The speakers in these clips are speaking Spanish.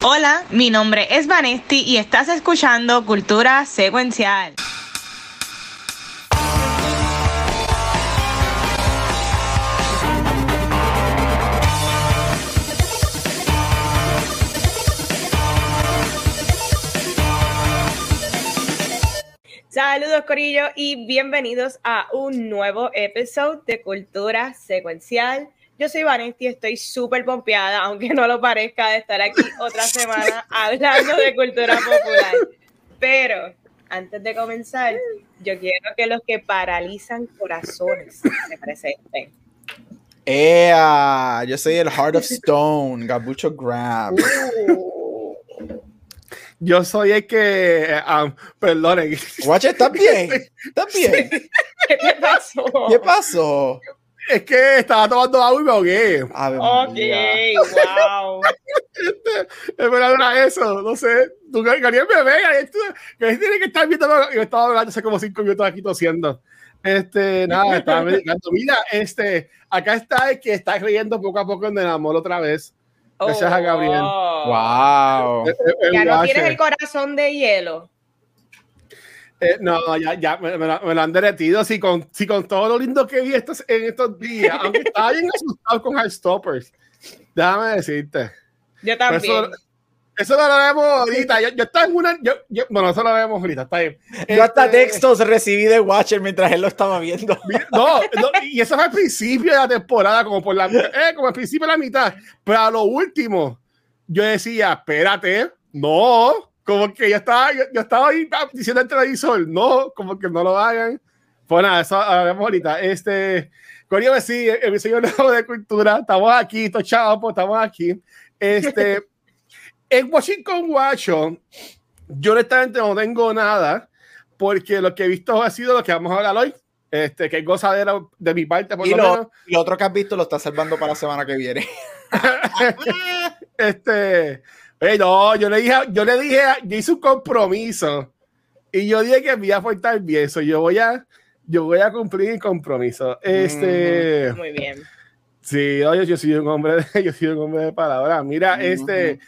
Hola, mi nombre es Vanesti y estás escuchando Cultura Secuencial. Saludos Corillo y bienvenidos a un nuevo episodio de Cultura Secuencial. Yo soy Vanessa y estoy súper pompeada, aunque no lo parezca, de estar aquí otra semana hablando de cultura popular. Pero antes de comenzar, yo quiero que los que paralizan corazones se presenten. ¡Ea! Yo soy el Heart of Stone, Gabucho Grab. Uh. Yo soy el que. Um, perdonen. Guache, ¿estás bien? ¿Estás bien? ¿Qué te pasó? ¿Qué pasó? Es que estaba tomando agua y me ahogué. Ok, wow. Es verdad, era eso. No sé. Tú, Gabriel, me ve. Esto, que tiene que estar viendo. Yo estaba hablando hace como cinco minutos aquí tosiendo. Este, nada, estaba meditando. Mira, este, acá está el que está riendo poco a poco en el amor otra vez. Gracias a Gabriel. Oh. Wow. Ya no tienes el corazón de hielo. Eh, no, ya, ya me, me lo, me lo han derretido. Si con, si con todo lo lindo que vi estos, en estos días, aunque estaba bien asustado con Heartstoppers, déjame decirte. Yo también. Eso, eso no lo vemos ahorita. Yo, yo estaba en una. Yo, yo- bueno, eso lo vemos ahorita. Está bien. Yo hasta Este, textos recibí de Watcher mientras él lo estaba viendo. No, no, y eso fue al principio de la temporada, como por la eh, como al principio de la mitad. Pero a lo último, yo decía, espérate, no, como que yo estaba, yo, yo estaba ahí ah, diciendo al televisor, no, como que no lo hagan. Pues nada, eso hablamos ahorita. Este, Corio, sí, el episodio nuevo de cultura, estamos aquí, estos chavos, pues, estamos aquí. Este, en Washington Watcho, yo honestamente no tengo nada, porque lo que he visto ha sido lo que vamos a hablar hoy. Este, que es gozadera de mi parte, por Y lo lo, menos. lo otro que has visto lo estás salvando para la semana que viene. este, eh, no, yo le dije, yo le dije, yo hice un compromiso y yo dije que me iba a portar bien, so yo voy a, yo voy a cumplir mi compromiso. Este, Muy bien. sí, oye, yo soy un hombre, de, yo soy un hombre de palabra. Mira, Ujú. este,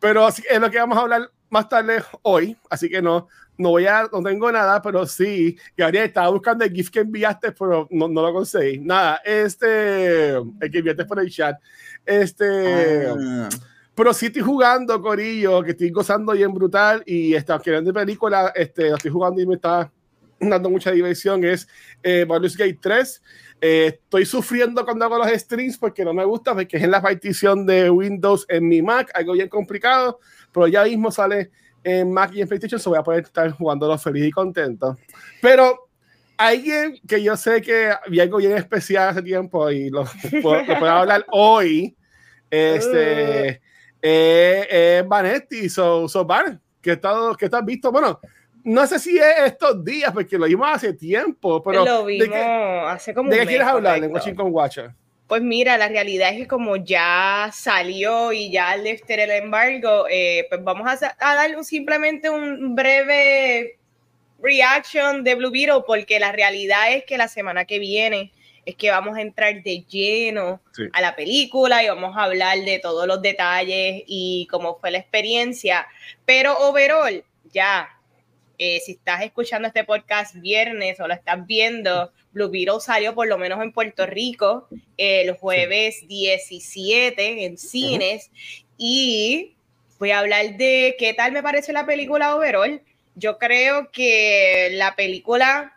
pero es lo que vamos a hablar más tarde hoy, así que no, no voy a, no tengo nada, pero sí, Gabriel estaba buscando el GIF que enviaste, pero no, no lo conseguí. Nada, este, el que enviaste por el chat, este. Ah. Pero sí estoy jugando, Corillo, que estoy gozando bien brutal y está queriendo película, este, lo estoy jugando y me está dando mucha diversión. Es eh, Baldur's Gate 3. Eh, estoy sufriendo cuando hago los streams porque no me gusta, porque es en la partición de Windows en mi Mac, algo bien complicado, pero ya mismo sale en Mac y en PlayStation, so voy a poder estar jugándolo feliz y contento. Pero alguien que yo sé que vi algo bien especial hace tiempo y lo, puedo, lo puedo hablar hoy, este, eh, eh, Vanetti, so, so Van, ¿qué estás qué estás visto? Bueno, no sé si es estos días, porque lo vimos hace tiempo, pero lo ¿de vimos qué, hace como de qué mes, quieres hablar en. Washington Watcher? Pues mira, la realidad es que como ya salió y ya lifted el embargo, eh, pues vamos a, a dar un- simplemente un breve reaction de Blue Beetle, porque la realidad es que la semana que viene es que vamos a entrar de lleno Sí. a la película y vamos a hablar de todos los detalles y cómo fue la experiencia. Pero overall, ya, eh, si estás escuchando este podcast viernes o lo estás viendo, Blue Beetle salió por lo menos en Puerto Rico el jueves 17 en cines y voy a hablar de qué tal me parece la película overall. Yo creo que la película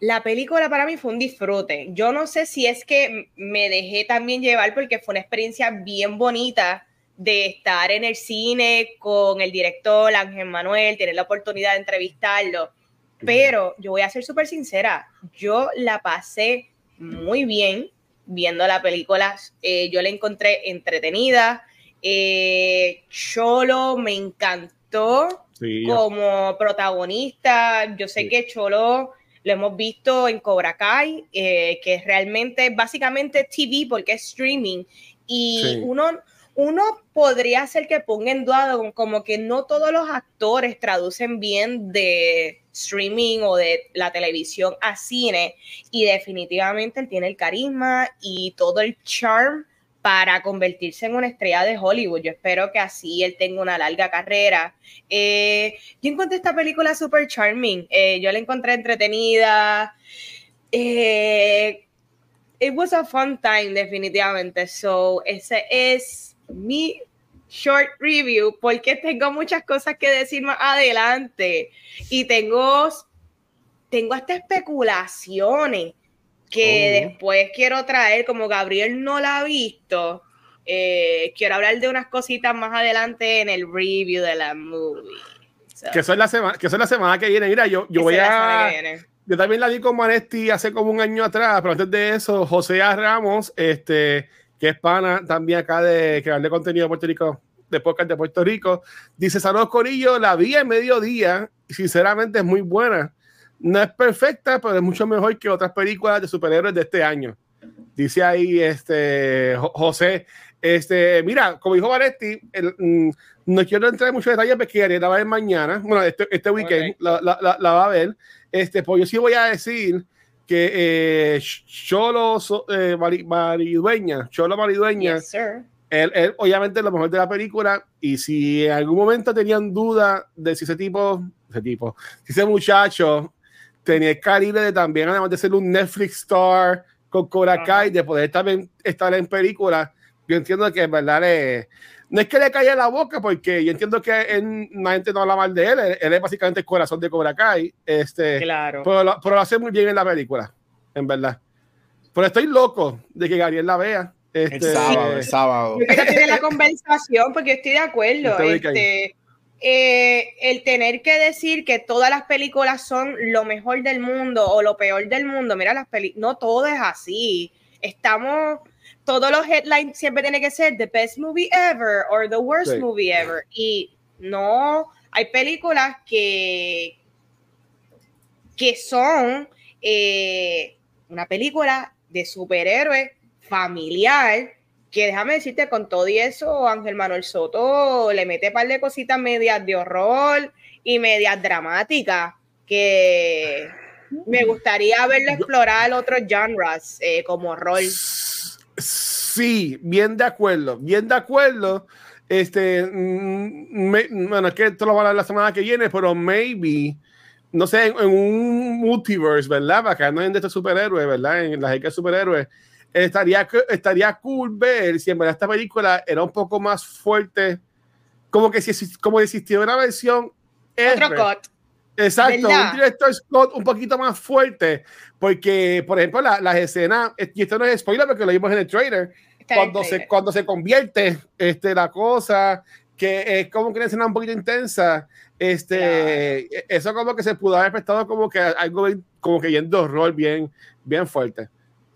la película para mí fue un disfrute. Yo no sé si es que me dejé también llevar porque fue una experiencia bien bonita de estar en el cine con el director Ángel Manuel, tener la oportunidad de entrevistarlo. Pero yo voy a ser súper sincera, yo la pasé muy bien viendo la película. Eh, yo la encontré entretenida. Eh, Cholo me encantó Sí, como protagonista. Yo sé Sí. que Cholo lo hemos visto en Cobra Kai, eh, que es realmente básicamente TV porque es streaming. Y Sí. uno, uno podría ser que ponga en duda como- como que no todos los actores traducen bien de streaming o de la televisión a cine. Y definitivamente él tiene el carisma y todo el charm para convertirse en una estrella de Hollywood. Yo espero que así él tenga una larga carrera. Eh, yo encontré esta película super charming. Eh, yo la encontré entretenida. Eh, it was a fun time, definitivamente. So, ese es mi short review porque tengo muchas cosas que decir más adelante y tengo, tengo hasta especulaciones que después quiero traer, como Gabriel no la ha visto, eh, quiero hablar de unas cositas más adelante en el review de la movie. que eso es la semana, que la semana que viene. Mira, yo, yo voy a. Yo también la vi con Manesti hace como un año atrás, pero antes de eso, José A. Ramos, este, que es pana también acá de crear de contenido de Puerto Rico, de podcast de Puerto Rico, dice: Saludos Corillo, la vi en mediodía y sinceramente es muy buena no es perfecta, pero es mucho mejor que otras películas de superhéroes de este año. Dice ahí este José, este, mira, como dijo Varetti, mm, no quiero entrar en muchos detalles porque la va a ver mañana, bueno, este, este weekend la, la, la, va a ver. Este, pues yo sí voy a decir que eh, Cholo eh, Maridueña, Cholo Maridueña, él, él, obviamente es lo mejor de la película y si en algún momento tenían duda de si ese tipo, ese tipo, si ese muchacho tenía el calibre de también, además de ser un Netflix star con Cobra Kai, de poder también estar en películas, yo entiendo que en verdad no es que le caiga la boca, porque yo entiendo que él, la gente no habla mal de él, él, es básicamente el corazón de Cobra Kai, este, claro. pero, lo, pero lo hace muy bien en la película, en verdad. Pero estoy loco de que Gabriel la vea. Este, el sábado, el sábado. Yo tiene la conversación porque estoy de acuerdo. Este, eh, el tener que decir que todas las películas son lo mejor del mundo o lo peor del mundo, mira las películas, no todo es así. Estamos, todos los headlines siempre tienen que ser the best movie ever or the worst movie ever. Y no, hay películas que, que son eh, una película de superhéroe familiar que déjame decirte, con todo y eso, Ángel Manuel Soto le mete un par de cositas medias de horror y medias dramáticas que me gustaría verlo explorar otros genres eh, como horror. Sí, bien de acuerdo, bien de acuerdo. Este, mm, bueno, es que esto lo va a hablar la semana que viene, pero maybe, no sé, en, un multiverse, ¿verdad? Para que no en de estos superhéroes, ¿verdad? En la de superhéroes estaría, estaría cool ver si en verdad esta película era un poco más fuerte, como que si como existiera una versión otro cut. Exacto, un director Scott un poquito más fuerte, porque, por ejemplo, la, las escenas, y esto no es spoiler porque lo vimos en el trailer, cuando, Se, cuando se convierte este, la cosa, que es como que una escena un poquito intensa, este, eso como que se pudo haber prestado como que algo como que yendo rol bien, bien fuerte.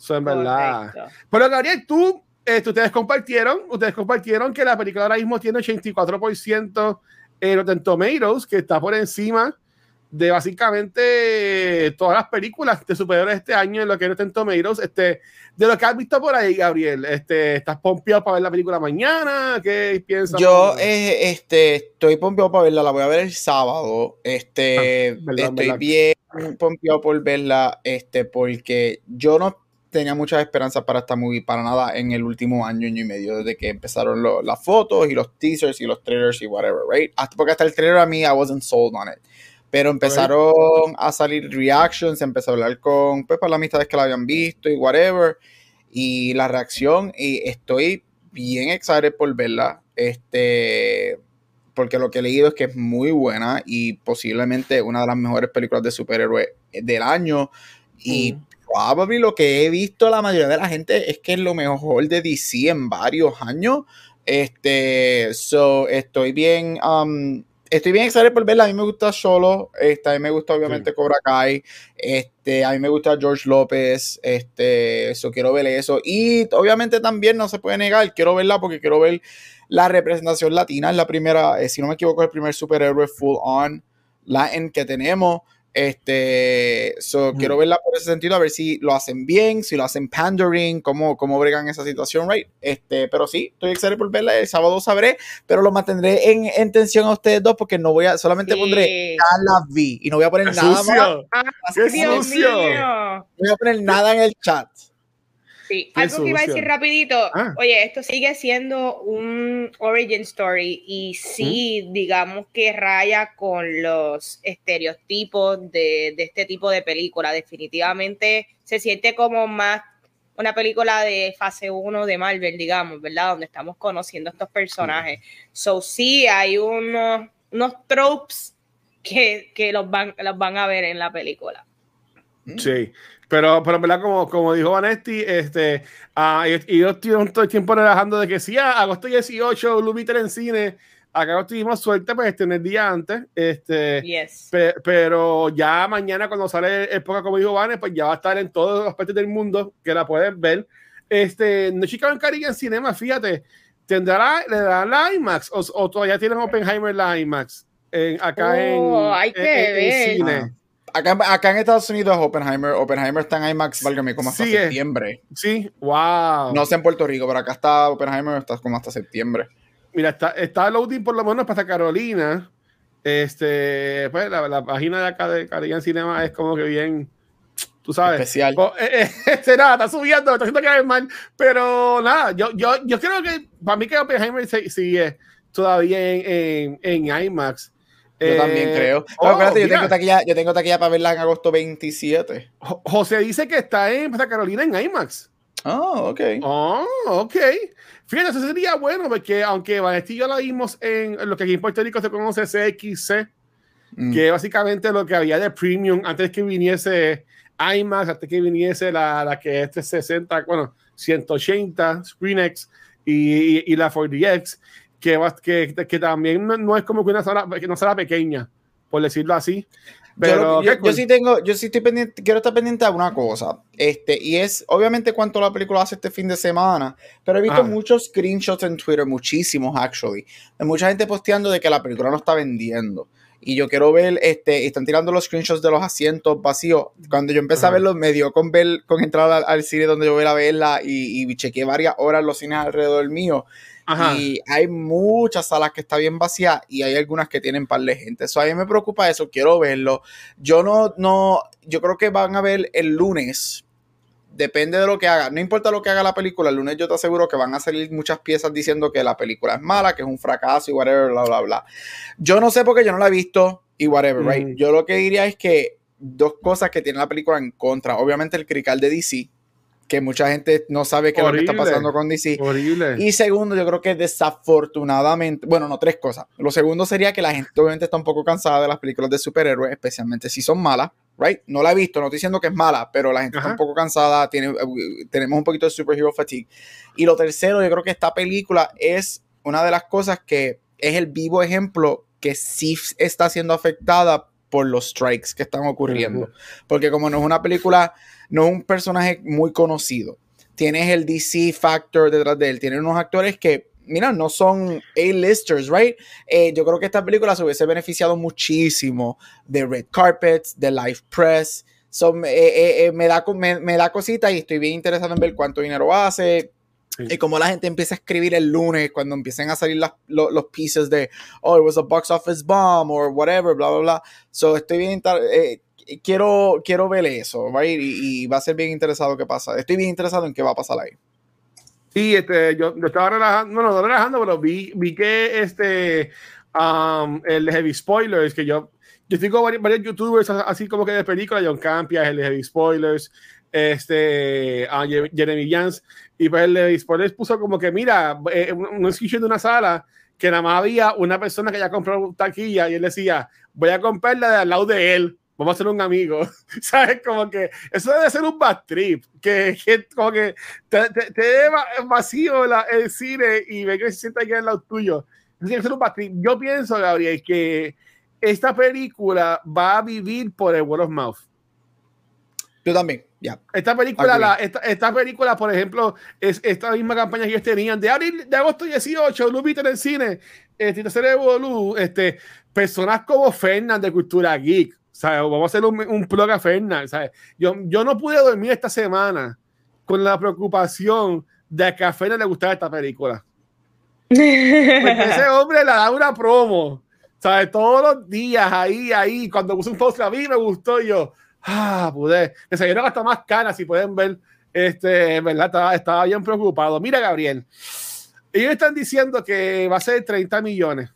Eso en verdad. Pero Gabriel, tú, este, ustedes compartieron, ustedes compartieron que la película ahora mismo tiene 84% en Rotten Tomatoes, que está por encima de básicamente todas las películas de superhéroes este año en lo que es Rotten Tomatoes. Este, de lo que has visto por ahí, Gabriel, este, ¿estás pompeado para ver la película mañana? ¿Qué piensas? Yo eh, este, estoy pompeado para verla, la voy a ver el sábado. Este, ah, estoy bien pompeado por verla, este, porque yo no tenía muchas esperanzas para esta movie, para nada en el último año, y medio, desde que empezaron las fotos y los teasers y los trailers y whatever, right? Hasta porque hasta el trailer a mí, I wasn't sold on it. Pero empezaron a salir reactions, empezó a hablar con, pues, para las amistades que la habían visto y whatever. Y la reacción, y estoy bien excited por verla. Este, porque lo que he leído es que es muy buena y posiblemente una de las mejores películas de superhéroes del año. Y probably lo que he visto la mayoría de la gente es que es lo mejor de DC en varios años. Este, so, estoy bien, um, estoy bien excited por verla. A mí me gusta Solo, este, a mí me gusta obviamente Cobra Kai, este, a mí me gusta George López, este, eso quiero ver eso. Y obviamente también no se puede negar, quiero verla porque quiero ver la representación latina. Es la primera, eh, si no me equivoco, es el primer superhéroe full on Latin que tenemos. Este, so, quiero verla por ese sentido, a ver si lo hacen bien, si lo hacen pandering, cómo, cómo bregan esa situación, right? Este, pero sí, estoy excited por verla, el sábado sabré, pero lo mantendré en, en tensión a ustedes dos porque no voy a, solamente pondré ya la vi y no voy a poner nada más. Ah, ¡Qué sucio! No voy a poner nada en el chat. Sí, algo que iba a decir rapidito. Ah. Oye, esto sigue siendo un origin story y sí, digamos que raya con los estereotipos de, de este tipo de película. Definitivamente se siente como más una película de fase 1 de Marvel, digamos, ¿verdad? Donde estamos conociendo a estos personajes. So, sí, hay unos, unos tropes que, que los, van, los van a ver en la película. Sí, pero, pero ¿verdad? Como, como dijo Vanetti, este, uh, y, yo estoy todo el tiempo relajando de que sí, a agosto 18, Lumiter en cine, acá tuvimos suerte pues tener el día antes, este, pero ya mañana cuando sale el época como dijo Vanes, pues ya va a estar en todos los partes del mundo que la pueden ver. Este, no Chicago en Caribe en Cinema, fíjate, ¿tendrá, le darán la IMAX o, todavía tienen Oppenheimer la IMAX? acá oh, hay que ver. cine. Ah. Acá, acá, en Estados Unidos Oppenheimer, Oppenheimer está en IMAX, válgame, como hasta septiembre. Sí, wow. No sé en Puerto Rico, pero acá está Oppenheimer está como hasta septiembre. Mira, está, está loading por lo menos para Carolina. Este, pues la, la, página de acá de Carolina Cinema es como que bien, tú sabes. Especial. Oh, eh, eh, este, nada, está subiendo, está haciendo que mal. Pero nada, yo, yo, yo creo que para mí que Oppenheimer sigue todavía en, en, en IMAX. Yo también eh, creo. Oh, yo, tengo taquilla, yo tengo taquilla para verla en agosto 27. José dice que está en Santa Carolina en IMAX. Oh, ok. Oh, ok. Fíjate, eso sería bueno porque aunque Vanesti ya la vimos en, lo que aquí en Puerto Rico se conoce CXC, mm. que básicamente lo que había de premium antes que viniese IMAX, antes que viniese la, la que es 360, bueno, 180, ScreenX y, y la 4DX que, que, que también no, es como que una sala, que una sala pequeña, por decirlo así. Pero yo, sí tengo, yo sí estoy pendiente, quiero estar pendiente de una cosa, este, y es obviamente cuánto la película hace este fin de semana, pero he visto muchos screenshots en Twitter, muchísimos actually, de mucha gente posteando de que la película no está vendiendo. Y yo quiero ver, este, están tirando los screenshots de los asientos vacíos. Cuando yo empecé a verlo, me dio con ver, con entrar al, cine donde yo voy a verla y, y chequeé varias horas los cines alrededor mío. Y hay muchas salas que están bien vacías y hay algunas que tienen par de gente. Eso a mí me preocupa eso, quiero verlo. Yo no, no, yo creo que van a ver el lunes. Depende de lo que haga. No importa lo que haga la película, el lunes yo te aseguro que van a salir muchas piezas diciendo que la película es mala, que es un fracaso y whatever, bla, bla, bla. Yo no sé porque yo no la he visto y whatever, right? Yo lo que diría es que dos cosas que tiene la película en contra. Obviamente el crical de DC, que mucha gente no sabe qué es lo que está pasando con DC. Horrible. Y segundo, yo creo que desafortunadamente, bueno, no, tres cosas. Lo segundo sería que la gente obviamente está un poco cansada de las películas de superhéroes, especialmente si son malas, right? No la he visto, no estoy diciendo que es mala, pero la gente está un poco cansada, tiene, eh, tenemos un poquito de superhero fatigue. Y lo tercero, yo creo que esta película es una de las cosas que es el vivo ejemplo que sí está siendo afectada por los strikes que están ocurriendo. Porque como no es una película no es un personaje muy conocido. Tienes el DC factor detrás de él. Tiene unos actores que, mira, no son A-listers, right? Eh, yo creo que esta película se hubiese beneficiado muchísimo de red carpets, de live press. Eh, eh, me, da, me, da cosita y estoy bien interesado en ver cuánto dinero hace, Y cómo la gente empieza a escribir el lunes cuando empiecen a salir los pieces de, oh, it was a box office bomb or whatever, bla, bla, bla. So estoy bien, quiero, quiero ver eso, va y, va a ser bien interesado qué pasa. Estoy bien interesado en qué va a pasar ahí. Sí, este, yo, estaba relajando, bueno, no relajando, pero vi, vi que este, um, el Heavy Spoilers, que yo, yo estoy con varios, youtubers así como que de película, John Campia, el Heavy Spoilers, este, Jeremy Jans, y pues el de puso como que, mira, eh, un screenshot de una sala que nada más había una persona que ya compró taquilla y él decía, voy a comprarla de al lado de él vamos a ser un amigo, ¿sabes? Como que eso debe ser un bad trip, que, como que te, te, te vacío la, el cine y ve que se sienta aquí al lado tuyo. Tiene que ser un bad trip. Yo pienso, Gabriel, que esta película va a vivir por el word of mouth. Yo también, ya. Esta película, la, esta, esta, película, por ejemplo, es esta misma campaña que ellos tenían de abril, de agosto 18, Lu en el cine, este, este, personas como Fernan de Cultura Geek, Vamos a hacer un, un plug a Fernan. Yo, yo no pude dormir esta semana con la preocupación de que a Fernan le gustara esta película. Porque ese hombre le da una promo. ¿sabes? Todos los días ahí, ahí, cuando puse un post a mí me gustó yo, ah, pude. Me salieron hasta más caras, si pueden ver Este, ¿verdad? Estaba, estaba bien preocupado. Mira, Gabriel, ellos están diciendo que va a ser 30 millones.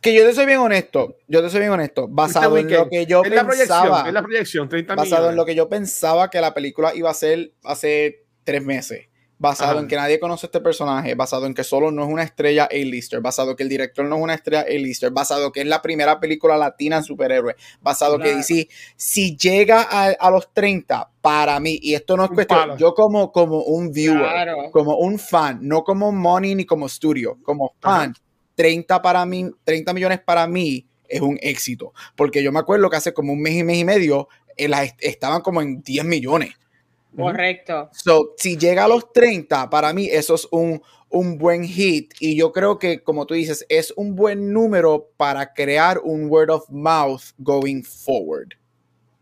Que yo te soy bien honesto, yo te soy bien honesto, basado en lo que yo pensaba. es la proyección, 30 basado en lo que yo pensaba que la película iba a ser hace tres meses basado en que nadie conoce este personaje, basado en que solo no es una estrella A-lister, basado en que el director no es una estrella A-lister, basado en que es la primera película latina en superhéroe, basado en que DC, si llega a, los 30, para mí, y esto no es cuestión, yo como, como un viewer, como un fan, no como money ni como studio, como fan, 30 para mí, 30 millones para mí es un éxito, porque yo me acuerdo que hace como un mes y mes y medio eh, estaban como en 10 millones. Correcto. So, si llega a los 30, para mí eso es un, un buen hit y yo creo que, como tú dices, es un buen número para crear un word of mouth going forward.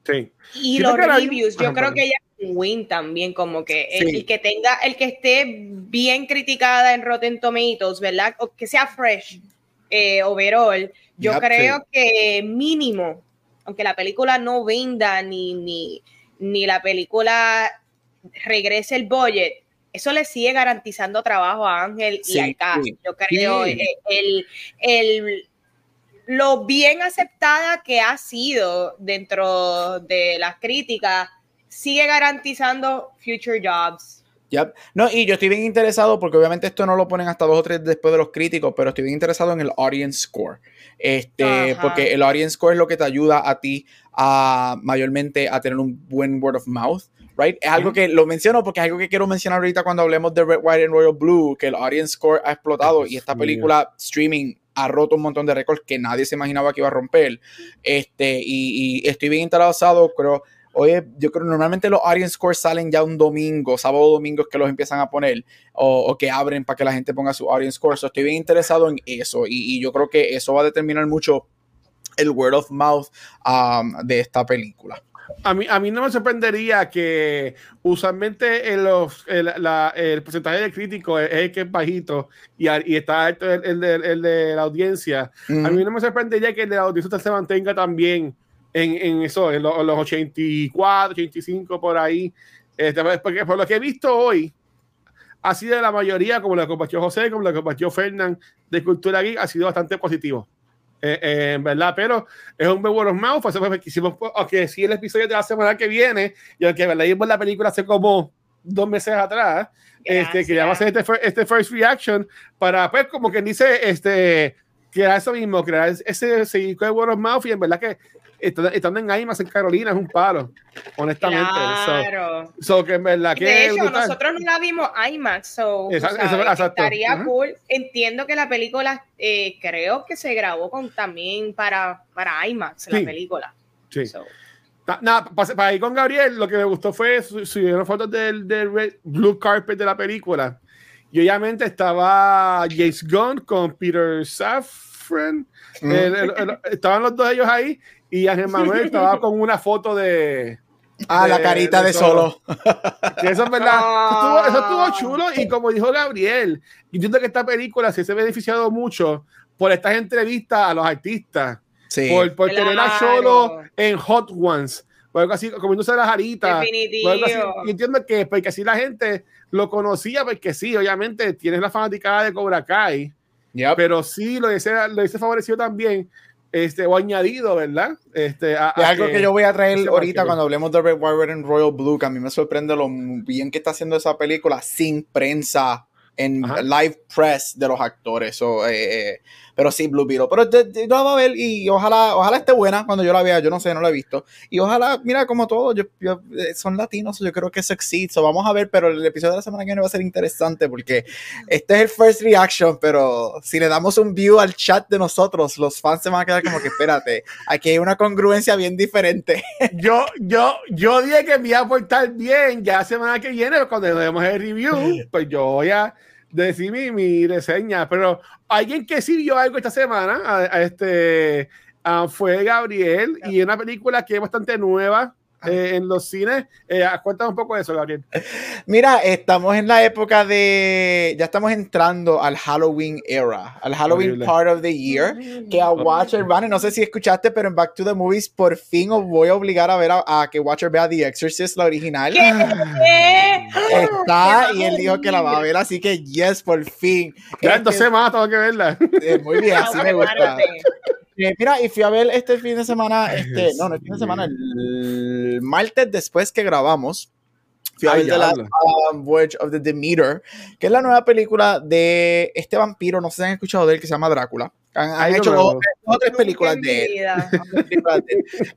Sí. Y los reviews, yo creo que ya win también, como que el, que tenga, el que esté bien criticada en Rotten Tomatoes, ¿verdad? O que sea fresh, eh, overall, yo creo que mínimo, aunque la película no venda ni, ni, ni la película regrese el budget, eso le sigue garantizando trabajo a Ángel y a al Yo creo. Eh, el, el, lo bien aceptada que ha sido dentro de las críticas sigue garantizando future jobs. Yep. No, y yo estoy bien interesado porque obviamente esto no lo ponen hasta dos o tres después de los críticos, pero estoy bien interesado en el audience score. Este, porque el audience score es lo que te ayuda a ti a mayormente a tener un buen word of mouth. Right? Es algo que lo menciono porque es algo que quiero mencionar ahorita cuando hablemos de Red, White and Royal Blue, que el audience score ha explotado y esta película streaming ha roto un montón de récords que nadie se imaginaba que iba a romper. Este, y, y estoy bien interesado, creo, Oye, yo creo que normalmente los audience scores salen ya un domingo, sábado o domingo es que los empiezan a poner o, que abren para que la gente ponga su audience score. estoy bien interesado en eso y, yo creo que eso va a determinar mucho el word of mouth um, de esta película. A mí, a mí no me sorprendería que usualmente en los, el, porcentaje de crítico es, el que es bajito y, y está alto el, de la audiencia. A mí no me sorprendería que el de la audiencia se mantenga también en, eso, en, los 84, 85 por ahí. Este, pues, porque por lo que he visto hoy, ha sido la mayoría, como lo que compartió José, como lo que compartió Fernán de Cultura Geek, ha sido bastante positivo. Eh, eh, en verdad, pero es un buen word of mouth. Pues, quisimos, aunque sí, el episodio de la semana que viene, y aunque leímos la película hace como dos meses atrás, este, queríamos hacer este, este, first reaction para, pues, como quien dice, este, crear eso mismo, crear ese, ese word of mouth, y en verdad que estando en IMAX en Carolina es un palo, honestamente. Claro. So, que en verdad que de hecho, nosotros no la vimos IMAX, so, estaría cool. Entiendo que la película, eh, creo que se grabó con también para, para IMAX, la película. Sí. Nada, para, ir con Gabriel, lo que me gustó fue subieron fotos del, del blue carpet de la película. Y obviamente estaba James Gunn con Peter Safran. estaban los dos ellos ahí y Ángel Manuel estaba con una foto de. Ah, la carita de, solo. eso es verdad. Eso, estuvo, ah. chulo. Y como dijo Gabriel, entiendo que esta película se ha beneficiado mucho por estas entrevistas a los artistas. Sí. Por, por tener a Solo en Hot Ones. O algo así, comiéndose las aritas. Y entiendo que porque así la gente lo conocía, porque sí, obviamente tienes la fanaticada de Cobra Kai. Pero sí, lo dice, lo dice favorecido también este, o añadido, ¿verdad? Este, es algo que, yo voy a traer ahorita cuando hablemos de Red Wire and Royal Blue, que a mí me sorprende lo bien que está haciendo esa película sin prensa en live press de los actores. O, eh, eh, pero sí, Blue Beetle. Pero no va a ver y ojalá, ojalá esté buena cuando yo la vea. Yo no sé, no la he visto. Y ojalá, mira, como todo, yo, eh, son latinos, yo creo que es existe. vamos a ver, pero el episodio de la semana que viene va a ser interesante porque este es el first reaction, pero si le damos un view al chat de nosotros, los fans se van a quedar como que, espérate, aquí hay una congruencia bien diferente. yo, yo, yo dije que me iba a portar bien ya la semana que viene, cuando demos el review, pues yo voy a decir mi, reseña, pero alguien que sí vio algo esta semana a, este, fue Gabriel y una película que es bastante nueva eh, en los cines. Eh, cuéntame un poco de eso, Gabriel. Mira, estamos en la época de. Ya estamos entrando al Halloween era, al Halloween part of the year. Que a Watcher van, no sé si escuchaste, pero en Back to the Movies por fin os voy a obligar a ver a, que Watcher vea The Exorcist, la original. ¿Qué? Está y él dijo que la va a ver, así que yes, por fin. Ya, entonces más, tengo que verla. Eh, muy bien, así me gusta. Eh, mira, y fui a ver este fin de semana, este, no, no el fin de semana, el martes después que grabamos, fui a ver The Last Voyage of the Demeter, que es la nueva película de este vampiro, no sé si han escuchado de él, que se llama Drácula. Han, hecho dos, tres películas de él.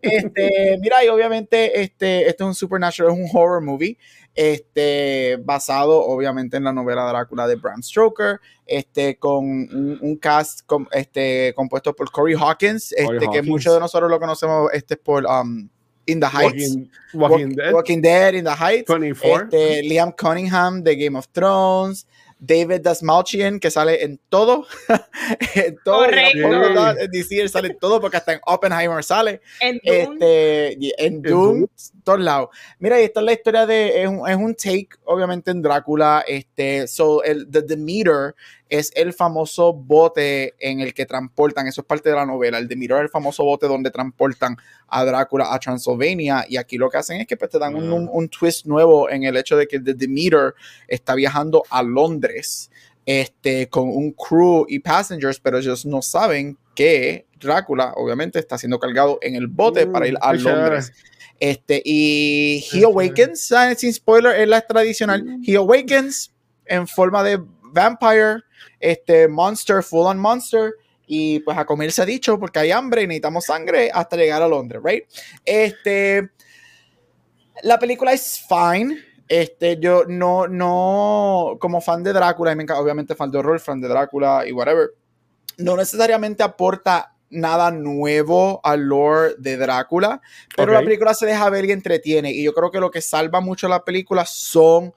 Este, mira, y obviamente este, este es un supernatural, es un horror movie este, basado obviamente en la novela Drácula de Bram Stoker, este, con un, cast este, compuesto por Corey Hawkins, este, que muchos de nosotros lo conocemos este, por um, In the Heights, Walking, Dead. Walking, Dead. In the Heights, este, Liam Cunningham de Game of Thrones, David Dasmalchian, que sale en todo. en todo. En DC sale en todo, porque hasta en Oppenheimer sale. En Doom. Este, en Doom, todos lados. Mira, y esta es la historia de. Es un, es un, take, obviamente, en Drácula. Este, so, el The Demeter es el famoso bote en el que transportan, eso es parte de la novela, el de Mirror es el famoso bote donde transportan a Drácula a Transylvania y aquí lo que hacen es que pues, te dan un, twist nuevo en el hecho de que el de Demeter está viajando a Londres este, con un crew y passengers, pero ellos no saben que Drácula obviamente está siendo cargado en el bote para ir a Londres. Este, y He Awakens, sin spoiler, es la tradicional. He Awakens en forma de vampire este Monster, Full on Monster. Y pues a comerse dicho porque hay hambre y necesitamos sangre hasta llegar a Londres, right? Este. La película es fine. Este, yo no, no, como fan de Drácula, y me encanta, obviamente fan de horror, fan de Drácula y whatever, no necesariamente aporta nada nuevo al lore de Drácula, pero la película se deja ver y entretiene. Y yo creo que lo que salva mucho la película son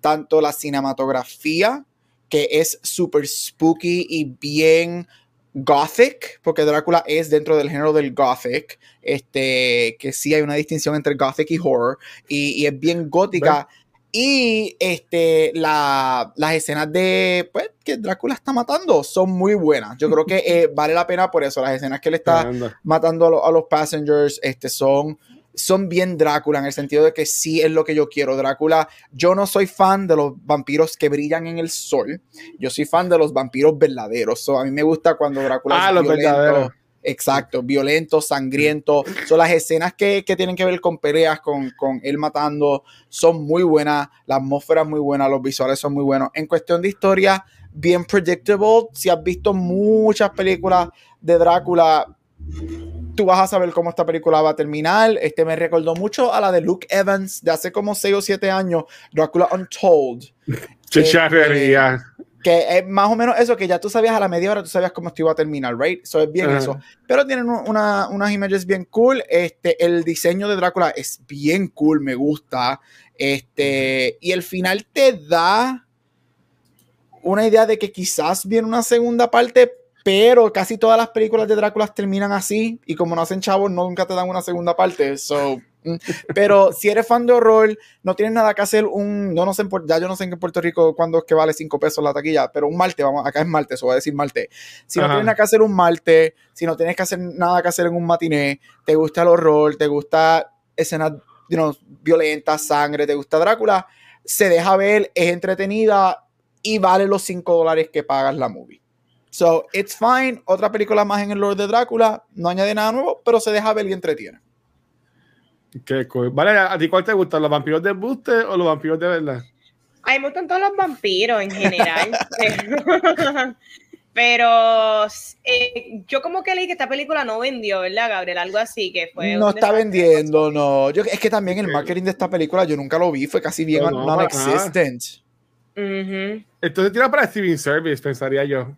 tanto la cinematografía que es súper spooky y bien gothic, porque Drácula es dentro del género del gothic, este, que sí hay una distinción entre gothic y horror, y, es bien gótica. Y este, la, las escenas de pues, que Drácula está matando son muy buenas. Yo creo que eh, vale la pena por eso. Las escenas que le está matando a, a, los passengers este, son son bien Drácula en el sentido de que sí es lo que yo quiero. Drácula, yo no soy fan de los vampiros que brillan en el sol. Yo soy fan de los vampiros verdaderos. a mí me gusta cuando Drácula ah, es violento. Exacto, violento, sangriento. Son las escenas que, tienen que ver con peleas, con, con, él matando, son muy buenas. La atmósfera es muy buena, los visuales son muy buenos. En cuestión de historia, bien predictable. Si has visto muchas películas de Drácula, tú vas a saber cómo esta película va a terminar. Este me recordó mucho a la de Luke Evans de hace como 6 o 7 años, Dracula Untold. Eh, que es más o menos eso, que ya tú sabías a la media hora, tú sabías cómo esto iba a terminar, right? Eso es bien eso. Pero tienen una, unas imágenes bien cool. Este, el diseño de Drácula es bien cool, me gusta. Este, y el final te da una idea de que quizás viene una segunda parte, pero casi todas las películas de Drácula terminan así y como no hacen chavos nunca te dan una segunda parte. So, mm, pero si eres fan de horror, no tienes nada que hacer un, no, no sé, ya yo no sé en Puerto Rico cuándo es que vale 5 pesos la taquilla, pero un martes, vamos, acá es martes, o voy a decir martes. Si no tienes nada que hacer un martes, si no tienes que hacer nada que hacer en un matiné, te gusta el horror, te gusta escenas you violentas, sangre, te gusta Drácula, se deja ver, es entretenida y vale los 5 dólares que pagas la movie. So, it's fine. Otra película más en el Lord de Drácula. No añade nada nuevo, pero se deja ver y entretiene. Qué cool. Vale, ¿a ti cuál te gustan? ¿Los vampiros de buste o los vampiros de verdad? A mí me gustan todos los vampiros en general. pero eh, yo como que leí que esta película no vendió, ¿verdad, Gabriel? Algo así que fue. No está vendiendo, no. Yo, es que también el marketing de esta película yo nunca lo vi, fue casi bien non-existent. Entonces tira para streaming service, pensaría yo.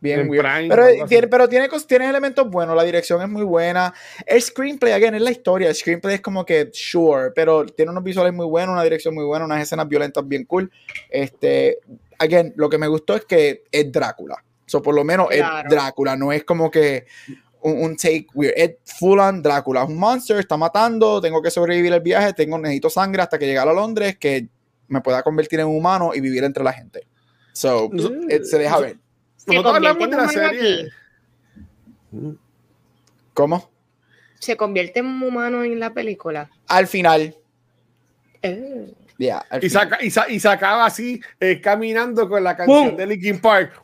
Bien pero, tiene, pero tiene, tiene elementos buenos, la dirección es muy buena. El screenplay, again, es la historia. El screenplay es como que, sure, pero tiene unos visuales muy buenos, una dirección muy buena, unas escenas violentas bien cool. Este, again, lo que me gustó es que es Drácula. So, por lo menos es Drácula, no es como que un, take weird. Es full on Drácula. Es un monster, está matando, tengo que sobrevivir el viaje, tengo, necesito sangre hasta que llegue a Londres, que me pueda convertir en humano y vivir entre la gente. So, se deja ver. Nosotros hablamos de la serie. ¿Cómo? ¿Se convierte en un humano en la película? Al final. Eh. y, saca, y, y, sacaba así, eh, caminando con la canción de Linkin Park.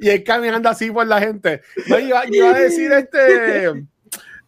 y él caminando así por la gente. No, iba, a decir este.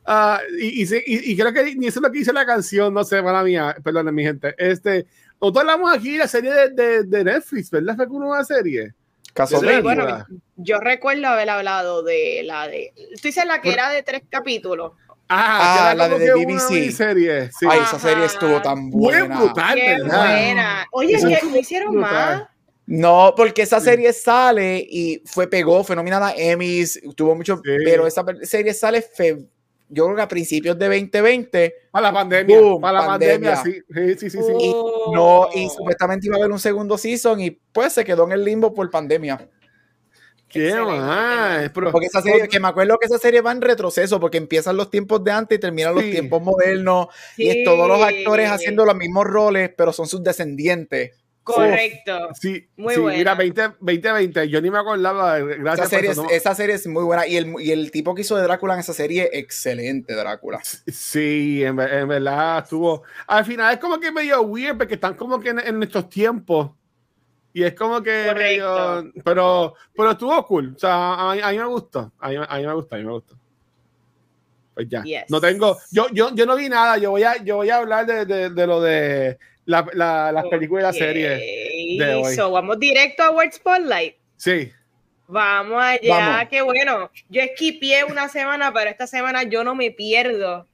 Uh, y, y, creo que ni eso es lo que dice la canción, no sé, mala mía, perdón, mi gente. Este, nosotros hablamos aquí de la serie de, de, Netflix, ¿verdad? ¿Fue una serie? Caso de bueno, yo recuerdo haber hablado de la de. Tú dices la que era de tres capítulos. Ah, ah la de, BBC. Serie. Sí. Ay, esa serie estuvo tan buena. Muy brutal, Qué buena. Oye, ¿qué me hicieron más? No, porque esa serie sale y fue pegó, fue nominada a Emmys, tuvo mucho, pero esa serie sale fe, yo creo que a principios de 2020. Para la pandemia. para la pandemia, sí. Sí, sí, sí. Y, no, y supuestamente iba a haber un segundo season y pues se quedó en el limbo por pandemia. ¿Qué más? Porque esa serie, que me acuerdo que esa serie va en retroceso, porque empiezan los tiempos de antes y terminan los tiempos modernos. Y es todos los actores haciendo los mismos roles, pero son sus descendientes. Correcto. sí, muy buena. Mira, 20, 2020, yo ni me acordaba. Gracias esa serie, es, esa serie es muy buena. Y el, y el, tipo que hizo de Drácula en esa serie, excelente, Drácula. Sí, en, verdad estuvo. Al final es como que medio weird, porque están como que en, en estos tiempos. Y es como que. Medio, pero, pero estuvo cool. O sea, a, mí me gustó. A mí, me gustó, a mí me gustó. Pues ya. No tengo. Yo, yo, yo no vi nada. Yo voy a, yo voy a hablar de, de, de lo de la, la, las películas y la serie de hoy. vamos directo a World Spotlight. Sí. Vamos allá, qué bueno. Yo esquipié una semana, pero esta semana yo no me pierdo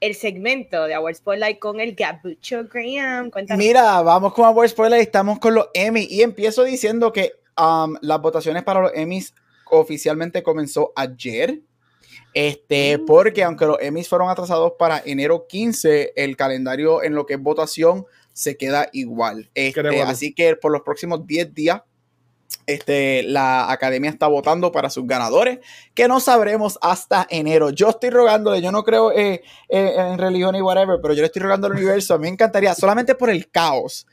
el segmento de Award Spotlight con el Gabucho Graham. Mira, vamos con Award Spotlight, estamos con los Emmy y empiezo diciendo que um, las votaciones para los Emmys oficialmente comenzó ayer. Este, mm. porque aunque los Emmys fueron atrasados para enero 15, el calendario en lo que es votación se queda igual. Este, así que por los próximos 10 días, este, la academia está votando para sus ganadores, que no sabremos hasta enero. Yo estoy rogándole, yo no creo eh, eh, en religión y whatever, pero yo le estoy rogando al universo. A mí me encantaría, solamente por el caos,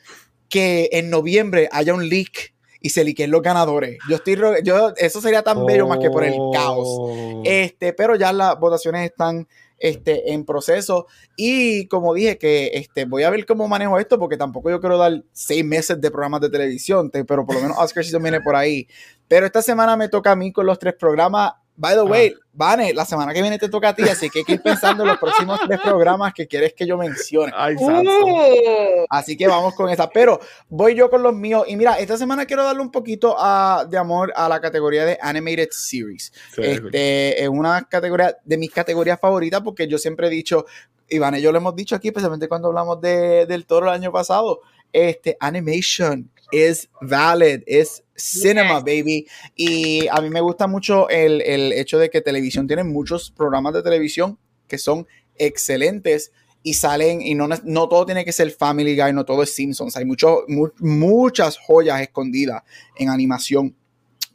que en noviembre haya un leak y se liquen los ganadores. Yo estoy yo eso sería tan bello más que por el caos. Oh. Este, pero ya las votaciones están este, en proceso. Y como dije, que este, voy a ver cómo manejo esto, porque tampoco yo quiero dar seis meses de programas de televisión, pero por lo menos Oscar se viene por ahí. Pero esta semana me toca a mí con los tres programas By the ah. way, Vane, la semana que viene te toca a ti, así que hay que ir pensando en los próximos tres programas que quieres que yo mencione. Uh. Así que vamos con esa. Pero voy yo con los míos. Y mira, esta semana quiero darle un poquito de amor a la categoría de Animated Series. este, es una categoría de mis categorías favoritas porque yo siempre he dicho, Iván y yo lo hemos dicho aquí, especialmente cuando hablamos de, del toro el año pasado, este, animation is valid, es cinema, baby. Y a mí me gusta mucho el, hecho de que televisión tiene muchos programas de televisión que son excelentes y salen, y no, no todo tiene que ser Family Guy, no todo es Simpsons, hay mucho, muchas joyas escondidas en animación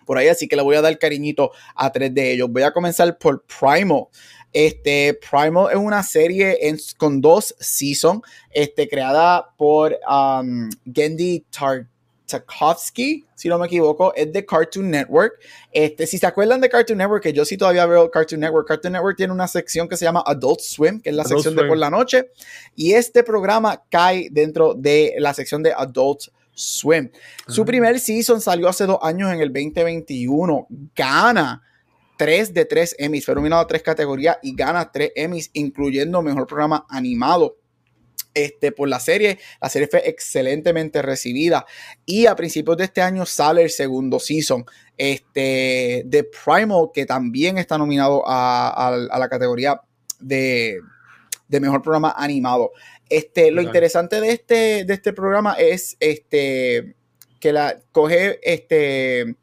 por ahí, así que le voy a dar cariñito a tres de ellos. Voy a comenzar por Primal. Este, Primal es una serie con dos seasons, este, creada por um, Gendy Tar Tarkovsky, si no me equivoco, es de Cartoon Network. Este, si se acuerdan de Cartoon Network, que yo sí todavía veo Cartoon Network, Cartoon Network tiene una sección que se llama Adult Swim, que es la sección de por la noche, y este programa cae dentro de la sección de Adult Swim. Su ah. primer season salió hace dos años en el 2021. Gana tres de tres Emmys, fue nominado a tres categorías y gana tres Emmys, incluyendo mejor programa animado este, por la serie. La serie fue excelentemente recibida. Y a principios de este año sale el segundo season este, de Primal, que también está nominado a, la categoría de, mejor programa animado. Este, lo interesante de este, de este programa es este, que la coge este,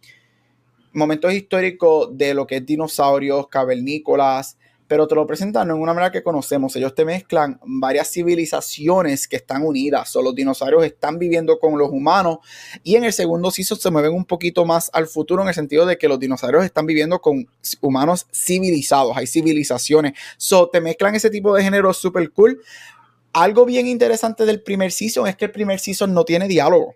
momentos históricos de lo que es dinosaurios, cavernícolas, pero te lo presentan en una manera que conocemos. Ellos te mezclan varias civilizaciones que están unidas. So, los dinosaurios están viviendo con los humanos y en el segundo season se mueven un poquito más al futuro en el sentido de que los dinosaurios están viviendo con humanos civilizados, hay civilizaciones. So, te mezclan ese tipo de género súper cool. Algo bien interesante del primer season es que el primer season no tiene diálogo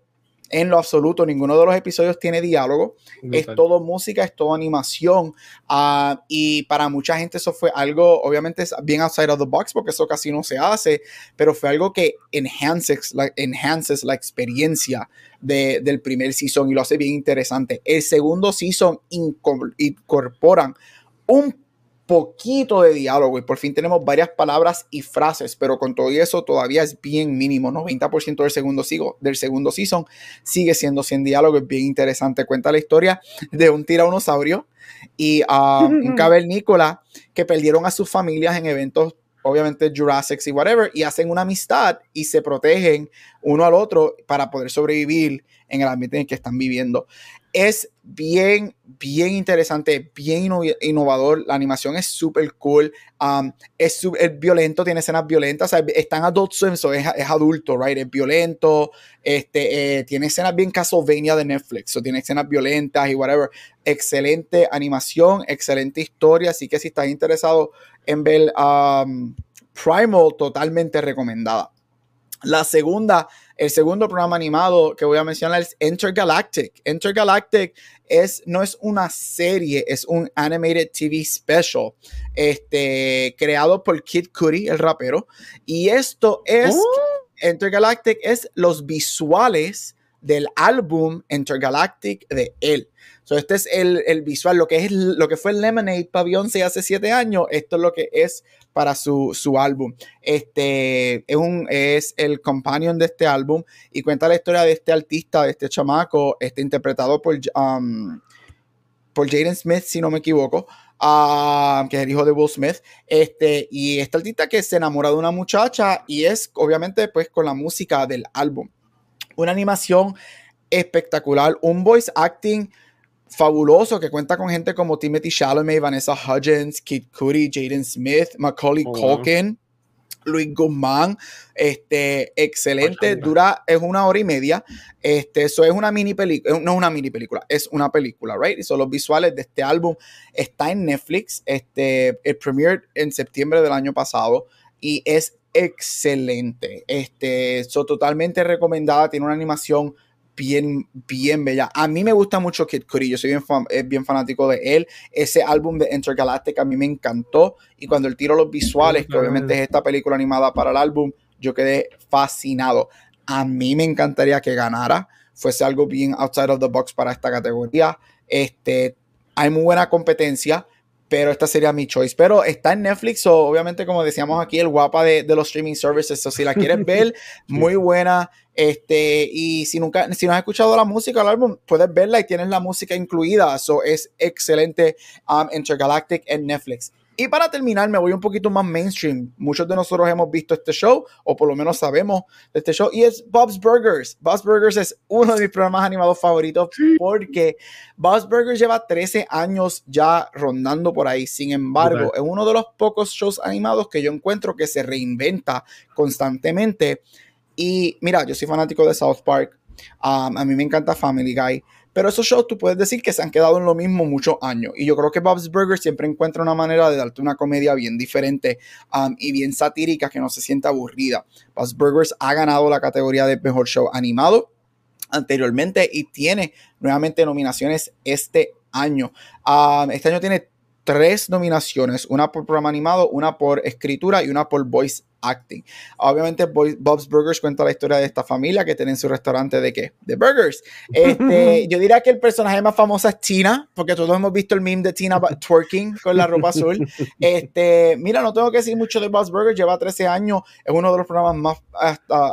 en lo absoluto. Ninguno de los episodios tiene diálogo. Es todo música, es todo animación. Ah, y para mucha gente eso fue algo, obviamente, bien outside of the box, porque eso casi no se hace, pero fue algo que enhances, la, enhances la experiencia del primer season y lo hace bien interesante. El segundo season incorporan un poquito de diálogo y por fin tenemos varias palabras y frases, pero con todo eso todavía es bien mínimo. 90% del segundo, sigo, del segundo season sigue siendo sin diálogo, es bien interesante. Cuenta la historia de un tiranosaurio y uh, un cavernícola que perdieron a sus familias en eventos obviamente Jurassic y whatever, y hacen una amistad y se protegen uno al otro para poder sobrevivir en el ambiente en el que están viviendo es bien, bien interesante, bien innovador. La animación es súper cool. Um, es, violento, tiene escenas violentas. en Adult Swim, es, adulto, right? Es violento. Este, eh, tiene escenas bien Castlevania de Netflix. o tiene escenas violentas y whatever. Excelente animación, excelente historia. Así que si estás interesado en ver um, Primal, totalmente recomendada. La segunda el segundo programa animado que voy a mencionar es Intergalactic. Intergalactic es, no es una serie, es un animated TV special este, creado por Kid Cudi, el rapero. Y esto es, oh. Intergalactic es los visuales del álbum Intergalactic de él. So, este es el, el, visual, lo que, es, lo que fue Lemonade para Beyoncé hace siete años, esto es lo que es para su, su álbum. Este es, un, es el companion de este álbum y cuenta la historia de este artista, de este chamaco, este interpretado por, um, por Jaden Smith, si no me equivoco. Um, que es el hijo de Will Smith, este, y este artista que se enamora de una muchacha y es obviamente pues con la música del álbum. Una animación espectacular, un voice acting fabuloso que cuenta con gente como Timothy Chalamet, Vanessa Hudgens, Kid Cudi, Jaden Smith, Macaulay oh, Culkin, Luis Guzmán, este, excelente, dura, es una hora y media, este, eso es una mini película, no es una mini película, es una película, right? Y son los visuales de este álbum, está en Netflix, este, el premiere en septiembre del año pasado y es excelente, este, son totalmente recomendada, tiene una animación bien, bien bella. A mí me gusta mucho Kid Cudi, yo soy bien, eh, bien fanático de él. Ese álbum de Intergalactic a mí me encantó. Y cuando él tiró los visuales, que obviamente es esta película animada para el álbum, yo quedé fascinado. A mí me encantaría que ganara, fuese algo bien outside of the box para esta categoría. Este, hay muy buena competencia pero esta sería mi choice. Pero está en Netflix, o obviamente, como decíamos aquí, el guapa de, los streaming services. O si la quieres ver, muy buena. Este, y si nunca, si no has escuchado la música del álbum, puedes verla y tienes la música incluida. Eso es excelente. Um, Intergalactic en Netflix. Y para terminar, me voy un poquito más mainstream. Muchos de nosotros hemos visto este show, o por lo menos sabemos de este show, y es Bob's Burgers. Bob's Burgers es uno de mis programas animados favoritos porque Bob's Burgers lleva 13 años ya rondando por ahí. Sin embargo, es uno de los pocos shows animados que yo encuentro que se reinventa constantemente. Y mira, yo soy fanático de South Park. Um, a mí me encanta Family Guy. Pero esos shows tú puedes decir que se han quedado en lo mismo muchos años. Y yo creo que Bob's Burgers siempre encuentra una manera de darte una comedia bien diferente um, y bien satírica que no se sienta aburrida. Bob's Burgers ha ganado la categoría de mejor show animado anteriormente y tiene nuevamente nominaciones este año. Um, este año tiene tres nominaciones, una por programa animado, una por escritura y una por voice acting. Obviamente Bob's Burgers cuenta la historia de esta familia que tienen su restaurante de qué? De burgers. Este, yo diría que el personaje más famoso es Tina, porque todos hemos visto el meme de Tina twerking con la ropa azul. Este, mira, no tengo que decir mucho de Bob's Burgers, lleva 13 años, es uno de los programas más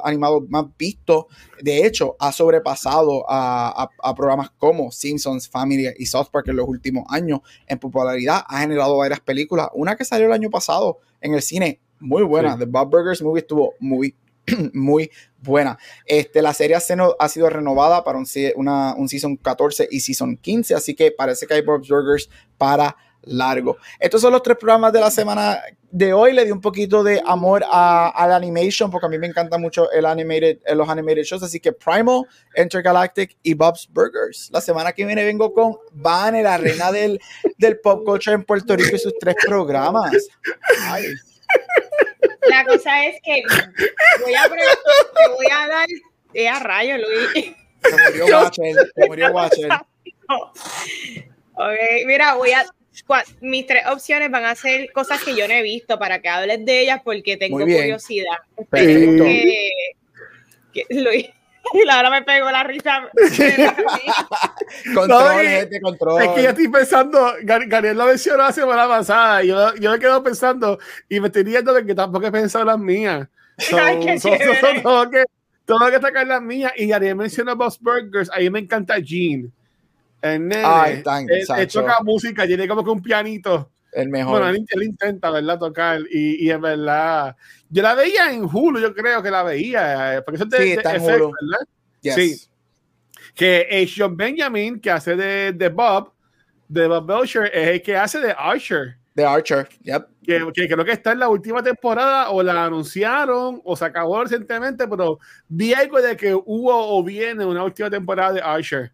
animados más vistos. De hecho, ha sobrepasado a, a, programas como Simpsons, Family y South Park en los últimos años en popularidad. Ha generado varias películas, una que salió el año pasado en el cine, muy buena. The Bob Burgers Movie estuvo muy, muy buena. Este, la serie ha sido renovada para un, una, un Season 14 y Season 15, así que parece que hay Bob's Burgers para largo. Estos son los tres programas de la semana de hoy. Le di un poquito de amor a, la animation porque a mí me encanta mucho el animated, eh, los animated shows. Así que Primal, Intergalactic y Bob's Burgers. La semana que viene vengo con Vane, la reina del, del pop culture en Puerto Rico y sus tres programas. La cosa es que voy a, te voy a dar eh, a rayo, Luis. Se murió Watcher, se murió Watcher. Ok, mira, voy a mis tres opciones van a ser cosas que yo no he visto para que hables de ellas porque tengo curiosidad. Que, que, Luis, ahora me pego la risa. control, gente, control. Es que ya estoy pensando, Gabriel lo mencionó la semana pasada, y yo, yo me quedo pensando y me estoy riendo de que tampoco he pensado las mías. So, Ay, so, so, todo, que, todo que sacar las mías. Y Gabriel mencionó Boss Burgers, ahí me encanta Gene. El nene, Ay, tan, él, toca música, tiene como que un pianito. El mejor. Bueno, él, intenta, ¿verdad? Tocar. Y, y en verdad, yo la veía en Hulu, yo creo que la veía. Eh, porque eso sí, está en Hulu. ¿verdad? Sí. Que es John Benjamin, que hace de, de Bob, de Bob Belcher, es el que hace de Archer. De Archer, yep. Que, que, creo que está en la última temporada, o la anunciaron, o se acabó recientemente, pero vi algo de que hubo o viene una última temporada de Archer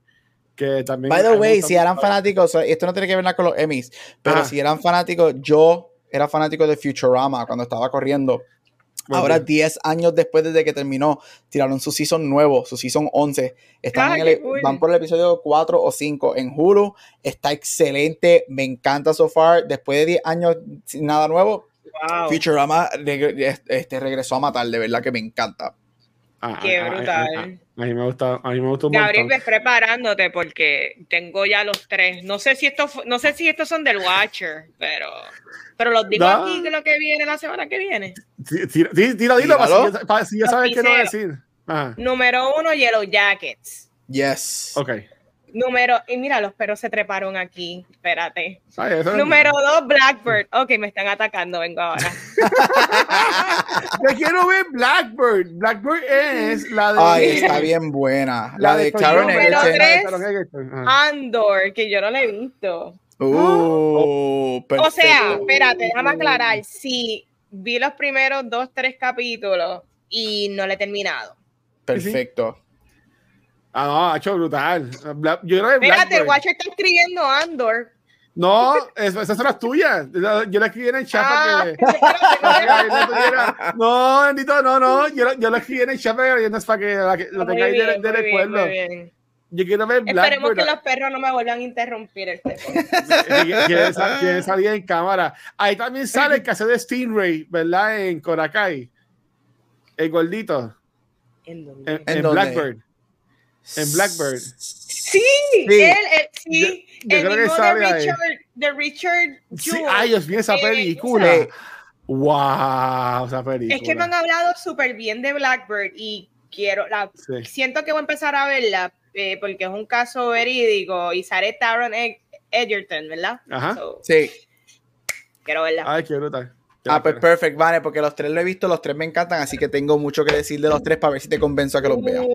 que también. By the way, si eran fanáticos, esto no tiene que ver nada con los Emmys, pero si eran fanáticos, yo era fanático de Futurama cuando estaba corriendo. Ahora, 10 años después de que terminó, tiraron su season nuevo, su season 11. Están en el, van por el episodio 4 o 5 en Hulu. Está excelente, me encanta so far. Después de 10 años sin nada nuevo, Futurama este, regresó a matar, de verdad que me encanta. Ah, Qué ah, ah, brutal. A, mí me gusta, a mí me gusta un Gabriel, ves preparándote porque tengo ya los tres. No sé si estos, no sé si estos son del Watcher, pero, pero los digo aquí de lo que viene la semana que viene. Sí, dilo, dilo, para si ya sabes qué no decir. Número uno, Yellow Jackets. Yes. Ok. Número, y mira, los perros se treparon aquí. Espérate. Número dos, Blackbird. Ok, me están atacando, vengo ahora. Yo quiero ver Blackbird. Blackbird es la de. Ay, está bien buena. La, de, Karen Andor, que yo no la he visto. Uh, o sea, espérate, déjame aclarar. Sí, vi los primeros dos, tres capítulos y no le he terminado. Perfecto. Ah, no, ha hecho brutal. Yo creo que Espérate, el Watcher está escribiendo Andor. No, esas son las tuyas. Yo la escribí en el chat ah, que. no, bendito, no, no. Yo, yo la escribí en el chat para que no es para que, lo tengáis de, de recuerdo. Yo quiero ver Blackbird. Esperemos que los perros no me vuelvan a interrumpir el Quiere salir en cámara. Ahí también sale el que hace de Stingray, ¿verdad? En Korakai. El gordito. ¿En, en, en Blackbird. En Blackbird. Sí, él, sí, el mismo de Richard, de Richard Sí, ay, Dios mío, esa película. Wow, esa película. Es que me han hablado súper bien de Blackbird y quiero, la, siento que voy a empezar a verla eh, porque es un caso verídico y sale Taron Edgerton, ¿verdad? Ajá. sí. Quiero verla. Ay, qué brutal. Ah, pues perfect, vale, porque los tres lo he visto, los tres me encantan, así que tengo mucho que decir de los tres para ver si te convenzo a que los veas.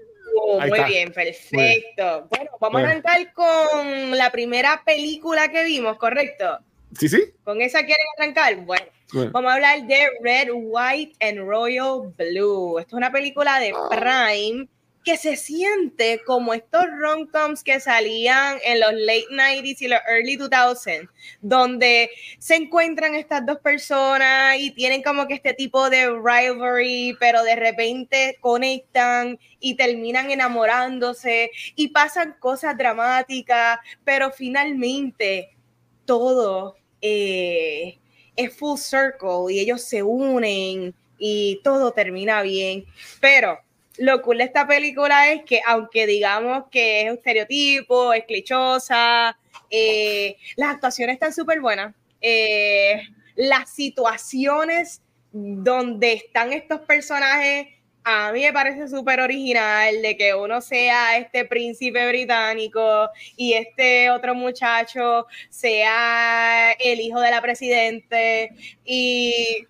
Oh, muy bien, perfecto. Bueno, vamos a arrancar con la primera película que vimos, ¿correcto? Sí, sí. ¿Con esa quieren arrancar? Bueno, vamos a hablar de Red, White and Royal Blue. Esto es una película de ah. Prime que se siente como estos rom-coms que salían en los late 90s y los early 2000s, donde se encuentran estas dos personas y tienen como que este tipo de rivalry, pero de repente conectan y terminan enamorándose y pasan cosas dramáticas, pero finalmente todo eh, es full circle y ellos se unen y todo termina bien, pero lo cool de esta película es que, aunque digamos que es un estereotipo, es clichosa, eh, las actuaciones están súper buenas. Eh, las situaciones donde están estos personajes, a mí me parece súper original de que uno sea este príncipe británico y este otro muchacho sea el hijo de la presidente y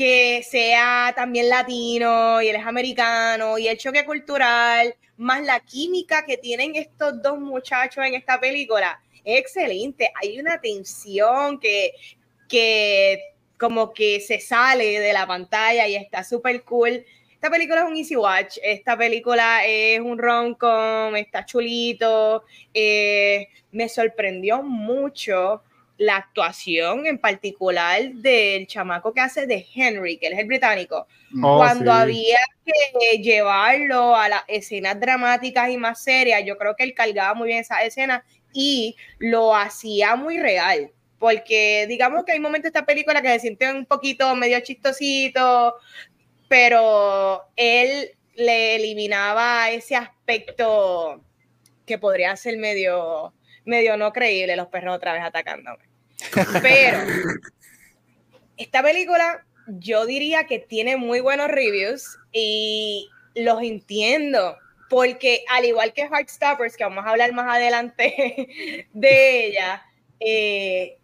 que sea también latino y él es americano y el choque cultural, más la química que tienen estos dos muchachos en esta película, es excelente. Hay una tensión que, que como que se sale de la pantalla y está súper cool. Esta película es un easy watch, esta película es un rom-com, está chulito, eh, me sorprendió mucho la actuación en particular del chamaco que hace de Henry, que él es el británico, oh, cuando había que llevarlo a las escenas dramáticas y más serias, yo creo que él cargaba muy bien esa escena y lo hacía muy real, porque digamos que hay momentos de esta película que se siente un poquito medio chistosito, pero él le eliminaba ese aspecto que podría ser medio medio no creíble los perros otra vez atacándome. Pero esta película yo diría que tiene muy buenos reviews y los entiendo porque al igual que Heartstoppers, que vamos a hablar más adelante de ella, eh,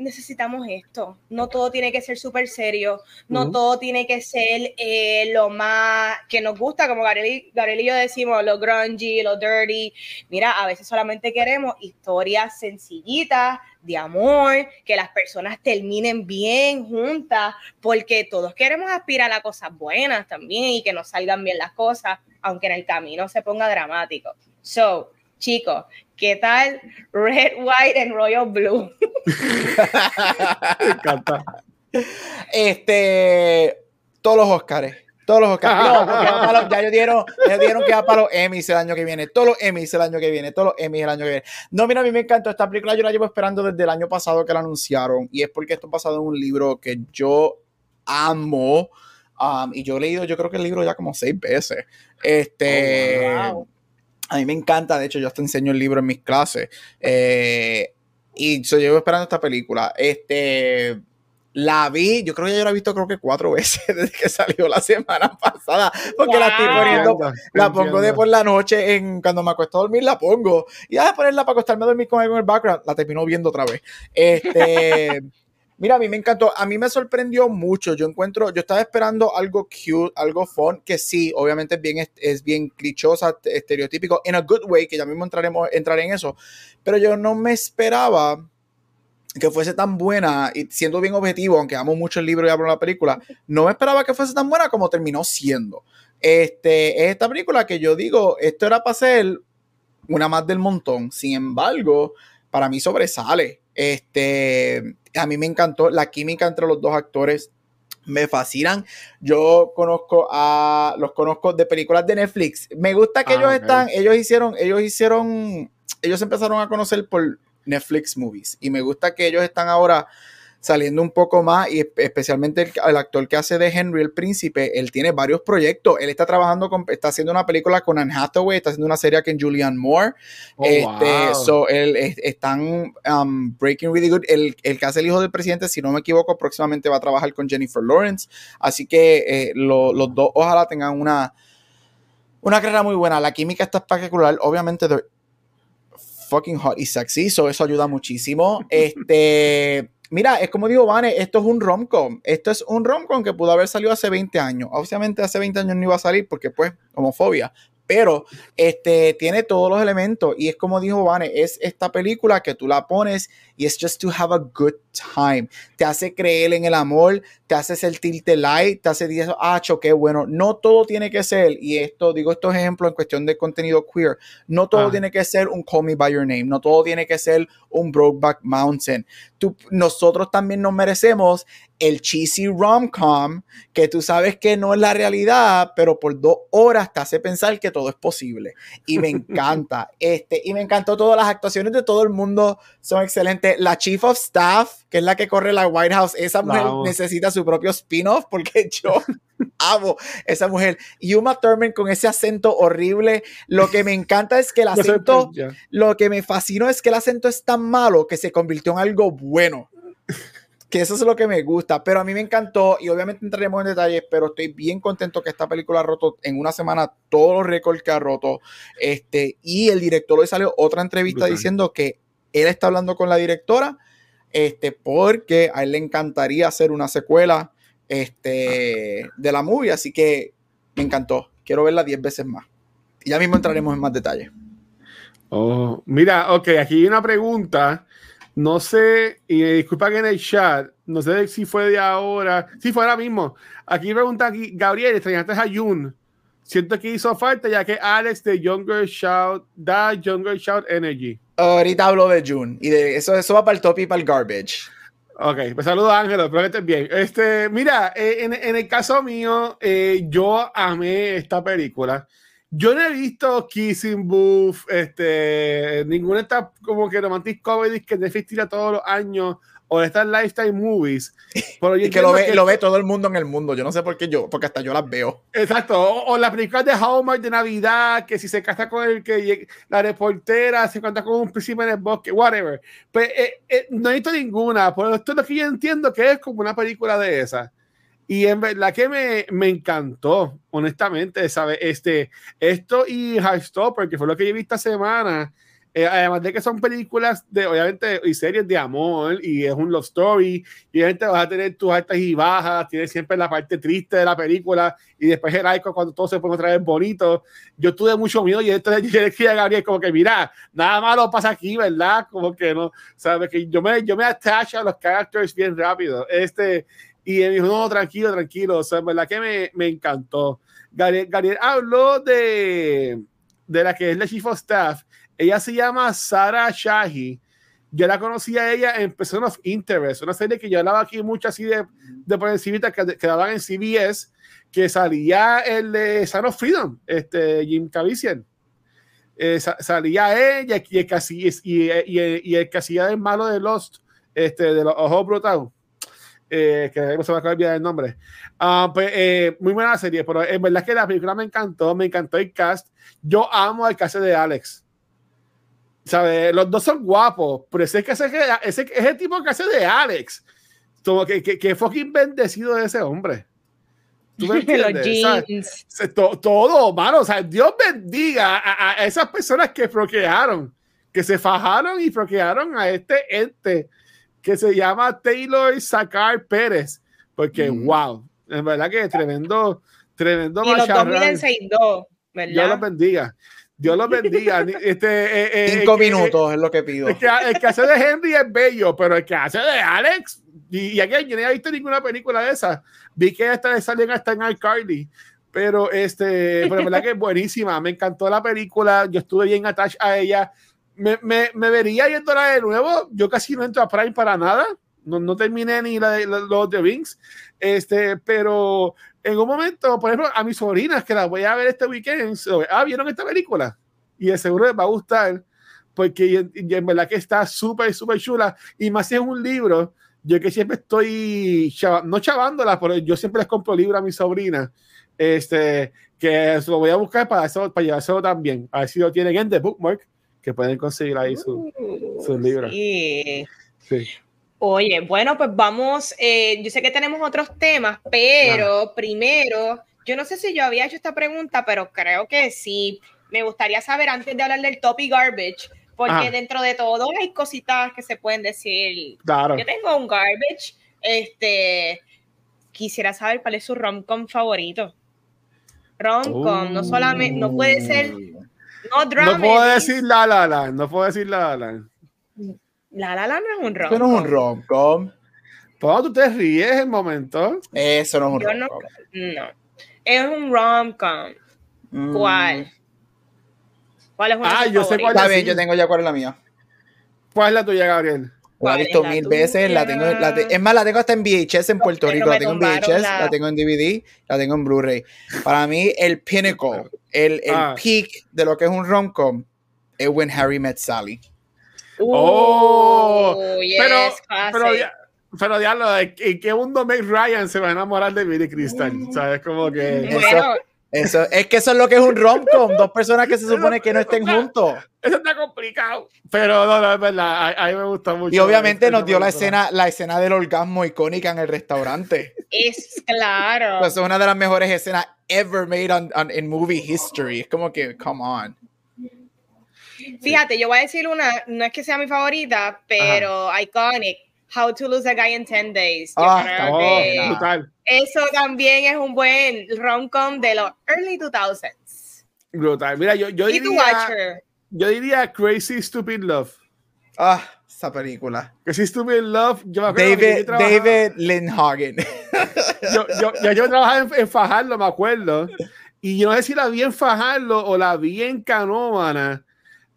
necesitamos esto. No todo tiene que ser súper serio, no todo tiene que ser eh, lo más que nos gusta, como Gabriel, y yo decimos, lo grungy, lo dirty. Mira, a veces solamente queremos historias sencillitas de amor, que las personas terminen bien juntas, porque todos queremos aspirar a cosas buenas también y que nos salgan bien las cosas, aunque en el camino se ponga dramático. So, chicos, ¿qué tal Red, White and Royal Blue? Me encanta. Este, todos los Oscars. Todos los Oscars. No, ya ellos dieron, ya dieron que va para los Emmys el año que viene. Todos los Emmys el año que viene. Todos los Emmys el año que viene. No, mira, a mí me encantó esta película. Yo la llevo esperando desde el año pasado que la anunciaron. Y es porque esto ha pasado en un libro que yo amo. Um, y yo he leído, yo creo que el libro ya como seis veces. Este. Oh, a mí me encanta, de hecho, yo hasta enseño el libro en mis clases. Eh, y yo llevo esperando esta película. Este, la vi, yo creo que ya la he visto creo que cuatro veces desde que salió la semana pasada, porque la estoy poniendo, la pongo de por la noche, en, cuando me acuesto a dormir la pongo, y a ponerla para acostarme a dormir con algo en el background, la termino viendo otra vez. Este, Mira, a mí me encantó, a mí me sorprendió mucho. Yo encuentro, yo estaba esperando algo cute, algo fun, que sí, obviamente es bien, es bien clichosa, estereotípico, in a good way, que ya mismo entraremos, entraré en eso. Pero yo no me esperaba que fuese tan buena, y siendo bien objetivo, aunque amo mucho el libro y hablo la película, no me esperaba que fuese tan buena como terminó siendo. Este, es esta película que yo digo, esto era para ser una más del montón. Sin embargo, para mí sobresale. Este, a mí me encantó la química entre los dos actores. Me fascinan. Yo conozco a los conozco de películas de Netflix. Me gusta que ah, ellos están, ellos hicieron, ellos hicieron, ellos empezaron a conocer por Netflix movies y me gusta que ellos están ahora saliendo un poco más y especialmente el, actor que hace de Henry el príncipe, él tiene varios proyectos, él está trabajando con, está haciendo una película con Anne Hathaway, está haciendo una serie con Julianne Moore, oh, este, so él, están um, breaking really good, el, el, que hace el hijo del presidente, si no me equivoco, próximamente va a trabajar con Jennifer Lawrence, así que eh, los dos ojalá tengan una una carrera muy buena, la química está espectacular, obviamente fucking hot y sexy, so eso ayuda muchísimo, este Mira, es como digo, Vane, esto es un romcom. Esto es un romcom que pudo haber salido hace 20 años. Obviamente hace 20 años no iba a salir porque pues homofobia pero este, tiene todos los elementos y es como dijo Vane, es esta película que tú la pones y es just to have a good time. Te hace creer en el amor, te hace sentirte light, te hace decir, ah, qué bueno. No todo tiene que ser, y esto, digo estos ejemplos en cuestión de contenido queer, no todo ah. tiene que ser un Call Me By Your Name, no todo tiene que ser un Brokeback Mountain. Tú, nosotros también nos merecemos el cheesy rom-com que tú sabes que no es la realidad, pero por dos horas te hace pensar que todo es posible. Y me encanta. este, y me encantó todas las actuaciones de todo el mundo, son excelentes. La Chief of Staff, que es la que corre la White House, esa mujer necesita su propio spin-off porque yo amo esa mujer. Y Uma Thurman con ese acento horrible. Lo que me encanta es que el acento, lo que me fascinó es que el acento es tan malo que se convirtió en algo bueno que eso es lo que me gusta, pero a mí me encantó y obviamente entraremos en detalles, pero estoy bien contento que esta película ha roto en una semana todos los récords que ha roto. Este, y el director hoy salió otra entrevista diciendo que él está hablando con la directora, este, porque a él le encantaría hacer una secuela. este, de la movie, así que me encantó. Quiero verla 10 veces más. Y ya mismo entraremos en más detalles. Oh, mira, ok, aquí hay una pregunta. No sé, y disculpa que en el chat, no sé si fue de ahora, si fue ahora mismo. Aquí pregunta aquí, Gabriel, extrañaste a Jun. Siento que hizo falta ya que Alex de Younger Shout da Younger Shout Energy. Ahorita hablo de June y de eso, eso va para el top y para el garbage. Ok, pues saludos Ángelo, espero bien. Este, mira, eh, en, en, el caso mío, eh, yo amé esta película. Yo no he visto Kissing Booth, este, ninguna de estas como que romantic comedies que Netflix tira todos los años o de estas lifestyle movies. Pero y que lo ve, lo ve todo el mundo en el mundo. Yo no sé por qué yo, porque hasta yo las veo. Exacto. O, las películas de Hallmark de Navidad, que si se casa con el que la reportera se cuenta con un príncipe en el bosque, whatever. Pues eh, eh, no he visto ninguna. Por esto es lo que yo entiendo que es como una película de esas. Y en verdad que me, me encantó, honestamente, ¿sabes? Este, esto y Heartstopper, que fue lo que yo vi esta semana, eh, además de que son películas de, obviamente, y series de amor, y es un love story, y obviamente vas a tener tus altas y bajas, tienes siempre la parte triste de la película, y después el heroico cuando todo se pone otra vez bonito. Yo tuve mucho miedo, y entonces yo dije a Gabriel, como que, mira, nada malo pasa aquí, ¿verdad? Como que no, sabes que yo me, yo me attach a los characters bien rápido. Este, y él dijo, no, tranquilo, tranquilo, o sea, verdad que me, me encantó. Gabriel, Gabriel habló de, de la que es la Chief of Staff, ella se llama Sara Shahi. Yo la conocí a ella en Person of Interest, una serie que yo hablaba aquí mucho así de, de por encima que, que daban en CBS, que salía el de Son of Freedom, este, Jim Caviezel. Eh, salía ella y el, casi, y, y, y el que hacía el malo de Lost, este, de los ojos brutales. Eh, que no se me acaba de el nombre. Uh, pues, eh, muy buena serie, pero en verdad que la película me encantó, me encantó el cast. Yo amo el cast de Alex. ¿Sabes? Los dos son guapos, pero ese, que ese, ese, ese tipo que hace de Alex, como que, que, que fucking bendecido de ese hombre. ¿Tú me entiendes? Todo, todo, mano. O sea, Dios bendiga a, a, esas personas que proquearon, que se fajaron y proquearon a este ente que se llama Taylor Sacar Pérez. Porque, mm. wow, es verdad que tremendo, tremendo. Y los dos miden 6'2, ¿verdad? Dios los bendiga. Dios los bendiga. Este, eh, eh, Cinco minutos es lo que pido. El que, el que, hace de Henry es bello, pero el que hace de Alex, y, y aquí yo no he visto ninguna película de esa. Vi que esta salen hasta en iCarly. Pero este, pero verdad que es buenísima. Me encantó la película. Yo estuve bien attached a ella. Me, me, me vería yéndola de nuevo. Yo casi no entro a Prime para nada. No, no terminé ni la de, los de Rings. Este, pero en un momento, por ejemplo, a mis sobrinas que las voy a ver este weekend, ah, ¿vieron esta película? Y de seguro les va a gustar, porque en verdad que está súper, súper chula, y más si es un libro, yo que siempre estoy, no chavándola, pero yo siempre les compro libros a mis sobrinas, este, que lo voy a buscar para, eso, para llevárselo también, a ver si lo tienen en The Bookmark, que pueden conseguir ahí su, uh, sus libros. Sí. sí. Oye, bueno, pues vamos, eh, yo sé que tenemos otros temas, pero primero, yo no sé si yo había hecho esta pregunta, pero creo que sí. Me gustaría saber antes de hablar del top y garbage, porque dentro de todo hay cositas que se pueden decir. Claro. Yo tengo un garbage, este, quisiera saber cuál es su rom-com favorito. Rom-com, no solamente, no puede ser, no drama. No puedo decir la la la, no puedo decir la la la. La La no es un rom. Eso no es un rom-com. tú te ríes el momento. Eso no es un rom-com. No, Es un rom-com. Mm. ¿Cuál? ¿Cuál es una Ah, yo sé cuál Está bien, yo tengo ya cuál es la mía. ¿Cuál es la tuya, Gabriel? La he visto mil veces, la tengo, la es más, la tengo hasta en VHS en Puerto Rico, la tengo en VHS, la... tengo en DVD, la tengo en Blu-ray. Para mí, el pinnacle, el, el ah. peak de lo que es un rom-com es When Harry Met Sally oh, pero, pero, pero diablo, ¿en qué mundo Meg Ryan se va a enamorar de Billy Crystal? ¿Sabes? Como que. Eso, eso, es que eso es lo que es un rom-com, dos personas que se supone que no estén juntos. Eso está complicado. Pero no, no, es verdad, a, mí me gusta mucho. Y obviamente nos dio la escena, la escena del orgasmo icónica en el restaurante. Es claro. Pues es una de las mejores escenas ever made on, on, in movie history. Es como que, come on. Fíjate, yo voy a decir una, no es que sea mi favorita, pero iconic, How to Lose a Guy in 10 Days. Ah, eso también es un buen rom-com de los early 2000s. Brutal. Mira, yo, yo diría, yo diría Crazy Stupid Love. Ah, esa película. Crazy Stupid Love. Yo David, David Lindhagen. yo, yo, yo, yo trabajaba en, en Fajardo, me acuerdo. Y yo no sé si la vi en Fajardo o la vi en Canómana,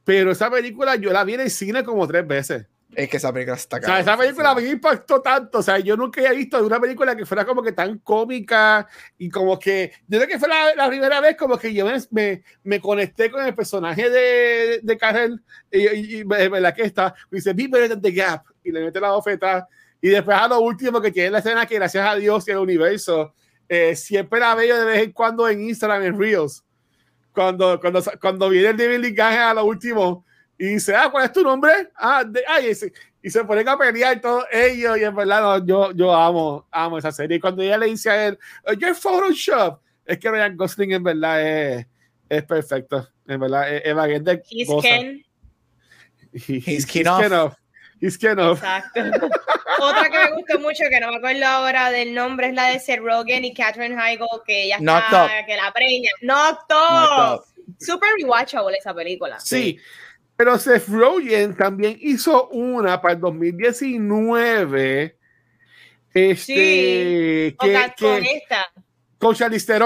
pero esa película yo la vi en el cine como tres veces. Es que esa película está cara. O sea, esa película me impactó tanto. O sea, yo nunca había visto una película que fuera como que tan cómica y como que. Yo creo que fue la, primera vez como que yo me, me, conecté con el personaje de, de Carrel y, y, la que está. dice, Be better than the gap. Y le mete la bofeta. Y después a lo último que tiene la escena que gracias a Dios y al universo eh, siempre la veo de vez en cuando en Instagram, en Reels. Cuando, cuando, cuando viene el David Lingaje a lo último y dice, ah, ¿cuál es tu nombre? Ah, de, ay, ese. y se ponen a pelear todos ellos. Y en verdad, yo, yo amo, amo esa serie. Y cuando ella le dice a él, yo Photoshop, es que Ryan Gosling en verdad es, es perfecto. En verdad, e, Eva Gende. He's Ken. He's, He's Exacto. Otra que me gustó mucho, que no me acuerdo ahora del nombre, es la de Seth Rogen y Catherine Heigl, que ella está, que la preña. Knocked Up. Super rewatchable esa película. Sí, pero Seth Rogen también hizo una para el 2019. Este, sí, que, con esta. Con Charlize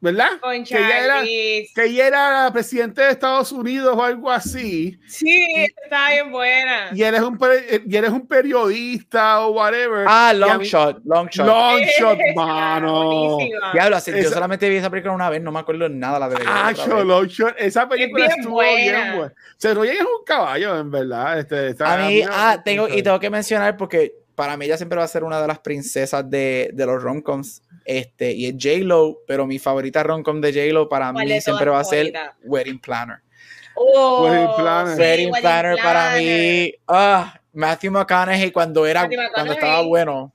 ¿verdad? que ella, era, que ella era presidente de Estados Unidos o algo así. Sí, está bien buena. Y eres un, y eres un periodista o whatever. Ah, long shot, long shot. Long shot, mano. Diablo, así, yo solamente vi esa película una vez, no me acuerdo nada la de Ah, long shot. Esa película estuvo bien buena. Se Rogen es un caballo, en verdad. Este, a mí, ah, tengo, y tengo que mencionar porque para mí ella siempre va a ser una de las princesas de, de los romcoms este, y es J-Lo, pero mi favorita rom-com de J-Lo para mí siempre va a ser Wedding Planner. Oh, Wedding Planner. Wedding, Planner, para mí. Ah, Matthew McConaughey cuando era cuando estaba bueno.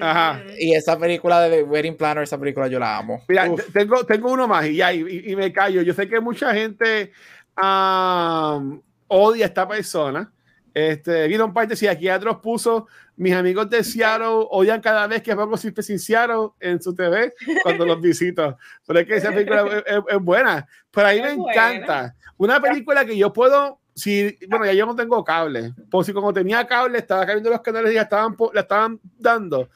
Ajá. Y esa película de Wedding Planner, esa película yo la amo. Mira, tengo, tengo uno más y, ya, y, me callo. Yo sé que mucha gente odia a esta persona. Este, Guido Parte, si aquí otros puso mis amigos de Seattle odian cada vez que pongo Siempre sin Seattle en su TV cuando los visito. Pero es que esa película es, buena. Pero a mí me encanta. Una película que yo puedo, si, bueno, ya yo no tengo cable. Por si como tenía cable, estaba cayendo los canales y ya estaban, la estaban dando.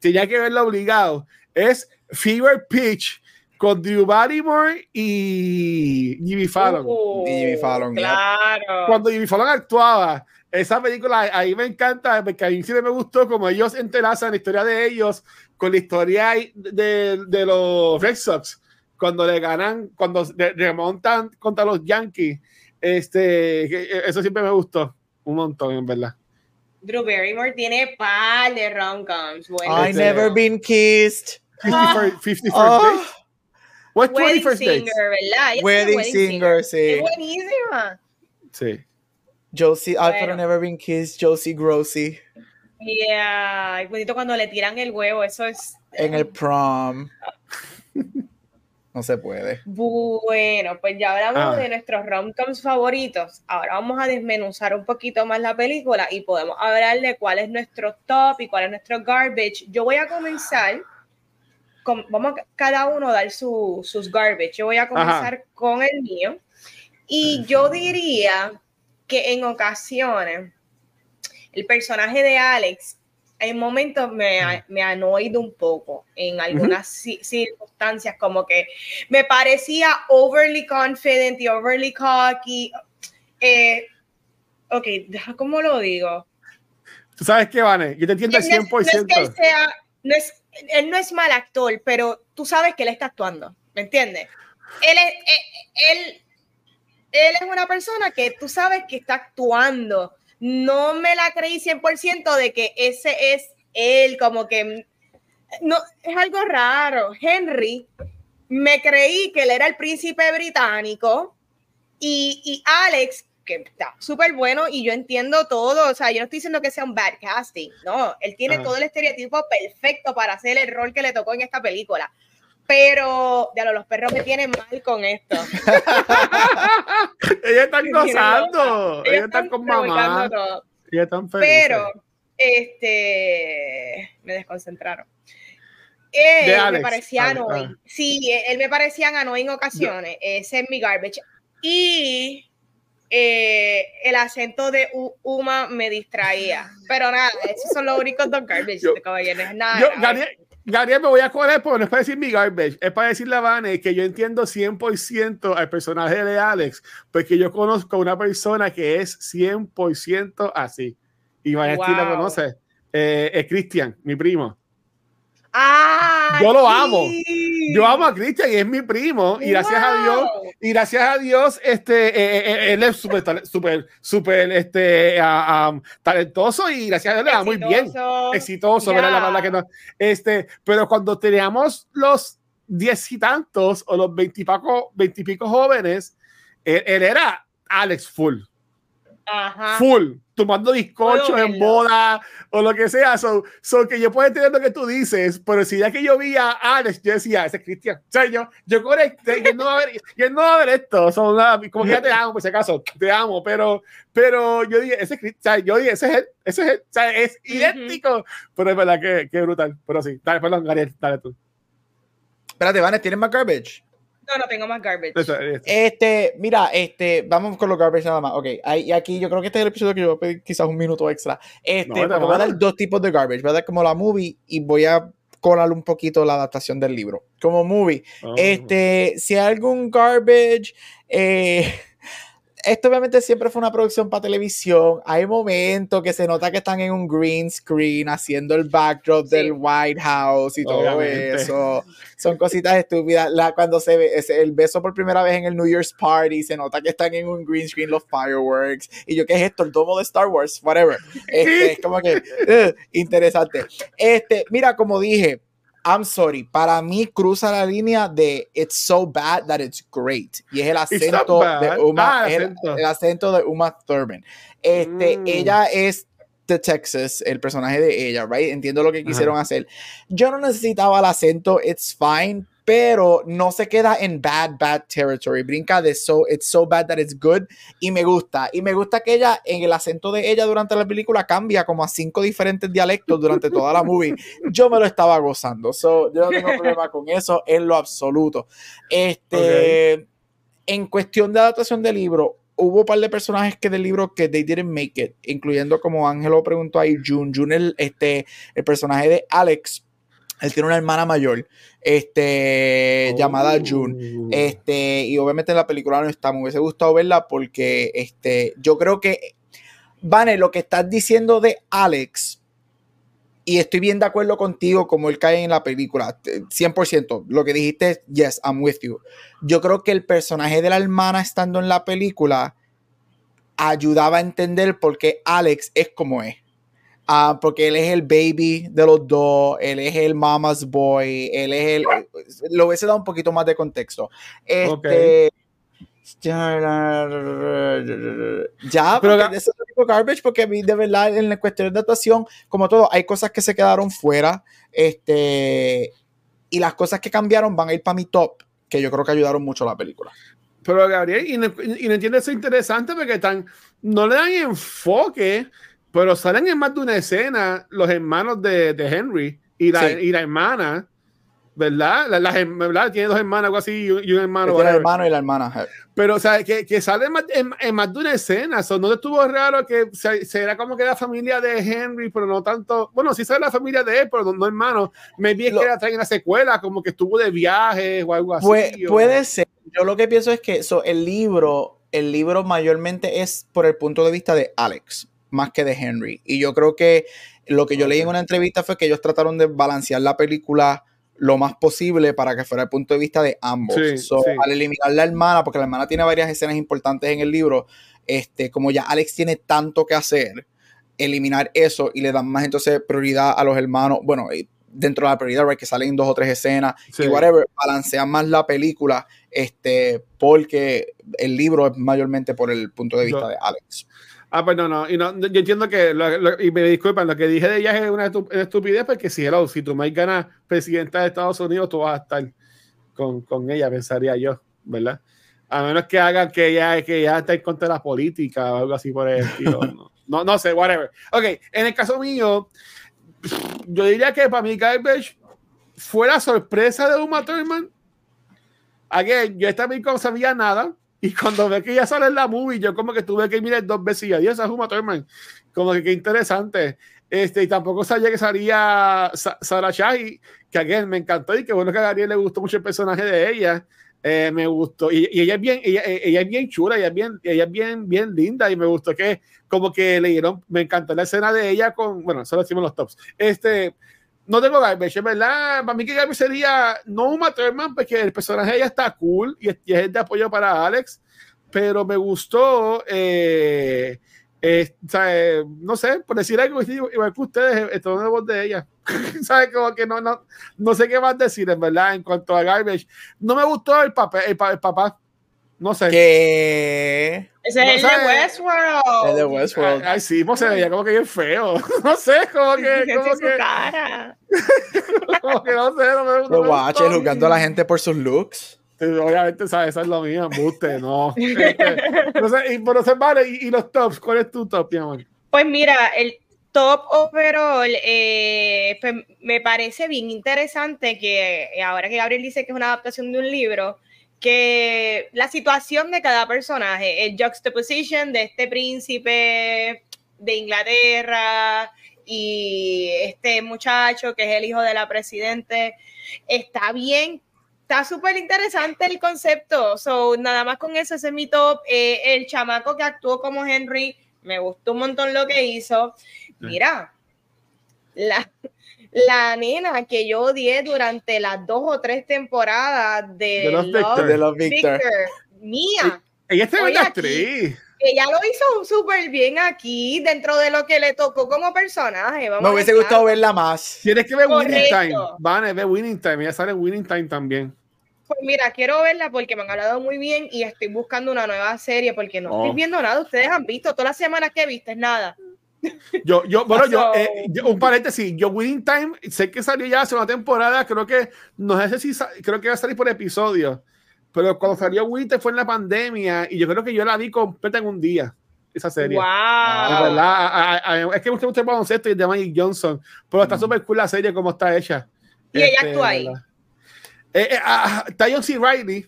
Tenía que verla obligado. Es Fever Pitch con Drew Barrymore y Jimmy Fallon. Uh, y Jimmy Fallon. Claro. Cuando Jimmy Fallon actuaba, esa película ahí me encanta porque a mí sí me gustó como ellos entrelazan la historia de ellos con la historia de, de los Red Sox cuando le ganan, cuando remontan contra los Yankees. Este, eso siempre me gustó un montón, en verdad. Drew Barrymore tiene par de rom-coms. Bueno, I never been kissed. 51st oh. Days. What's Wedding Singer, ¿verdad? Wedding, Singer, sí. Es buenísima. Sí. Josie, bueno. I've never been kissed, Josie Grossi. Yeah, bonito cuando le tiran el huevo, eso es. En el prom. No se puede. Bueno, pues ya hablamos ah. de nuestros rom-coms favoritos. Ahora vamos a desmenuzar un poquito más la película y podemos hablar de cuál es nuestro top y cuál es nuestro garbage. Yo voy a comenzar. Con, vamos a cada uno dar su, sus garbage. Yo voy a comenzar con el mío. Y yo diría que en ocasiones el personaje de Alex en momentos me, me ha oído un poco en algunas circunstancias, como que me parecía overly confident y overly cocky. Eh, ok, ¿cómo lo digo? Tú sabes qué, Vane, yo te entiendo al 100%. No es, que él, sea, no es, él no es mal actor, pero tú sabes que él está actuando, ¿me entiendes? Él, es, eh, él él es una persona que tú sabes que está actuando. No me la creí 100% de que ese es él, como que no, es algo raro. Henry, me creí que él era el príncipe británico y, y Alex, que está súper bueno y yo entiendo todo, o sea, yo no estoy diciendo que sea un bad casting, no, él tiene todo el estereotipo perfecto para hacer el rol que le tocó en esta película. Pero, ya los perros me tienen mal con esto. ellos están gozando. Ellos, están, con mamá. Ellos están Pero Este, me desconcentraron. Él me parecía annoying. Sí, él me parecía annoying en ocasiones. Ese es mi garbage. Y eh, el acento de Uma me distraía. Pero nada, esos son los únicos dos garbage de caballeros. Nada. Gabriel, me voy a coger porque no es para decir mi garbage, es para decirle a Vane que yo entiendo 100% al personaje de Alex, porque yo conozco a una persona que es 100% así. Y Vane wow. la conoce. Eh, es Cristian, mi primo. Ah, yo lo amo. Yo amo a Cristian y es mi primo. Y gracias a Dios, y gracias a Dios, este, eh, eh, eh, él es súper, súper, súper este, uh, talentoso y gracias a Dios le muy bien. Exitoso, yeah. La verdad que no. Este, pero cuando teníamos los diez y tantos o los veintipico, veintipico jóvenes, él, él era Alex Full. Ajá. Full, tomando bizcochos en boda o lo que sea. Son so que yo puedo entender lo que tú dices, pero si ya que yo vi a Alex, yo decía, ese es Cristian. O sea, yo, yo conecté, y no va a ver, y no va a ver esto. Son nada, como que ya te amo, por si acaso, te amo, pero, pero yo dije, ese es Cristian. yo dije, ese es él, ese es él. O sea, es idéntico. Uh -huh. Pero es verdad que, que brutal. Pero sí, dale, perdón, Gabriel, dale tú. Espérate, Vanes, ¿tienes más garbage? No, no tengo más garbage. Este, mira, este, vamos con los garbage nada más. Ok, y aquí yo creo que este es el episodio que yo voy a pedir quizás un minuto extra. Este, no, voy a dar dos tipos de garbage. Voy a dar como la movie y voy a colar un poquito la adaptación del libro. Como movie. Oh. Este, si hay algún garbage, eh, esto obviamente siempre fue una producción para televisión. Hay momentos que se nota que están en un green screen haciendo el backdrop sí. del White House y todo eso. Son cositas estúpidas. La, cuando se ve ese, el beso por primera vez en el New Year's Party, se nota que están en un green screen los fireworks. Y yo, ¿qué es esto? El domo de Star Wars, whatever. Este, es como que uh, interesante. Este, mira, como dije, I'm sorry, para mí cruza la línea de it's so bad that it's great. Y es el acento de Uma, ah, el, acento. El, acento de Uma Thurman. Este, mm. ella es de Texas, el personaje de ella, right? Entiendo lo que quisieron Ajá. hacer. Yo no necesitaba el acento, it's fine, pero no se queda en bad, bad territory. Brinca de so, it's so bad that it's good. Y me gusta. Y me gusta que ella, en el acento de ella durante la película, cambia como a cinco diferentes dialectos durante toda la movie. Yo me lo estaba gozando. So, yo no tengo problema con eso en lo absoluto. Este, okay. en cuestión de adaptación del libro, hubo un par de personajes que del libro que they didn't make it, incluyendo como Ángelo preguntó ahí, June. June, el, este, el personaje de Alex él tiene una hermana mayor, este, oh. llamada June. Este, y obviamente en la película no está. Me hubiese gustado verla porque este, yo creo que, Vane, lo que estás diciendo de Alex, y estoy bien de acuerdo contigo como él cae en la película, 100%. Lo que dijiste, yes, I'm with you. Yo creo que el personaje de la hermana estando en la película ayudaba a entender por qué Alex es como es. Uh, porque él es el baby de los dos, él es el mama's boy, él es el... Lo hubiese dado un poquito más de contexto. Este, okay. Ya, pero eso es garbage porque a mí de verdad en la cuestión de actuación, como todo, hay cosas que se quedaron fuera, este, y las cosas que cambiaron van a ir para mi top, que yo creo que ayudaron mucho a la película. Pero Gabriel, y no, y no eso interesante porque están, no le dan enfoque pero salen en más de una escena los hermanos de, de Henry y la, sí. y la hermana, ¿verdad? La, la, ¿verdad? Tiene dos hermanas, algo así, y un, y un hermano. El hermano y la hermana. Pero, o sea, que, que sale más, en, en, más de una escena. So, no estuvo raro que se, será como que la familia de Henry, pero no tanto. Bueno, sí sale la familia de él, pero no, no hermano. Me vi que la traen en la secuela, como que estuvo de viaje o algo así. Puede, o... puede ser. Yo lo que pienso es que so, el libro. El libro mayormente es por el punto de vista de Alex más que de Henry. Y yo creo que lo que yo leí en una entrevista fue que ellos trataron de balancear la película lo más posible para que fuera el punto de vista de ambos. Sí, so, sí. Al eliminar la hermana, porque la hermana tiene varias escenas importantes en el libro, este, como ya Alex tiene tanto que hacer, eliminar eso y le dan más entonces prioridad a los hermanos, bueno, dentro de la prioridad, right, que salen dos o tres escenas sí. y whatever, balancean más la película, este, porque el libro es mayormente por el punto de vista no. de Alex. Ah, pues no, no. Y no, yo entiendo que, lo, lo, y me disculpan, lo que dije de ella es una estupidez, porque si, hello, si tú me ganas presidenta de Estados Unidos, tú vas a estar con, con ella, pensaría yo, ¿verdad? A menos que hagan que ella, que ella esté en contra de la política o algo así por el estilo. No. No, no sé, whatever. Ok, en el caso mío, yo diría que para mí Garbage fue la sorpresa de Uma Thurman. Again, yo esta no sabía nada. Y cuando ve que ya sale en la movie, yo como que tuve que mirar dos veces y adiós a Uma Thurman. Como que qué interesante. Este, y tampoco sabía que salía Sarah Shahi, que again, me encantó y que bueno que a Gabriel le gustó mucho el personaje de ella. Eh, me gustó y, ella es bien ella, ella, es bien chula ella es bien ella es bien bien linda y me gustó que como que le dieron me encantó la escena de ella con bueno solo decimos los tops este no tengo garbage, es verdad. Para mí que garbage sería no Uma Thurman, porque el personaje ella está cool y es, de apoyo para Alex, pero me gustó, eh, eh, eh, no sé, por decir algo igual que ustedes, el tono de voz de ella. ¿Sabes? Como que no, no, no sé qué más decir, en verdad, en cuanto a garbage. No me gustó el, papel, el, el papá. No sé. ¿Qué? Ese es el de Westworld. El de Westworld. Ay, sí, pues se veía como que bien feo. No sé, como que. Como que... cara. como que no sé, no me gusta. Los guaches juzgando a la gente por sus looks. obviamente, ¿sabes? esa es lo mío, buste, no. Este, no sé, y, pero se vale, y, y, los tops, ¿cuál es tu top, mi amor? Pues mira, el top overall, eh, pues me parece bien interesante que ahora que Gabriel dice que es una adaptación de un libro, que la situación de cada personaje, el juxtaposition de este príncipe de Inglaterra y este muchacho que es el hijo de la presidente, está bien, está súper interesante el concepto. So, nada más con eso, ese es mi top. Eh, el chamaco que actuó como Henry, me gustó un montón lo que hizo. Mira, la, la nena que yo odié durante las dos o tres temporadas de, de los Victor. De los Victor. Mía. Ella es tremenda actriz. Ella lo hizo súper bien aquí, dentro de lo que le tocó como personaje. Vamos Me hubiese gustado verla más. Tienes que ver Winning Time. Van ve Winning Time. Ella sale Winning Time también. Pues mira, quiero verla porque me han hablado muy bien y estoy buscando una nueva serie porque no estoy oh. viendo nada. Ustedes han visto todas las semanas que viste, nada. Yo, yo, bueno, eh, yo, un paréntesis, yo Winning Time, sé que salió ya hace una temporada, creo que, no sé si, creo que va a salir por episodio, pero cuando salió Winning Time fue en la pandemia y yo creo que yo la vi completa en un día, esa serie. Wow. es que usted gusta el baloncesto y de Magic Johnson, pero está mm. súper cool la serie como está hecha. Y ella este, actúa ahí. Eh, eh, ah, C. Riley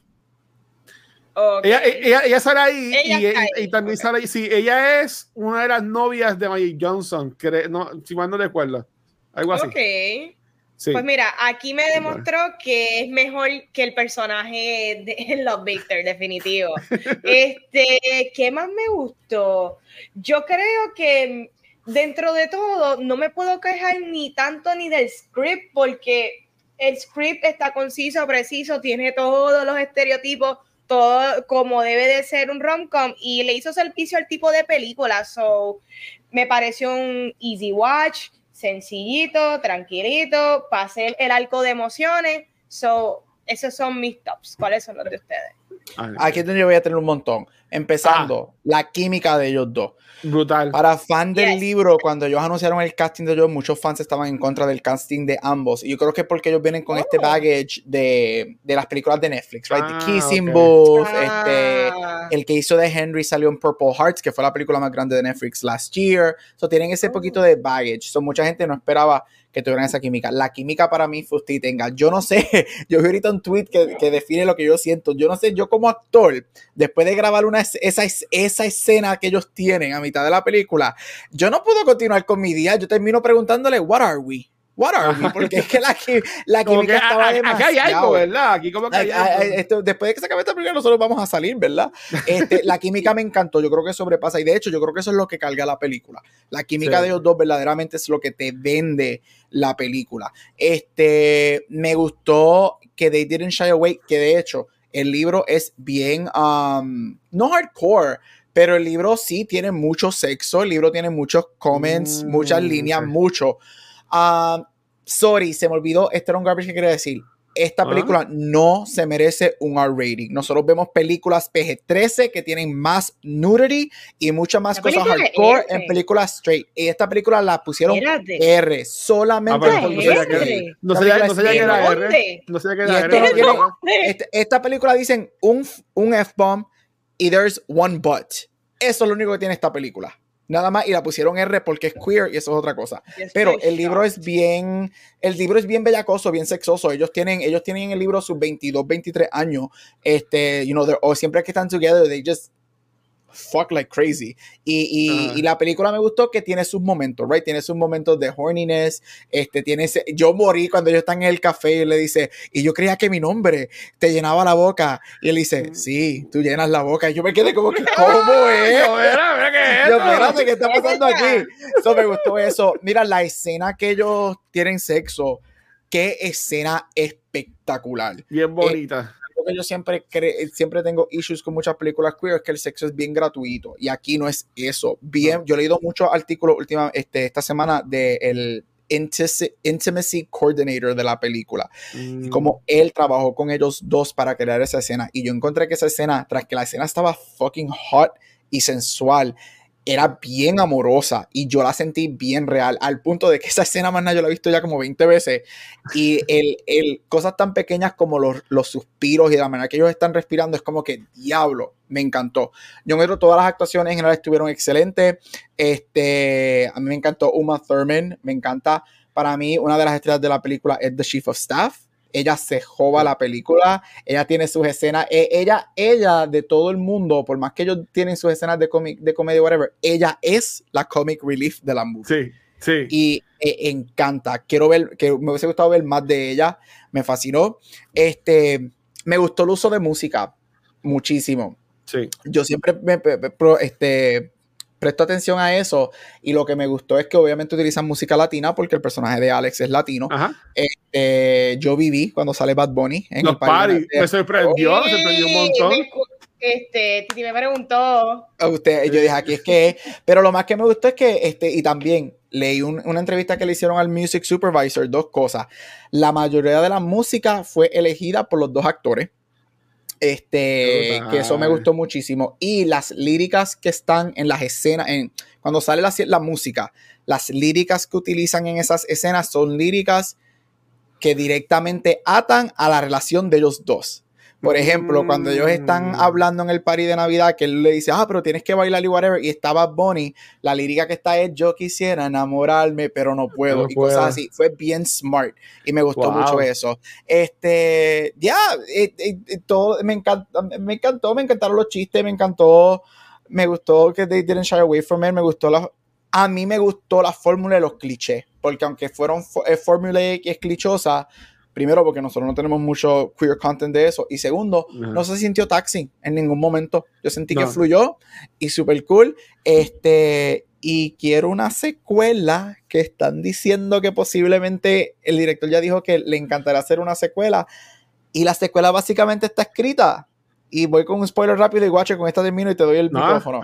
ella, ella, sale ahí y, también sale ahí. Sí, ella es una de las novias de Magic Johnson, no, si mal no recuerdo. Algo así. Ok. Pues mira, aquí me demostró que es mejor que el personaje de Love Victor, definitivo. este, ¿qué más me gustó? Yo creo que dentro de todo no me puedo quejar ni tanto ni del script porque el script está conciso, preciso, tiene todos los estereotipos como debe de ser un rom-com y le hizo servicio al tipo de película. So, me pareció un easy watch, sencillito, tranquilito, pasé el arco de emociones. So, esos son mis tops. ¿Cuáles son los de ustedes? Aquí yo voy a tener un montón. Empezando, ah. la química de ellos dos. Brutal. Para fan del libro, cuando ellos anunciaron el casting de ellos, muchos fans estaban en contra del casting de ambos. Y yo creo que es porque ellos vienen con este oh. baggage de, de, las películas de Netflix, right? The ah, Kissing Booth, este, ah. el que hizo de Henry salió en Purple Hearts, que fue la película más grande de Netflix last year. So tienen ese oh. poquito de baggage. So mucha gente no esperaba que tuvieran esa química. La química para mí fue usted tenga. Yo no sé, yo vi ahorita un tweet que, que, define lo que yo siento. Yo no sé, yo como actor, después de grabar una, esa, esa escena que ellos tienen a mitad de la película, yo no puedo continuar con mi día. Yo termino preguntándole, ¿What are we? What are we? Porque es que la, la química estaba demasiado. Aquí hay algo, ¿verdad? Aquí como que hay algo. después de que se acabe esta película, nosotros vamos a salir, ¿verdad? Este, la química me encantó. Yo creo que sobrepasa. Y de hecho, yo creo que eso es lo que carga la película. La química de los dos verdaderamente es lo que te vende la película. Este, me gustó que They Didn't Shy Away, que de hecho, el libro es bien, um, no hardcore, pero el libro sí tiene mucho sexo, el libro tiene muchos comments, muchas mm, líneas, mucho. Ah, sorry, se me olvidó, este era un garbage que quería decir. Esta película no se merece un R rating. Nosotros vemos películas PG-13 que tienen más nudity y muchas más cosas hardcore en películas straight. Y esta película la pusieron R, solamente ah, No sabía que era R. No sabía que era R. esta película dicen un, un F-bomb y there's one but. Eso es lo único que tiene esta película. Nada más, y la pusieron R porque es queer y eso es otra cosa. Pero el libro es bien, el libro es bien bellacoso, bien sexoso. Ellos tienen, ellos tienen el libro sus 22, 23 años, este, you know, o siempre que están together, they just fuck like crazy. Y, y, la película me gustó que tiene sus momentos, right? Tiene sus momentos de horniness. Este, tiene ese, yo morí cuando ellos están en el café y él le dice, y yo creía que mi nombre te llenaba la boca. Y él dice, sí, tú llenas la boca. Y yo me quedé como que, ¿cómo es? Yo, espérate, ¿qué está pasando aquí? Eso me gustó eso. Mira, la escena que ellos tienen sexo, qué escena espectacular. Bien bonita que yo siempre, siempre tengo issues con muchas películas queer es que el sexo es bien gratuito y aquí no es eso. Bien, yo he leído muchos artículos última, este, esta semana de el intimacy coordinator de la película y como mm. él trabajó con ellos dos para crear esa escena y yo encontré que esa escena, tras que la escena estaba fucking hot y sensual, era bien amorosa y yo la sentí bien real, al punto de que esa escena más yo la he visto ya como 20 veces y el, el cosas tan pequeñas como los, los, suspiros y la manera que ellos están respirando es como que diablo, me encantó. Yo creo todas las actuaciones en general estuvieron excelentes. Este, a mí me encantó Uma Thurman, me encanta. Para mí, una de las estrellas de la película es The Chief of Staff ella se joba la película, ella tiene sus escenas, e, ella, ella de todo el mundo, por más que ellos tienen sus escenas de, de comedia, whatever, ella es la comic relief de la movie. Sí, sí. Y e, encanta, quiero ver, que me hubiese gustado ver más de ella, me fascinó. Este, me gustó el uso de música, muchísimo. Sí. Yo siempre me, este, presto atención a eso y lo que me gustó es que obviamente utilizan música latina porque el personaje de Alex es latino. Este, yo viví cuando sale Bad Bunny en el party. Me sorprendió, me sorprendió un montón. Este, Titi me preguntó. Usted, yo dije, aquí es que, pero lo más que me gustó es que, este, y también leí una entrevista que le hicieron al Music Supervisor, dos cosas. La mayoría de la música fue elegida por los dos actores. Este, que eso me gustó muchísimo. Y las líricas que están en las escenas, en, cuando sale la, la música, las líricas que utilizan en esas escenas son líricas que directamente atan a la relación de ellos dos. Por ejemplo, cuando ellos están mm. hablando en el party de Navidad, que él le dice, ah, pero tienes que bailar y whatever, y estaba Bonnie, la lírica que está es, yo quisiera enamorarme, pero no puedo, y cosas así. Fue bien smart, y me gustó mucho eso. Este, ya, eh, eh, eh, todo, me, encanta, me encantó, me encantaron los chistes, me encantó, me gustó que they didn't shy away from it, me gustó la, a mí me gustó la fórmula de los clichés, porque aunque fueron fórmula y es clichosa, Primero, porque nosotros no tenemos mucho queer content de eso. Y segundo, no se sintió taxi en ningún momento. Yo sentí que fluyó y súper cool. Este, y quiero una secuela que están diciendo que posiblemente el director ya dijo que le encantará hacer una secuela. Y la secuela básicamente está escrita. Y voy con un spoiler rápido y guache, con esta termino y te doy el micrófono.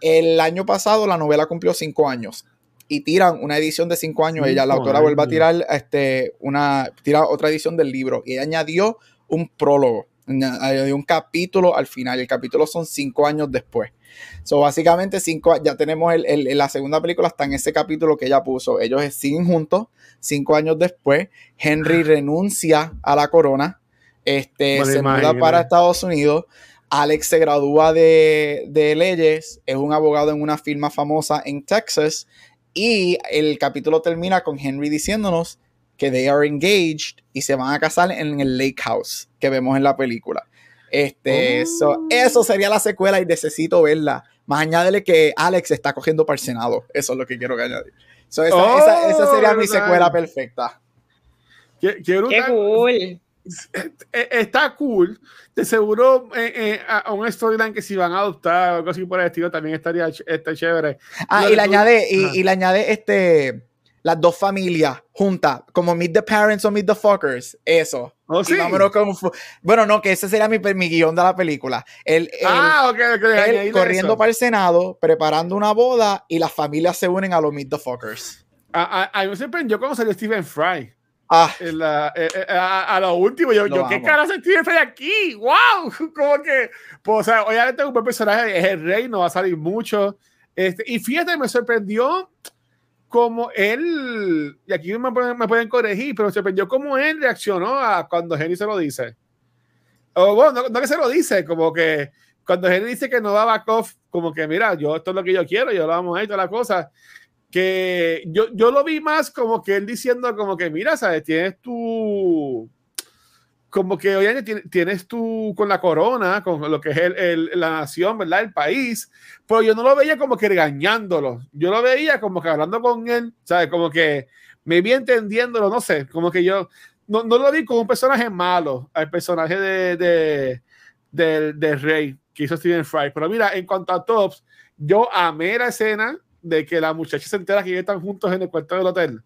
El año pasado la novela cumplió cinco años y tiran una edición de cinco años. ella, la autora, vuelve a tirar este, una, tira otra edición del libro y ella añadió un prólogo, añadió un capítulo al final. El capítulo son cinco años después. So, básicamente, cinco, ya tenemos el, la segunda película, está en ese capítulo que ella puso. Ellos siguen juntos, cinco años después. Henry renuncia a la corona, este, se muda para Estados Unidos. Alex se gradúa de, de, leyes, es un abogado en una firma famosa en Texas y el capítulo termina con Henry diciéndonos que they are engaged y se van a casar en el lake house que vemos en la película. Este, oh. eso sería la secuela y necesito verla. Más añádele que Alex está cogiendo para el Senado. Eso es lo que quiero que añadir. esa, esa, sería mi secuela perfecta. Qué, qué cool. Eh, está cool. De seguro eh, eh, a un storyline que si van a adoptar o algo así por el estilo también estaría está chévere. Ah, y le añade, y, le añade este las dos familias juntas, como Meet the Parents o Meet the Fuckers, eso. Oh, sí. bueno, no, que ese sería mi, mi guion de la película. El, ah, ok, corriendo para el Senado, preparando una boda y las familias se unen a los Meet the Fuckers. A, a, a mí me sorprendió cuando salió Stephen Fry. Ah. Eh, eh, a, lo último, yo, yo ¿qué cara se tiene aquí? ¡Wow! Como que, pues, o sea, obviamente un buen personaje es el rey, no va a salir mucho. Este, y fíjate, me sorprendió como él, y aquí me pueden, me pueden corregir, pero me sorprendió cómo él reaccionó a cuando Jenny se lo dice. O bueno, no, que se lo dice, como que cuando Henry dice que no va off, como que mira, yo esto es lo que yo quiero, yo lo vamos a ir, toda la cosa, que yo, yo lo vi más como que él diciendo como que mira, sabes, tienes tu como que oye, tienes tú con la corona, con lo que es el, la nación, ¿verdad? El país, pero yo no lo veía como que regañándolo, yo lo veía como que hablando con él, ¿sabes? Como que me vi entendiéndolo, no sé, como que yo no, no lo vi como un personaje malo, al personaje de, de, de, de Rey que hizo Steven Fry. Pero mira, en cuanto a tops, yo amé la escena de que la muchacha se entera que están juntos en el cuarto del hotel.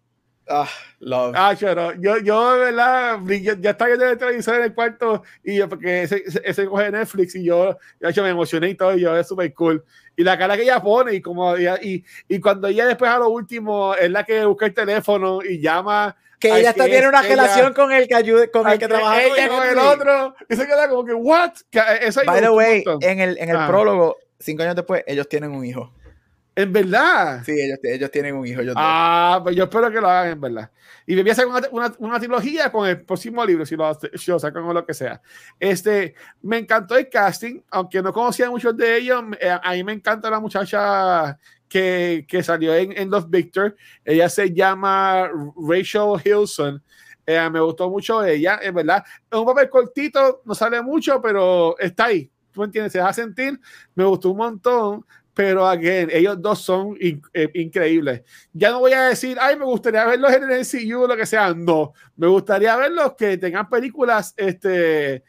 Ah, love. Ah, yo, yo, yo, ¿verdad? ya estaba viendo el televisor en el cuarto y yo, porque ese, ese, coge Netflix y yo, yo me emocioné y todo, y yo, es súper cool. Y la cara que ella pone y como, y, y, cuando ella después a lo último es la que busca el teléfono y llama. Que ella está tiene una relación con el que ayude, con el que, trabaja ella con el otro. Y se queda como que, what? eso By the way, en el, en el ah. prólogo, cinco años después, ellos tienen un hijo. ¿En verdad? Sí, ellos, ellos tienen un hijo. ah, pues yo espero que lo hagan en verdad. Y me voy a hacer una, una, una, trilogía con el próximo libro, si lo, si lo sacan o lo que sea. Este, me encantó el casting, aunque no conocía muchos de ellos. Eh, a mí me encanta la muchacha que, que salió en, en Los Victor. Ella se llama Rachel Hilson. Eh, me gustó mucho ella, en verdad. Es un papel cortito, no sale mucho, pero está ahí. ¿Tú entiendes? Se deja sentir. Me gustó un montón pero again, ellos dos son eh, increíbles. Ya no voy a decir, ay, me gustaría verlos en el MCU o lo que sea, no, me gustaría verlos que tengan películas este,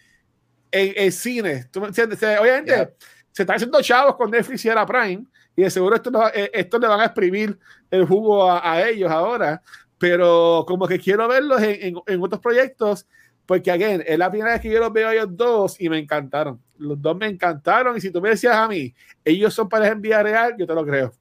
en, cine. ¿Tú me entiendes? Obviamente, se están haciendo chavos con Netflix y era Prime, y de seguro esto, eh, esto le van a exprimir el jugo a, ellos ahora, pero como que quiero verlos en, en otros proyectos porque, again, es la primera vez que yo los veo a ellos dos y me encantaron. Los dos me encantaron. Y si tú me decías a mí, ellos son pareja en vida real, yo te lo creo.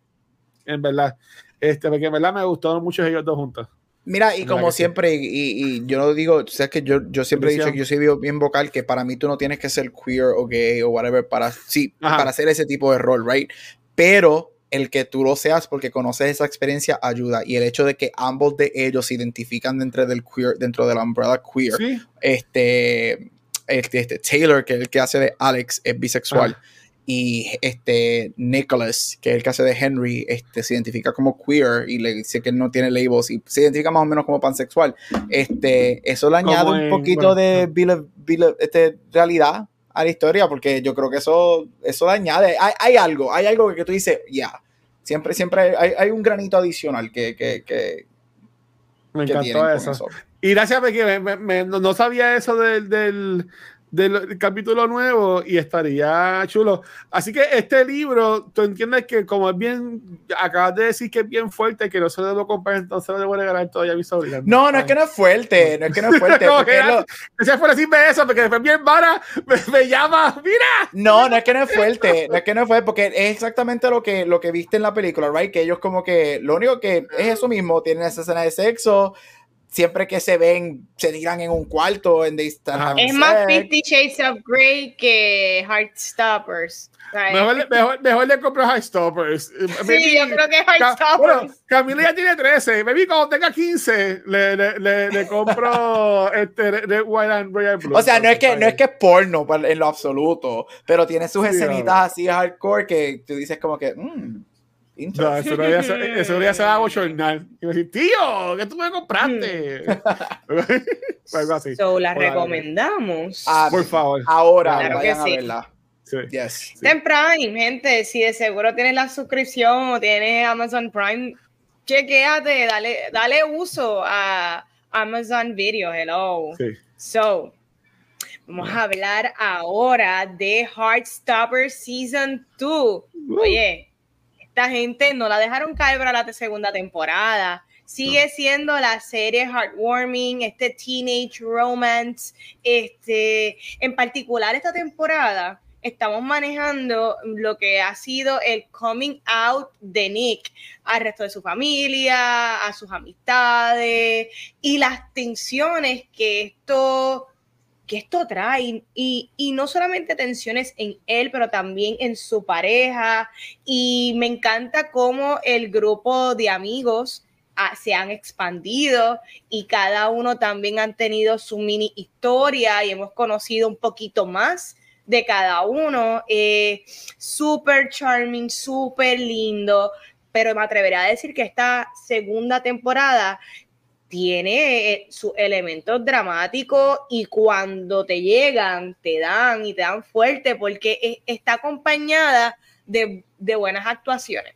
En verdad. Este, porque en verdad me gustaron mucho ellos dos juntos. Mira, y como siempre, y, y, yo lo digo, sabes que yo, yo siempre he dicho que yo soy bien vocal, que para mí tú no tienes que ser queer o gay o whatever para, sí, para hacer ese tipo de rol, right? Pero el que tú lo seas porque conoces esa experiencia ayuda y el hecho de que ambos de ellos se identifican dentro del queer dentro de la umbrella queer este, este, este, Taylor que es el que hace de Alex es bisexual y este Nicholas que es el que hace de Henry este se identifica como queer y le dice que no tiene labels y se identifica más o menos como pansexual este eso le añade un poquito de este, realidad a la historia, porque yo creo que eso, eso le añade. Hay, hay algo, hay algo que, tú dices, ya. Siempre, siempre hay, hay, un granito adicional que. que, que me encantó eso. Y gracias, porque me, no sabía eso del del capítulo nuevo y estaría chulo. Así que este libro, tú entiendes que como es bien, acabas de decir que es bien fuerte, que no se debo comprar, entonces lo debo regalar todavía a mi sobrina. No, no es que no es fuerte, no es que no es fuerte. no, porque lo... Gracias por decirme eso, porque después bien vara me, me, llama, mira. No, no es que no es fuerte, no es que no es fuerte, porque es exactamente lo que, lo que viste en la película, right? Que ellos como que, lo único que es eso mismo, tienen esa escena de sexo, siempre que se ven, se tiran en un cuarto en Es más Fifty Shades of Grey que Heartstoppers. Mejor, mejor, mejor, le compro Heartstoppers. Sí, yo creo que Heartstoppers. Bueno, Camila ya tiene 13. Maybe cuando tenga 15 le, le, le, compro este Red, White and Royal Blue. O sea, no es que, no es que es porno en lo absoluto, pero tiene sus escenitas así hardcore que tú dices como que... Mm, no, eso debería ser, eso debería ser algo jornal. Y me decir, tío, ¿qué tú me compraste? Algo así. So, la recomendamos. Ah, por favor. Ahora, claro vayan que a verla. Sí. Yes. en Prime, gente. Si de seguro tienes la suscripción o tienes Amazon Prime, chequéate, dale, dale uso a Amazon Video. Hello. Sí. So, vamos a hablar ahora de Heartstopper Season 2. Oye, esta gente no la dejaron caer para la segunda temporada. Sigue siendo la serie heartwarming, este teenage romance, este, en particular esta temporada estamos manejando lo que ha sido el coming out de Nick al resto de su familia, a sus amistades y las tensiones que esto que esto trae y, no solamente tensiones en él, pero también en su pareja. Y me encanta cómo el grupo de amigos ah, se han expandido y cada uno también han tenido su mini historia y hemos conocido un poquito más de cada uno. Eh, súper charming, súper lindo, pero me atrevería a decir que esta segunda temporada tiene eh, sus elementos dramáticos y cuando te llegan, te dan y te dan fuerte porque está acompañada de, buenas actuaciones.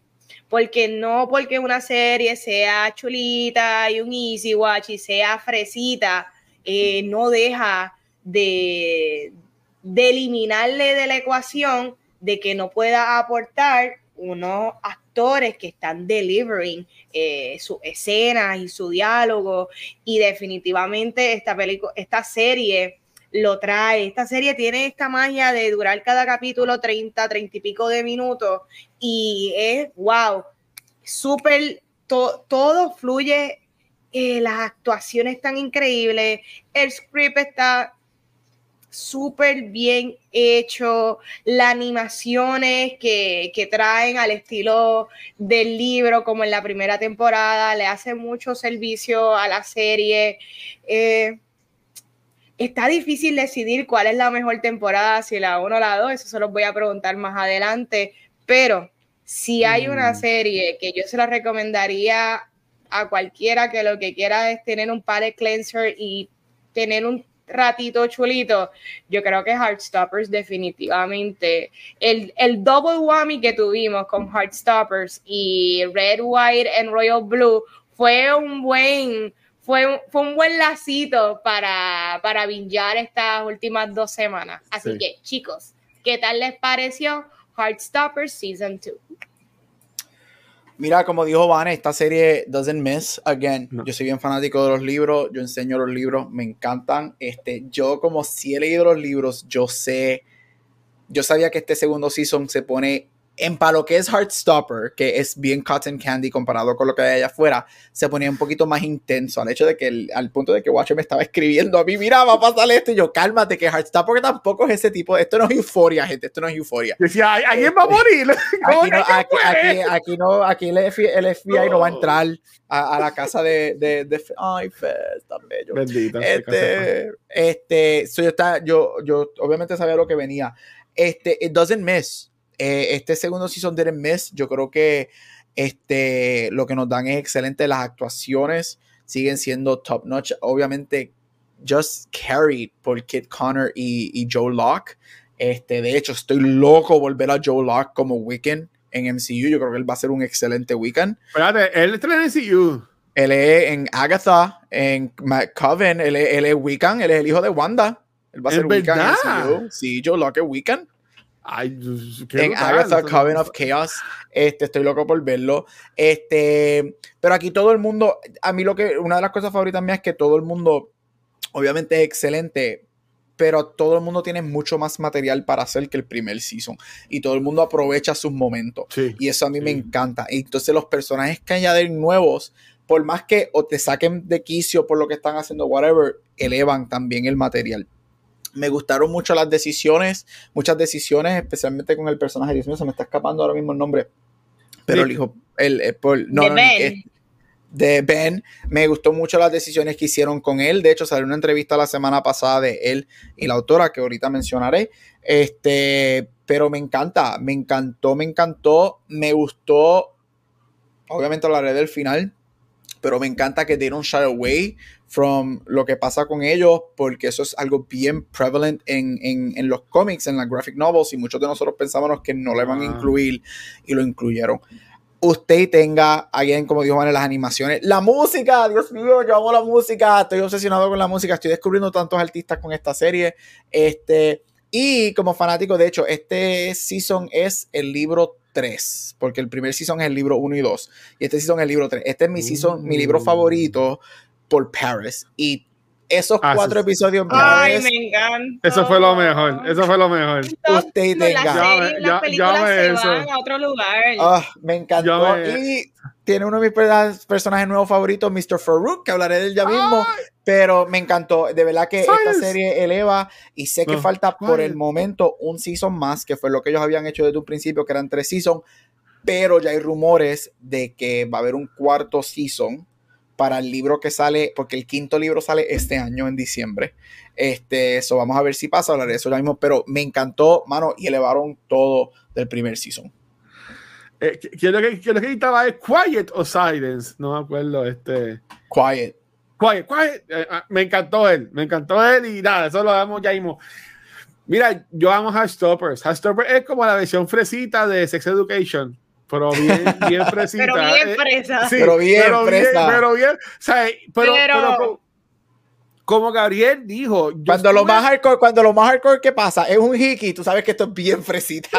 Porque no porque una serie sea chulita y un easy watch y sea fresita, eh, no deja de, de eliminarle de la ecuación de que no pueda aportar unos actores que están delivering eh, su escena y su diálogo y definitivamente esta película, esta serie lo trae. Esta serie tiene esta magia de durar cada capítulo 30, 30 y pico de minutos y es wow, súper, todo fluye, eh, las actuaciones están increíbles, el script está súper bien hecho, las animaciones que, traen al estilo del libro, como en la primera temporada, le hace mucho servicio a la serie. Eh, está difícil decidir cuál es la mejor temporada, si la 1 o la 2, eso se los voy a preguntar más adelante, pero si hay una mm. serie que yo se la recomendaría a cualquiera que lo que quiera es tener un palette cleanser y tener un ratito chulito, yo creo que Heartstoppers definitivamente, el, el double whammy que tuvimos con Heartstoppers y Red, White and Royal Blue fue un buen, fue fue un buen lacito para, para bingear estas últimas dos semanas. Así que chicos, ¿qué tal les pareció Heartstoppers Season 2? Mira, como dijo Vane, esta serie doesn't miss again. Yo soy bien fanático de los libros, yo enseño los libros, me encantan. Este, yo como si he leído los libros, yo sé, yo sabía que este segundo season se pone en para lo que es Heartstopper, que es bien cotton candy comparado con lo que hay allá afuera, se ponía un poquito más intenso al hecho de que al punto de que Watcher me estaba escribiendo a mí, mira, va a pasar esto, y yo, cálmate, que Heartstopper tampoco es ese tipo, esto no es euforia, gente, esto no es euforia. Decía, alguien va a morir. Aquí no, aquí, aquí, no, aquí el FBI, no va a entrar a, la casa de, de, de ay, Fez, tan bello. Bendito. Este, este, yo, está, yo, yo obviamente sabía lo que venía. Este, it doesn't miss eh, este segundo season de Miss, yo creo que este, lo que nos dan es excelente. Las actuaciones siguen siendo top notch. Obviamente, just carried por Kid Connor y, Joe Locke. Este, de hecho, estoy loco volver a Joe Locke como Wiccan en MCU. Yo creo que él va a ser un excelente Wiccan. Espérate, él está en MCU. Él es en Agatha, en Coven, él es, él es Wiccan, él es el hijo de Wanda. Él va a ser Wiccan en MCU. Sí, Joe Locke es Wiccan. Ay, en Agatha Coven of Chaos. Este, estoy loco por verlo. Este, pero aquí todo el mundo, a mí lo que, una de las cosas favoritas mías es que todo el mundo, obviamente es excelente, pero todo el mundo tiene mucho más material para hacer que el primer season. Y todo el mundo aprovecha sus momentos. y eso a mí me encanta. Y entonces los personajes que añaden nuevos, por más que o te saquen de quicio por lo que están haciendo, whatever, elevan también el material. Me gustaron mucho las decisiones, muchas decisiones, especialmente con el personaje. Dios mío, se me está escapando ahora mismo el nombre. Pero el hijo, el, eh, no, de, ben. de Ben, me gustó mucho las decisiones que hicieron con él. De hecho, salió una entrevista la semana pasada de él y la autora, que ahorita mencionaré. Este, pero me encanta, me encantó, me encantó, me gustó. Obviamente hablaré del final, pero me encanta que dieron shy away from lo que pasa con ellos, porque eso es algo bien prevalent en, en, los cómics, en las graphic novels, y muchos de nosotros pensábamos que no le van a ah. incluir y lo incluyeron. Usted tenga alguien, como dijo en las animaciones, la música, Dios mío, yo amo la música, estoy obsesionado con la música, estoy descubriendo tantos artistas con esta serie. Este, y como fanático, de hecho, este season es el libro 3, porque el primer season es el libro 1 y 2, y este season es el libro 3. Este es mi season, mi libro mm. favorito, por Paris. Y esos ah, cuatro episodios Ay, me encanta. Eso fue lo mejor. Eso fue lo mejor. Usted tenga. Las películas se van a otro lugar. Ah, me encantó. Y tiene uno de mis personajes nuevos favoritos, Mr. Farouk, que hablaré de él ya mismo. Pero me encantó. De verdad que esta serie eleva. Y sé que ah, falta por el momento un season más, que fue lo que ellos habían hecho desde un principio, que eran tres seasons. Pero ya hay rumores de que va a haber un cuarto season para el libro que sale, porque el quinto libro sale este año en diciembre. Este, eso vamos a ver si pasa, hablaré de eso ya mismo, pero me encantó, mano, y elevaron todo del primer season. Eh, quiero que, quiero que estaba es Quiet o Silence, no me acuerdo, este. Quiet. Quiet, Quiet. Eh, ah, me encantó él, me encantó él y nada, eso lo vemos ya mismo. Mira, yo amo Hashtoppers. Hashtoppers es como la versión fresita de Sex Education pero bien, bien fresita. pero bien eh, fresa. Sí, pero bien pero fresa. Bien, pero bien, o sea, pero, pero, como, Gabriel dijo, cuando lo más hardcore, cuando lo más hardcore que pasa es un hiki, tú sabes que esto es bien fresita.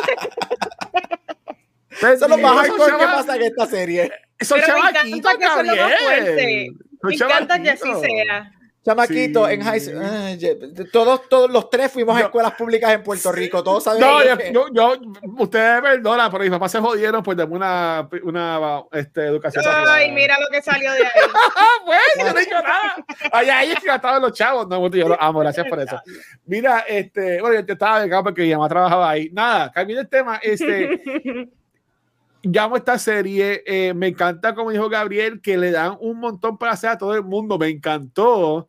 Eso es lo más hardcore que pasa en esta serie. Eso pero me encanta que eso es lo más fuerte. Me encanta que así sea. Chamaquito, en high school. Ah, todos, todos los tres fuimos a escuelas públicas en Puerto Rico. Todos sabemos. No, yo, yo, ustedes perdonan, pero mis papás se jodieron pues de una, una este, educación. Ay, mira lo que salió de ahí. pues, yo no he dicho nada. Ahí es que gastaban los chavos. No, yo los amo, gracias por eso. Mira, este, bueno, yo te estaba becado porque mi mamá trabajaba ahí. Nada, cambié el tema. Este. llamo esta serie, eh, me encanta, como dijo Gabriel, que le dan un montón para hacer a todo el mundo. Me encantó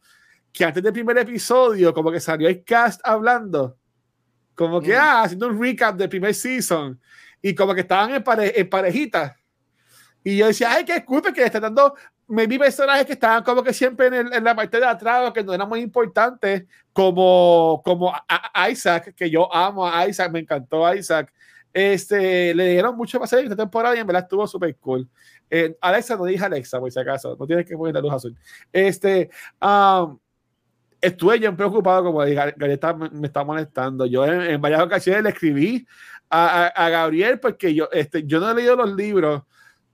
que antes del primer episodio, como que salió el cast hablando, como que, mm. ah, haciendo un recap del primer season, y como que estaban en, pare en parejitas. Y yo decía, ay, qué disculpe que le están dando, me vi personajes que estaban como que siempre en, en, la parte de atrás, que no eran muy importantes, como, como Isaac, que yo amo a Isaac, me encantó Isaac. Este, le dieron mucho hacer esta temporada y en verdad estuvo súper cool. Eh, Alexa, no dije Alexa, por si acaso, no tienes que poner la luz azul. Este, um, estuve yo preocupado, como Gabriel me está molestando. Yo en, varias ocasiones le escribí a, a, Gabriel porque yo, este, yo no he leído los libros.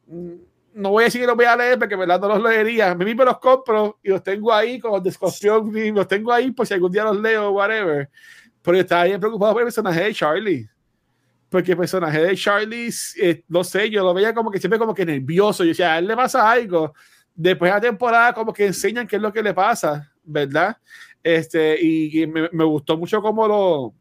Mm, no voy a decir que los voy a leer porque verdad no los leería. Me mismo los compro y los tengo ahí con discusión y los tengo ahí por si algún día los leo o whatever. Pero estaba bien preocupado por el personaje de Charlie porque el personaje de Charlie, eh, no sé, yo lo veía como que siempre como que nervioso. Yo decía, a él le pasa algo. Después de la temporada, como que enseñan qué es lo que le pasa, ¿verdad? Este, y, me, me, gustó mucho cómo lo,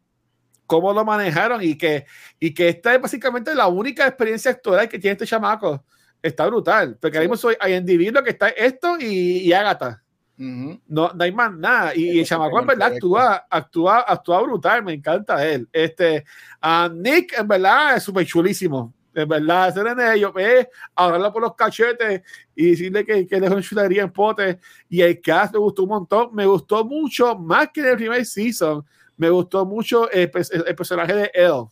cómo lo manejaron y que, y que esta es básicamente la única experiencia actoral que tiene este chamaco. Está brutal, porque ahora mismo soy IMDb lo que está esto y, y Agatha no, no hay más nada. Y, el chamaco en verdad actúa, actúa, actúa brutal, me encanta él. Este, a Nick en verdad es súper chulísimo. En verdad, ese de ellos es hablarlo por los cachetes y decirle que, que en chulería en pote. Y el cast me gustó un montón. Me gustó mucho, más que en el primer season, me gustó mucho el, el personaje de Elle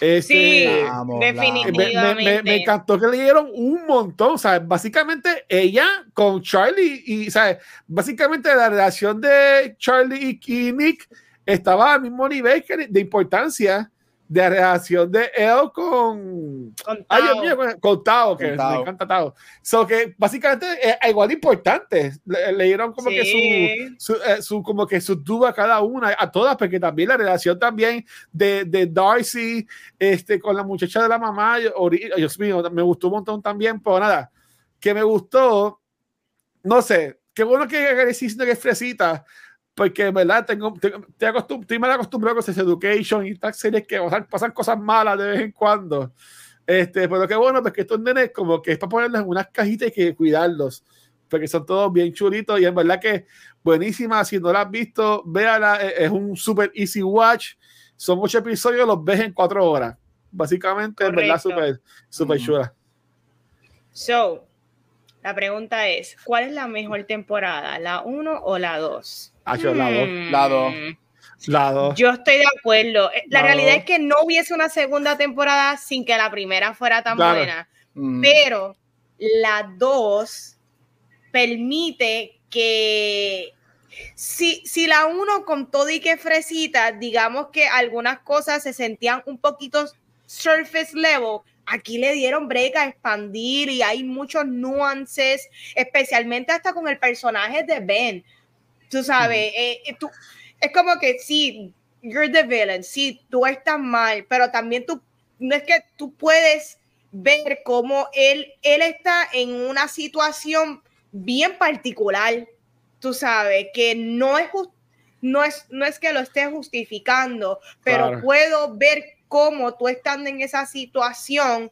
este, sí, definitivamente. Me, encantó que le dieron un montón. O sea, básicamente ella con Charlie y, ¿sabes? Básicamente la relación de Charlie y Nick estaba al mismo nivel de importancia de relación de él con, con Tao, con, Tao que me encanta Tao. So que básicamente es igual importante. Le, dieron como que su, su, eh, su, como que su duda a cada una, a todas, porque también la relación también de, de Darcy este, con la muchacha de la mamá, Dios mío, me gustó un montón también, pero nada, que me gustó, no sé, qué bueno que diciendo que es fresita, porque verdad tengo, tengo estoy mal acostumbrado con ese Education y estas series que pasan, cosas malas de vez en cuando. Este, pero qué bueno, porque estos nenes como que es para ponerlos en unas cajitas y que cuidarlos, porque son todos bien chulitos y en verdad que buenísima, si no la has visto, véala, e, es un super easy watch, son muchos episodios, los ves en cuatro horas, básicamente, en verdad, súper super chula. So, la pregunta es, ¿cuál es la mejor temporada, la 1 o la 2? Lado, lado. Yo estoy de acuerdo. Eh, la realidad es que no hubiese una segunda temporada sin que la primera fuera tan buena. Mm. Pero la dos permite que si, si la uno con todo y que fresita, digamos que algunas cosas se sentían un poquito surface level, aquí le dieron break a expandir y hay muchos nuances, especialmente hasta con el personaje de Ben. Tú sabes, eh, eh, tú, es como que sí, you're the villain, sí, tú estás mal, pero también tú, no es que tú puedes ver cómo él, él está en una situación bien particular, tú sabes, que no es, no es, no es que lo esté justificando, pero puedo ver cómo tú estando en esa situación,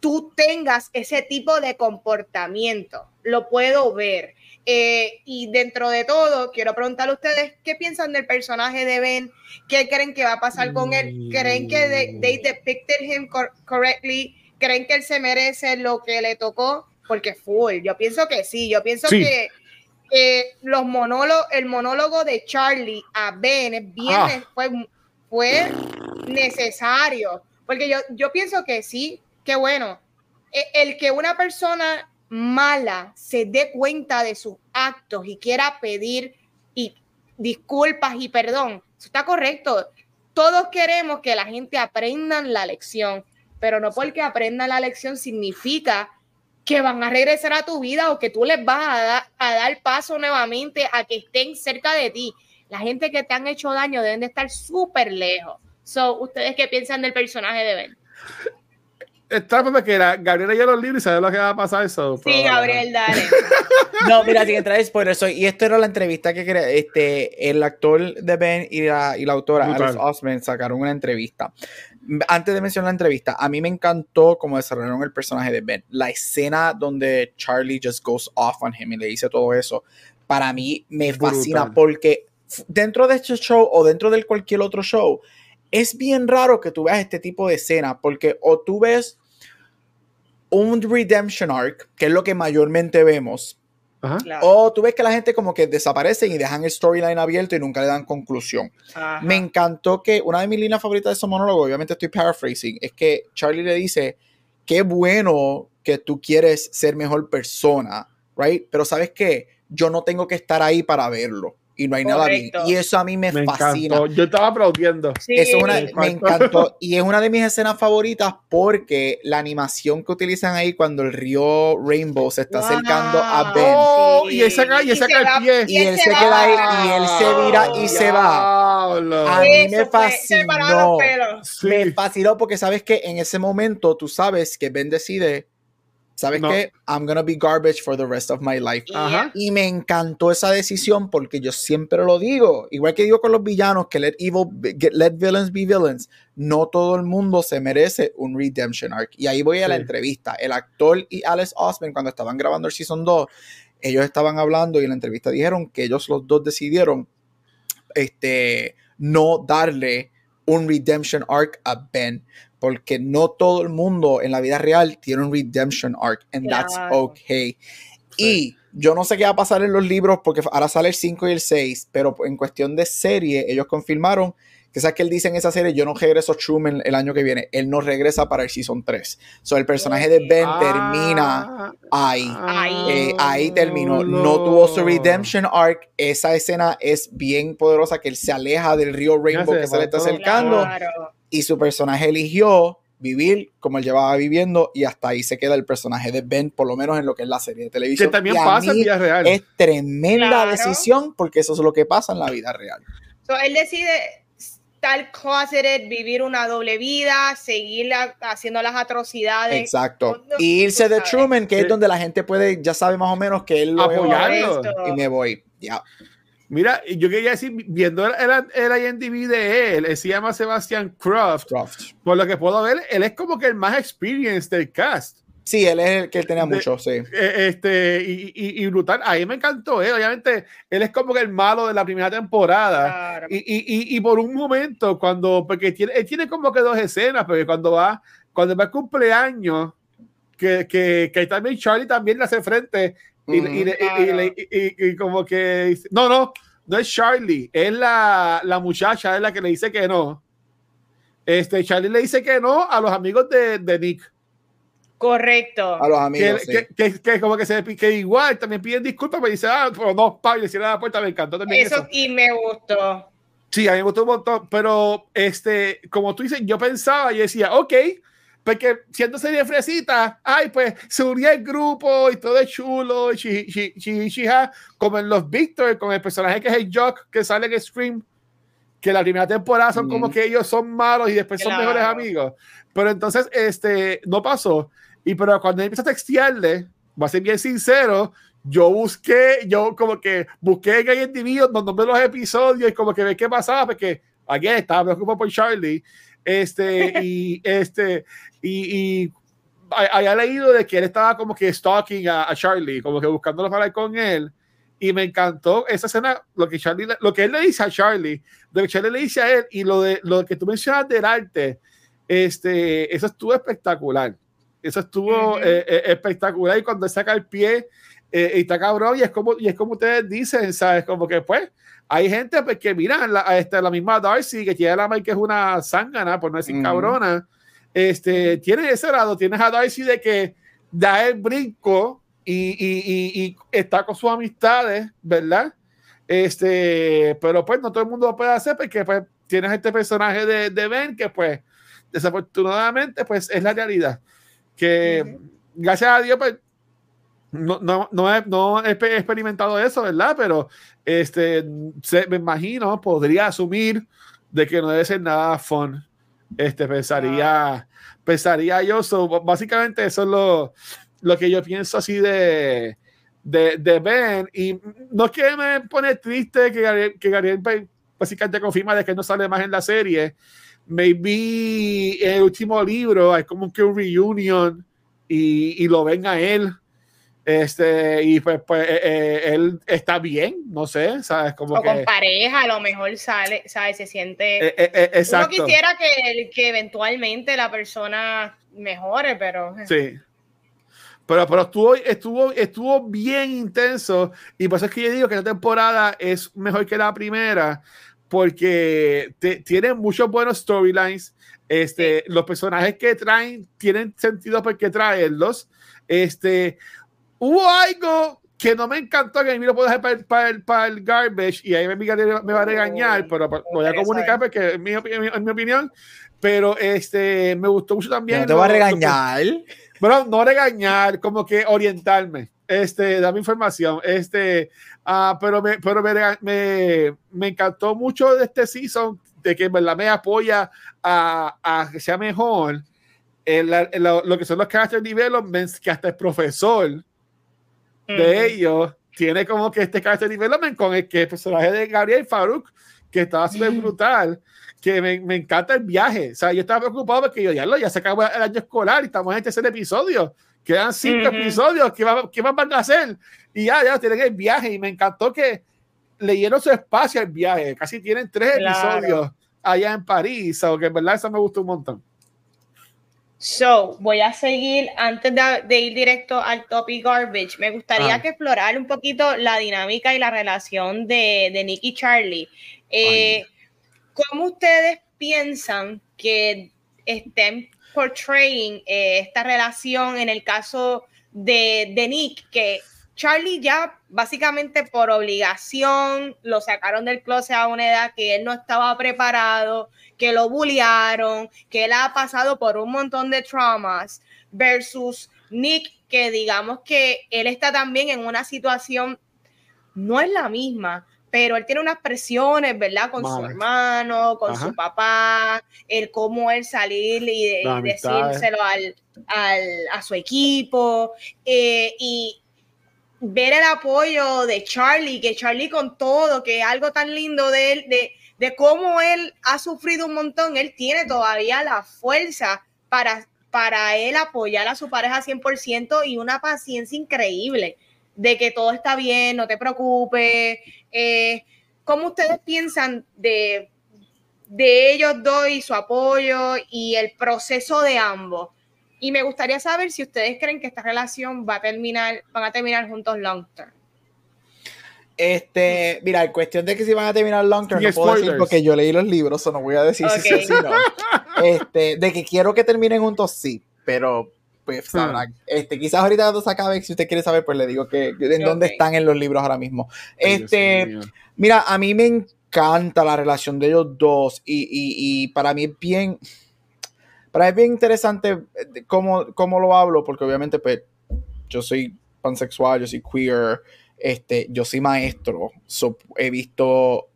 tú tengas ese tipo de comportamiento. Lo puedo ver. Eh, y dentro de todo, quiero preguntarle a ustedes qué piensan del personaje de Ben, qué creen que va a pasar con él, creen que they, they depicted him correctly, creen que él se merece lo que le tocó, porque full, yo pienso que sí, yo pienso que los monólogos, el monólogo de Charlie a Ben bien, ah. fue, fue necesario, porque yo, yo pienso que sí, que bueno, e, el que una persona mala se dé cuenta de sus actos y quiera pedir y disculpas y perdón, eso está correcto. Todos queremos que la gente aprenda la lección, pero no porque aprendan la lección significa que van a regresar a tu vida o que tú les vas a, a dar paso nuevamente a que estén cerca de ti. La gente que te han hecho daño deben de estar súper lejos. So, ¿Ustedes qué piensan del personaje de Ben? Está porque era Gabriel ya los libros y sabe lo que va a pasar eso. Sí, Gabriel, dale. no, mira, sin entrar spoilers, y esto era la entrevista que crea, este, el actor de Ben y la, y la autora Alice Osman sacaron una entrevista. Antes de mencionar la entrevista, a mí me encantó cómo desarrollaron el personaje de Ben. La escena donde Charlie just goes off on him y le dice todo eso, para mí me fascina porque dentro de este show o dentro de cualquier otro show, es bien raro que tú veas este tipo de escena porque o tú ves un redemption arc, que es lo que mayormente vemos. O tú ves que la gente como que desaparecen y dejan el storyline abierto y nunca le dan conclusión. Me encantó que una de mis líneas favoritas de ese monólogo, obviamente estoy paraphrasing, es que Charlie le dice, qué bueno que tú quieres ser mejor persona, right? Pero sabes qué, yo no tengo que estar ahí para verlo y no hay nada bien. Y eso a mí me, fascina. Yo estaba aplaudiendo. eso me, encantó. Y es una de mis escenas favoritas porque la animación que utilizan ahí cuando el río Rainbow se está acercando a Ben. Oh, y él saca, y saca el pie. Y, él se, queda ahí y él se vira y se va. A mí me fascinó. Me fascinó porque sabes que en ese momento tú sabes que Ben decide ¿Sabes qué? I'm gonna be garbage for the rest of my life. Y me encantó esa decisión porque yo siempre lo digo, igual que digo con los villanos, que let evil, let villains be villains. No todo el mundo se merece un redemption arc. Y ahí voy a la entrevista. El actor y Alex Osman, cuando estaban grabando el season 2, ellos estaban hablando y en la entrevista dijeron que ellos los dos decidieron este, no darle un redemption arc a Ben porque no todo el mundo en la vida real tiene un redemption arc, and that's okay. Y yo no sé qué va a pasar en los libros, porque ahora sale el 5 y el 6, pero en cuestión de serie, ellos confirmaron que sabes que él dice en esa serie, yo no regreso a Truman el año que viene, él no regresa para el season 3. So el personaje de Ben termina ahí. Eh, ahí terminó. No tuvo su redemption arc. Esa escena es bien poderosa, que él se aleja del río Rainbow que se le está acercando y su personaje eligió vivir como él llevaba viviendo y hasta ahí se queda el personaje de Ben, por lo menos en lo que es la serie de televisión. Que también pasa en vida real. Es tremenda decisión porque eso es lo que pasa en la vida real. él decide estar closeted, vivir una doble vida, seguir haciendo las atrocidades. Exacto. y irse de Truman, que es donde la gente puede, ya sabe más o menos que él lo apoyarlo. Y me voy. Ya. Mira, yo quería decir, viendo el, el, IMDb de él, él se llama Sebastian Croft. Por lo que puedo ver, él es como que el más experienced del cast. Sí, él es el que él tenía mucho, sí. Eh, este, y, y, brutal. A mí me encantó, ¿eh? Obviamente, él es como que el malo de la primera temporada. Y, y, por un momento, cuando, porque tiene, él tiene como que dos escenas, porque cuando va, cuando va el cumpleaños, que, que, que también Charlie también le hace frente y, como que no, no, no es Charlie, es la, la, muchacha, es la que le dice que no. Este, Charlie le dice que no a los amigos de, de Nick. Correcto. A los amigos. Que, que, que, como que se que igual también piden disculpas, me dice, ah, pero no, Pablo, le cierra la puerta, me encantó también. Eso, y me gustó. Sí, a mí me gustó un montón, pero este, como tú dices, yo pensaba y decía, ok, porque siendo serie fresita, ay, pues se unía el grupo y todo es chulo, y como en los Victor, con el personaje que es el Jock que sale en Scream, que la primera temporada son como que ellos son malos y después son mejores amigos. Pero entonces, este, no pasó. Y pero cuando empieza a textearle, voy a ser bien sincero, yo busqué, yo como que busqué en IMDb donde ve los episodios y como que ve qué pasaba, porque aquí estaba preocupado por Charlie este, y este, y, había leído de que él estaba como que stalking a, Charlie, como que buscándolo para con él. Y me encantó esa escena, lo que, Charlie, lo que él le dice a Charlie, lo que Charlie le dice a él y lo, de, lo que tú mencionas del arte, este, eso estuvo espectacular. Eso estuvo eh, eh, espectacular. Y cuando saca el pie eh, y está cabrón, y es, como, y es como ustedes dicen, ¿sabes? Como que pues hay gente pues, que mira la, esta, la misma Darcy, que tiene la que es una zángana, por no decir cabrona este, tienes ese lado, tienes a Darcy de que da el brinco y, y, y, está con sus amistades, ¿verdad? Este, pero pues no todo el mundo lo puede hacer porque pues tienes este personaje de, de Ben que pues desafortunadamente pues es la realidad. Que gracias a Dios pues no, no, no, he, no he experimentado eso, ¿verdad? Pero este, se, me imagino, podría asumir de que no debe ser nada fun este, pensaría, pensaría yo. básicamente eso es lo, lo que yo pienso así de, de, de, Ben. Y no es que me pone triste que que Gabriel pues, básicamente confirma de que no sale más en la serie. Maybe el último libro hay como que un reunion y, y lo ven a él este, y pues, pues eh, eh, él está bien, no sé, ¿sabes? Como o con pareja, a lo mejor sale, ¿sabes? Se siente. Eh, exacto. Uno quisiera que, que eventualmente la persona mejore, pero. Sí. Pero, pero estuvo, estuvo, estuvo bien intenso. Y por eso es que yo digo que la temporada es mejor que la primera. Porque tiene muchos buenos storylines. Este, Los personajes que traen tienen sentido porque traerlos. Este, Hubo algo que no me encantó, que a mí lo puedo dejar para, el, para el garbage y ahí me, me va a regañar, pero voy a comunicar porque es mi, mi, opinión. Pero este, me gustó mucho también. No te va a regañar. Bueno, no regañar, como que orientarme. Este, dame información. Este, uh, pero me, pero me, me, me, encantó mucho de este season, de que en verdad me apoya a, a que sea mejor. En lo que son los character developments, que hasta el profesor de ellos tiene como que este character development con el que el personaje de Gabriel Farouk, que estaba súper brutal, que me, me, encanta el viaje. O sea, yo estaba preocupado porque yo ya, lo, ya se acabó el año escolar y estamos en este tercer episodio. Quedan cinco episodios, ¿qué, va, ¿qué van a hacer? Y ya, ya tienen el viaje y me encantó que leyeron su espacio al viaje. Casi tienen tres episodios allá en París, o que en verdad eso me gustó un montón. So, voy a seguir, antes de, ir directo al topic garbage, me gustaría ah. que explorar un poquito la dinámica y la relación de, de Nick y Charlie. Eh, ¿Cómo ustedes piensan que estén portraying eh, esta relación en el caso de, de Nick, que Charlie ya básicamente por obligación lo sacaron del closet a una edad que él no estaba preparado, que lo bullearon, que él ha pasado por un montón de traumas, versus Nick, que digamos que él está también en una situación, no es la misma, pero él tiene unas presiones, ¿verdad? Con su hermano, con su papá, el cómo él salir y, decírselo al, a su equipo, eh, y ver el apoyo de Charlie, que Charlie con todo, que algo tan lindo de él, de, cómo él ha sufrido un montón, él tiene todavía la fuerza para, para él apoyar a su pareja 100% y una paciencia increíble de que todo está bien, no te preocupes. Eh, ¿Cómo ustedes piensan de, de ellos dos y su apoyo y el proceso de ambos? Y me gustaría saber si ustedes creen que esta relación va a terminar, van a terminar juntos long term. Este, mira, en cuestión de que si van a terminar long term, no puedo decir porque yo leí los libros, o no voy a decir si sí o si no. Este, de que quiero que terminen juntos, sí, pero pues hmm. sabrán. Este, quizás ahorita cuando se acabe, si usted quiere saber, pues le digo que en dónde están en los libros ahora mismo. Este, mira, a mí me encanta la relación de ellos dos y, y, y para mí es bien pero es bien interesante eh, cómo, cómo lo hablo, porque obviamente pues yo soy pansexual, yo soy queer, este, yo soy maestro, he visto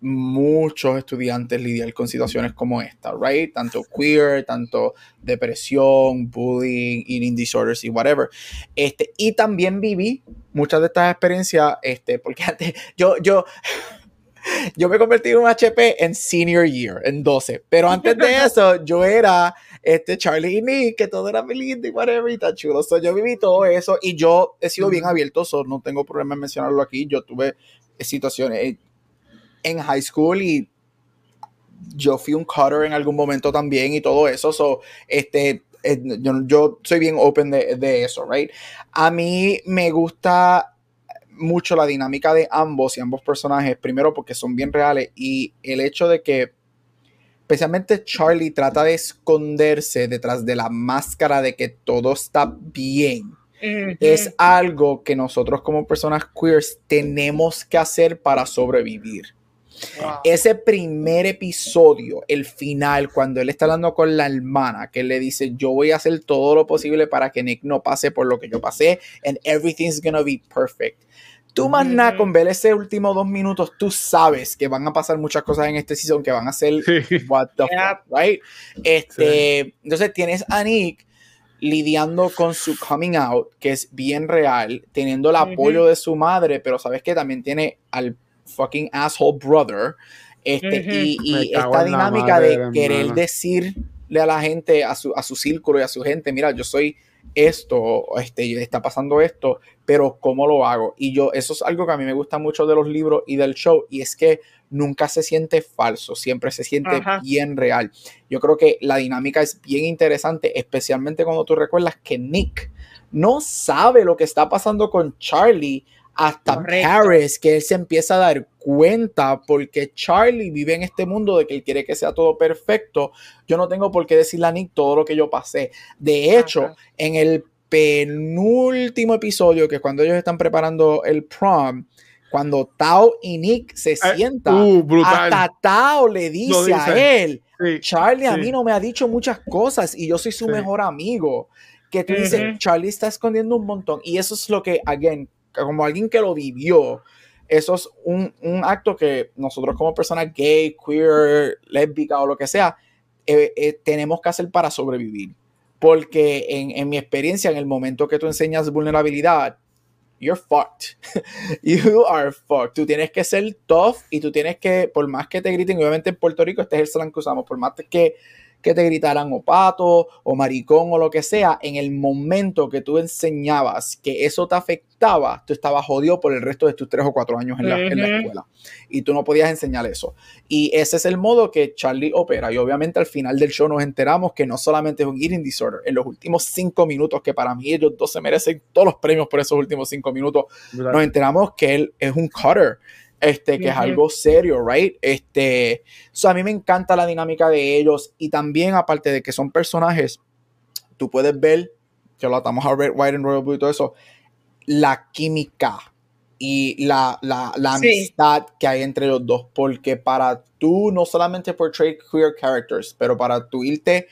muchos estudiantes lidiar con situaciones como esta, right? Tanto queer, tanto depresión, bullying, eating disorders y whatever. Este, y también viví muchas de estas experiencias, este, porque antes yo, yo, yo me convertí en un HP en senior year, en 12. Pero antes de eso, yo era este Charlie y Nick, que todo era lindo y whatever, y tan chulo. So, yo viví todo eso y yo he sido bien abierto, so, no tengo problema en mencionarlo aquí. Yo tuve situaciones en high school y yo fui un cutter en algún momento también y todo eso. So, este, eh, yo, soy bien open de, de, eso, right? A mí me gusta mucho la dinámica de ambos y ambos personajes, primero porque son bien reales y el hecho de que especialmente Charlie trata de esconderse detrás de la máscara de que todo está bien. Es algo que nosotros como personas queers tenemos que hacer para sobrevivir. Ese primer episodio, el final, cuando él está hablando con la hermana, que le dice, yo voy a hacer todo lo posible para que Nick no pase por lo que yo pasé, and everything's gonna be perfect. Tú más nada con ver ese último dos minutos, tú sabes que van a pasar muchas cosas en este season que van a ser what the fuck, right? Este, Entonces tienes a Nick lidiando con su coming out, que es bien real, teniendo el apoyo de su madre, pero sabes que también tiene al fucking asshole brother. Este, Y, esta dinámica de querer decirle a la gente, a su, a su círculo y a su gente, mira, yo soy esto, este, está pasando esto, pero ¿cómo lo hago? Y yo, eso es algo que a mí me gusta mucho de los libros y del show, y es que nunca se siente falso, siempre se siente bien real. Yo creo que la dinámica es bien interesante, especialmente cuando tú recuerdas que Nick no sabe lo que está pasando con Charlie hasta Paris, que él se empieza a dar cuenta porque Charlie vive en este mundo de que él quiere que sea todo perfecto. Yo no tengo por qué decirle a Nick todo lo que yo pasé. De hecho, en el penúltimo episodio, que cuando ellos están preparando el prom, cuando Tao y Nick se eh, sientan, uh, hasta Tao le dice, a él, Charlie a mí no me ha dicho muchas cosas y yo soy su mejor amigo. Que tú dices, Charlie está escondiendo un montón. Y eso es lo que, again, como alguien que lo vivió, eso es un, acto que nosotros como personas gay, queer, lésbica o lo que sea, eh, eh, tenemos que hacer para sobrevivir. Porque en, en, mi experiencia, en el momento que tú enseñas vulnerabilidad, you're fucked. you are fucked. Tú tienes que ser tough y tú tienes que, por más que te griten, obviamente en Puerto Rico este es el slang que usamos, por más que que te gritaran o pato o maricón o lo que sea, en el momento que tú enseñabas que eso te afectaba, tú estabas jodido por el resto de tus tres o cuatro años en la, escuela. Y tú no podías enseñar eso. Y ese es el modo que Charlie opera. Y obviamente al final del show nos enteramos que no solamente es un eating disorder, en los últimos cinco minutos, que para mí ellos dos se merecen todos los premios por esos últimos cinco minutos, nos enteramos que él es un cutter este, que es algo serio, right? Este, so a mí me encanta la dinámica de ellos y también aparte de que son personajes, tú puedes ver, que lo atamos a Red, White and Royal Blue y todo eso, la química y la, la, la amistad que hay entre los dos, porque para tú no solamente portray queer characters, pero para tú irte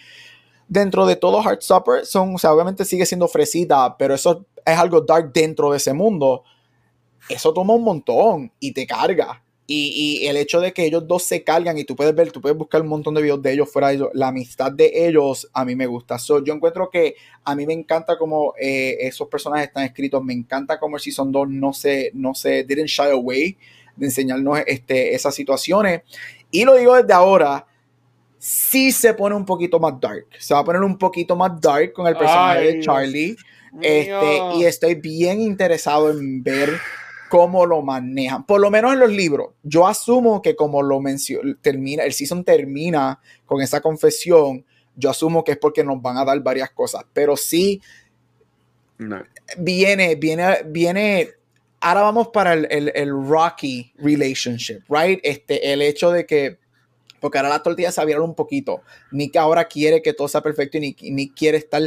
dentro de todo Heartstopper, son, o sea, obviamente sigue siendo fresita, pero eso es algo dark dentro de ese mundo eso toma un montón y te carga. Y, el hecho de que ellos dos se cargan y tú puedes ver, tú puedes buscar un montón de videos de ellos fuera de ellos, la amistad de ellos a mí me gusta. So, yo encuentro que a mí me encanta como eh, esos personajes están escritos, me encanta como el Season 2 no se, no se, didn't shy away de enseñarnos este, esas situaciones. Y lo digo desde ahora, sí se pone un poquito más dark. Se va a poner un poquito más dark con el personaje de Charlie. Este, y estoy bien interesado en ver cómo lo manejan. Por lo menos en los libros. Yo asumo que como lo mencionó, termina, el season termina con esa confesión. Yo asumo que es porque nos van a dar varias cosas. Pero sí viene, viene, viene. Ahora vamos para el, el, Rocky relationship, right? Este, el hecho de que porque ahora la tortilla se abrieron un poquito. Nick ahora quiere que todo sea perfecto y Nick, Nick quiere estar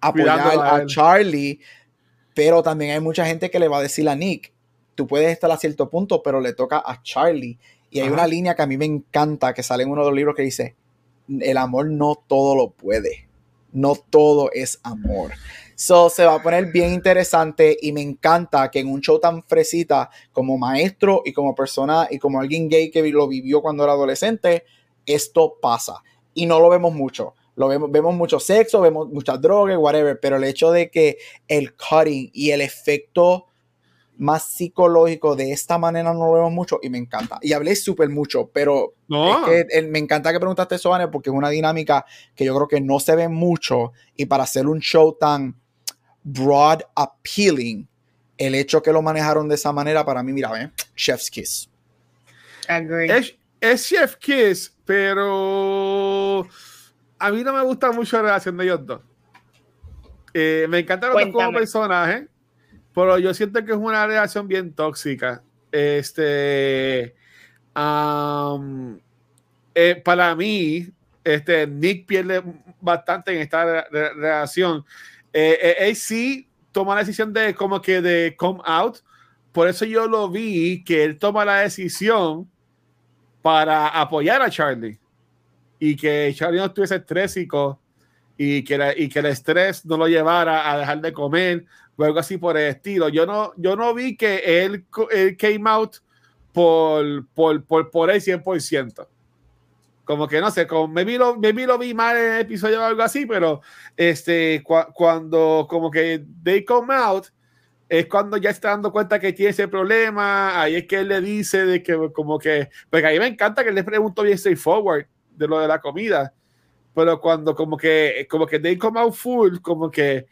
apoyando a, Charlie, pero también hay mucha gente que le va a decir a Nick, tú puedes estar a cierto punto, pero le toca a Charlie. Y hay una línea que a mí me encanta, que sale en uno de los libros que dice, el amor no todo lo puede, no todo es amor. So, se va a poner bien interesante y me encanta que en un show tan fresita como maestro y como persona y como alguien gay que lo vivió cuando era adolescente, esto pasa. Y no lo vemos mucho. Lo vemos, vemos mucho sexo, vemos muchas drogas, whatever, pero el hecho de que el cutting y el efecto más psicológico de esta manera no lo vemos mucho y me encanta. Y hablé súper mucho, pero no. es que, me encanta que preguntaste eso, Anne, porque es una dinámica que yo creo que no se ve mucho y para hacer un show tan broad appealing, el hecho que lo manejaron de esa manera para mí, mira, ¿eh? Chef's Kiss. Es, es Chef Kiss, pero a mí no me gusta mucho la relación de ellos dos. Eh, me encanta los dos como personaje, pero yo siento que es una relación bien tóxica. Este, eh, para mí, este, Nick pierde bastante en esta relación. Eh, él sí toma la decisión de como que de come out. Por eso yo lo vi que él toma la decisión para apoyar a Charlie y que Charlie no estuviese estrésico y que, y que el estrés no lo llevara a dejar de comer o algo así por el estilo. Yo no, yo no vi que él, él came out por, por, por, por el 100%. Como que no sé, como vi, lo, vi, lo vi mal en el episodio o algo así, pero este, cuando como que they come out, es cuando ya está dando cuenta que tiene ese problema, ahí es que él le dice de que como que, porque a mí me encanta que le pregunto bien straightforward de lo de la comida, pero cuando como que, como que they come out full, como que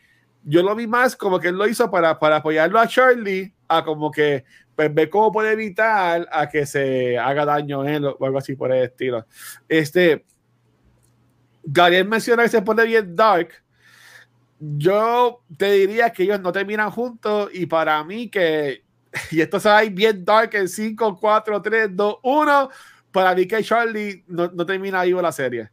yo lo vi más como que él lo hizo para, para apoyarlo a Charlie, a como que pues, ver cómo puede evitar a que se haga daño él o algo así por el estilo. Este, Gabriel menciona que se pone bien dark. Yo te diría que ellos no terminan juntos y para mí que, y esto se va bien dark en 5, 4, 3, 2, 1, para mí que Charlie no, no termina vivo la serie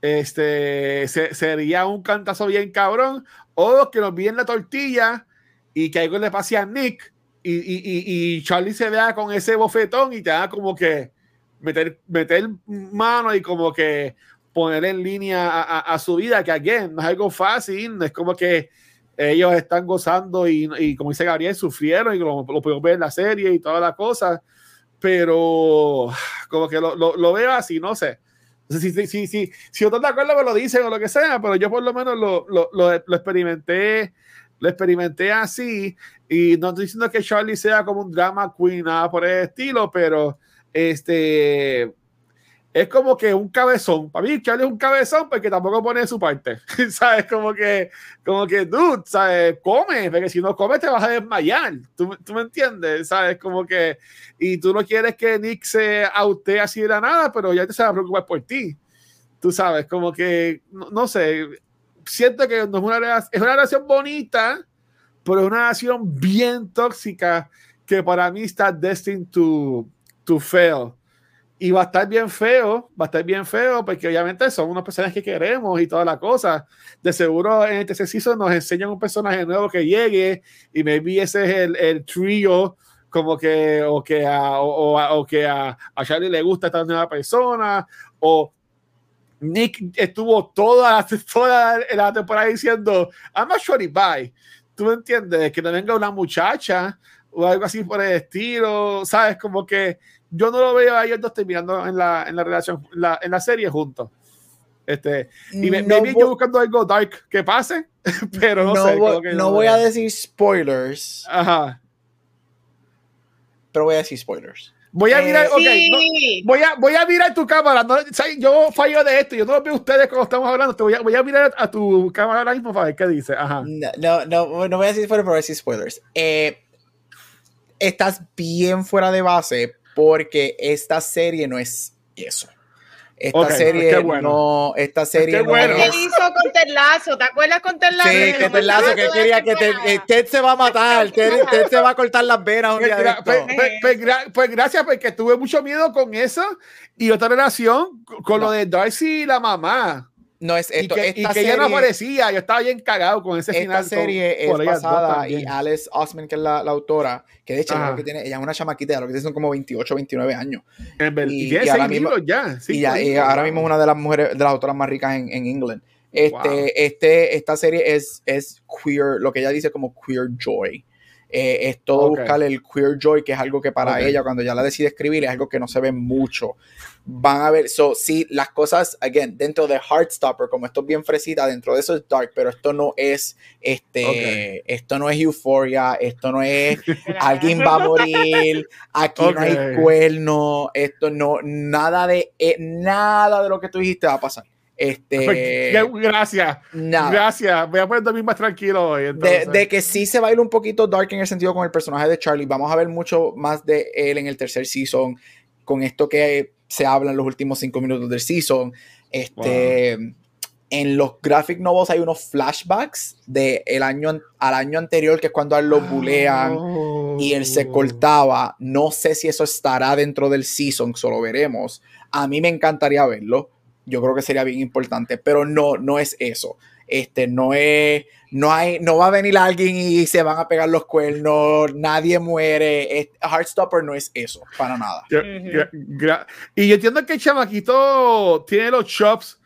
este sería un cantazo bien cabrón o que nos viene la tortilla y que algo le pase a Nick y, y, y, Charlie se vea con ese bofetón y te da como que meter, meter mano y como que poner en línea a, su vida, que again, no es algo fácil, no es como que ellos están gozando y, y como dice Gabriel, sufrieron y lo, lo podemos ver en la serie y todas las cosas, pero como que lo, lo, lo veo así, no sé si, si, si, si, otros de acuerdo me lo dicen o lo que sea, pero yo por lo menos lo, lo, lo, lo experimenté lo experimenté así. Y no estoy diciendo que Charlie sea como un drama queen, nada por el estilo, pero este es como que un cabezón. Para mí, Charlie es un cabezón porque tampoco pone su parte. ¿Sabes? Como que, como que, dude, ¿sabes? Come, porque si no comes te vas a desmayar. ¿Tú, ¿Tú, me entiendes? ¿Sabes? Como que, y tú no quieres que Nick se aute así de la nada, pero ya te se va a preocupar por ti. Tú sabes, como que, no, no sé, siento que no es una, es una relación bonita, pero es una relación bien tóxica que para mí está destined to, to fail y va a estar bien feo, va a estar bien feo, porque obviamente son unos personajes que queremos y toda la cosa. De seguro en este season nos enseñan un personaje nuevo que llegue y maybe ese es el, el trío como que o que a, o, o, que a, a, Charlie le gusta esta nueva persona o Nick estuvo toda, toda la temporada diciendo I'm a shorty bye tú me entiendes que no venga una muchacha o algo así por el estilo sabes como que yo no lo veo a ellos dos terminando en la, en la relación, la, en la serie juntos. Este, y me, no yo buscando algo dark que pase, pero no, no sé. Voy, no, no voy a decir spoilers. Ajá. Pero voy a decir spoilers. Voy a mirar, eh, okay, sí. no, voy, a, voy a mirar tu cámara. No, yo fallo de esto, yo no lo veo ustedes cuando estamos hablando. Te voy, a, voy a mirar a tu cámara ahora mismo para ver qué dice. Ajá. No, no, no, voy a decir spoilers, pero voy a decir spoilers. Eh, estás bien fuera de base porque esta serie no es eso. Esta okay, serie bueno. no, esta serie qué bueno. ¿Qué hizo con Ted Lazo? ¿Te acuerdas con Ted Lazo? Sí, que Ted Lazo que quería que Ted, eh, Ted, se va a matar, Ted, Ted, se va a cortar las venas un día pues, pues, pues, pues, pues, gracias, porque tuve mucho miedo con eso y otra relación con no. lo de Darcy y la mamá. No es esto. Y que, esta y que serie, ella no aparecía. Yo estaba bien cagado con ese esta final. Esta serie es basada y Alice Osman, que es la, la autora, que de hecho que tiene, ella es una chamaquita, lo que son como 28, 29 años. y, y, y ahora mismo, ya. Sí, y, ya, y ahora mismo es una de las mujeres, de las autoras más ricas en, en England. Este, wow. este, esta serie es, es queer, lo que ella dice como queer joy. Eh, es todo buscar el queer joy, que es algo que para ella, cuando ya la decide escribir, es algo que no se ve mucho. Van a ver, so, sí, las cosas, again, dentro de Heartstopper, como esto es bien fresita, dentro de eso es dark, pero esto no es, este, esto no es Euphoria, esto no es alguien va a morir, aquí no hay cuerno, esto no, nada de, eh, nada de lo que tú dijiste va a pasar. Este, gracias. Gracias. Voy a poner dormir más tranquilo hoy. De, que sí se baila un poquito dark en el sentido con el personaje de Charlie. Vamos a ver mucho más de él en el tercer season. Con esto que se habla en los últimos cinco minutos del season. Este. En los graphic novels hay unos flashbacks de el año, al año anterior, que es cuando a él lo bulean y él se oh. cortaba. No sé si eso estará dentro del season, solo veremos. A mí me encantaría verlo yo creo que sería bien importante, pero no, no es eso. Este, no es, no hay, no va a venir alguien y se van a pegar los cuernos, nadie muere. Heartstopper no es eso, para nada. y yo entiendo que el chamaquito tiene los chops,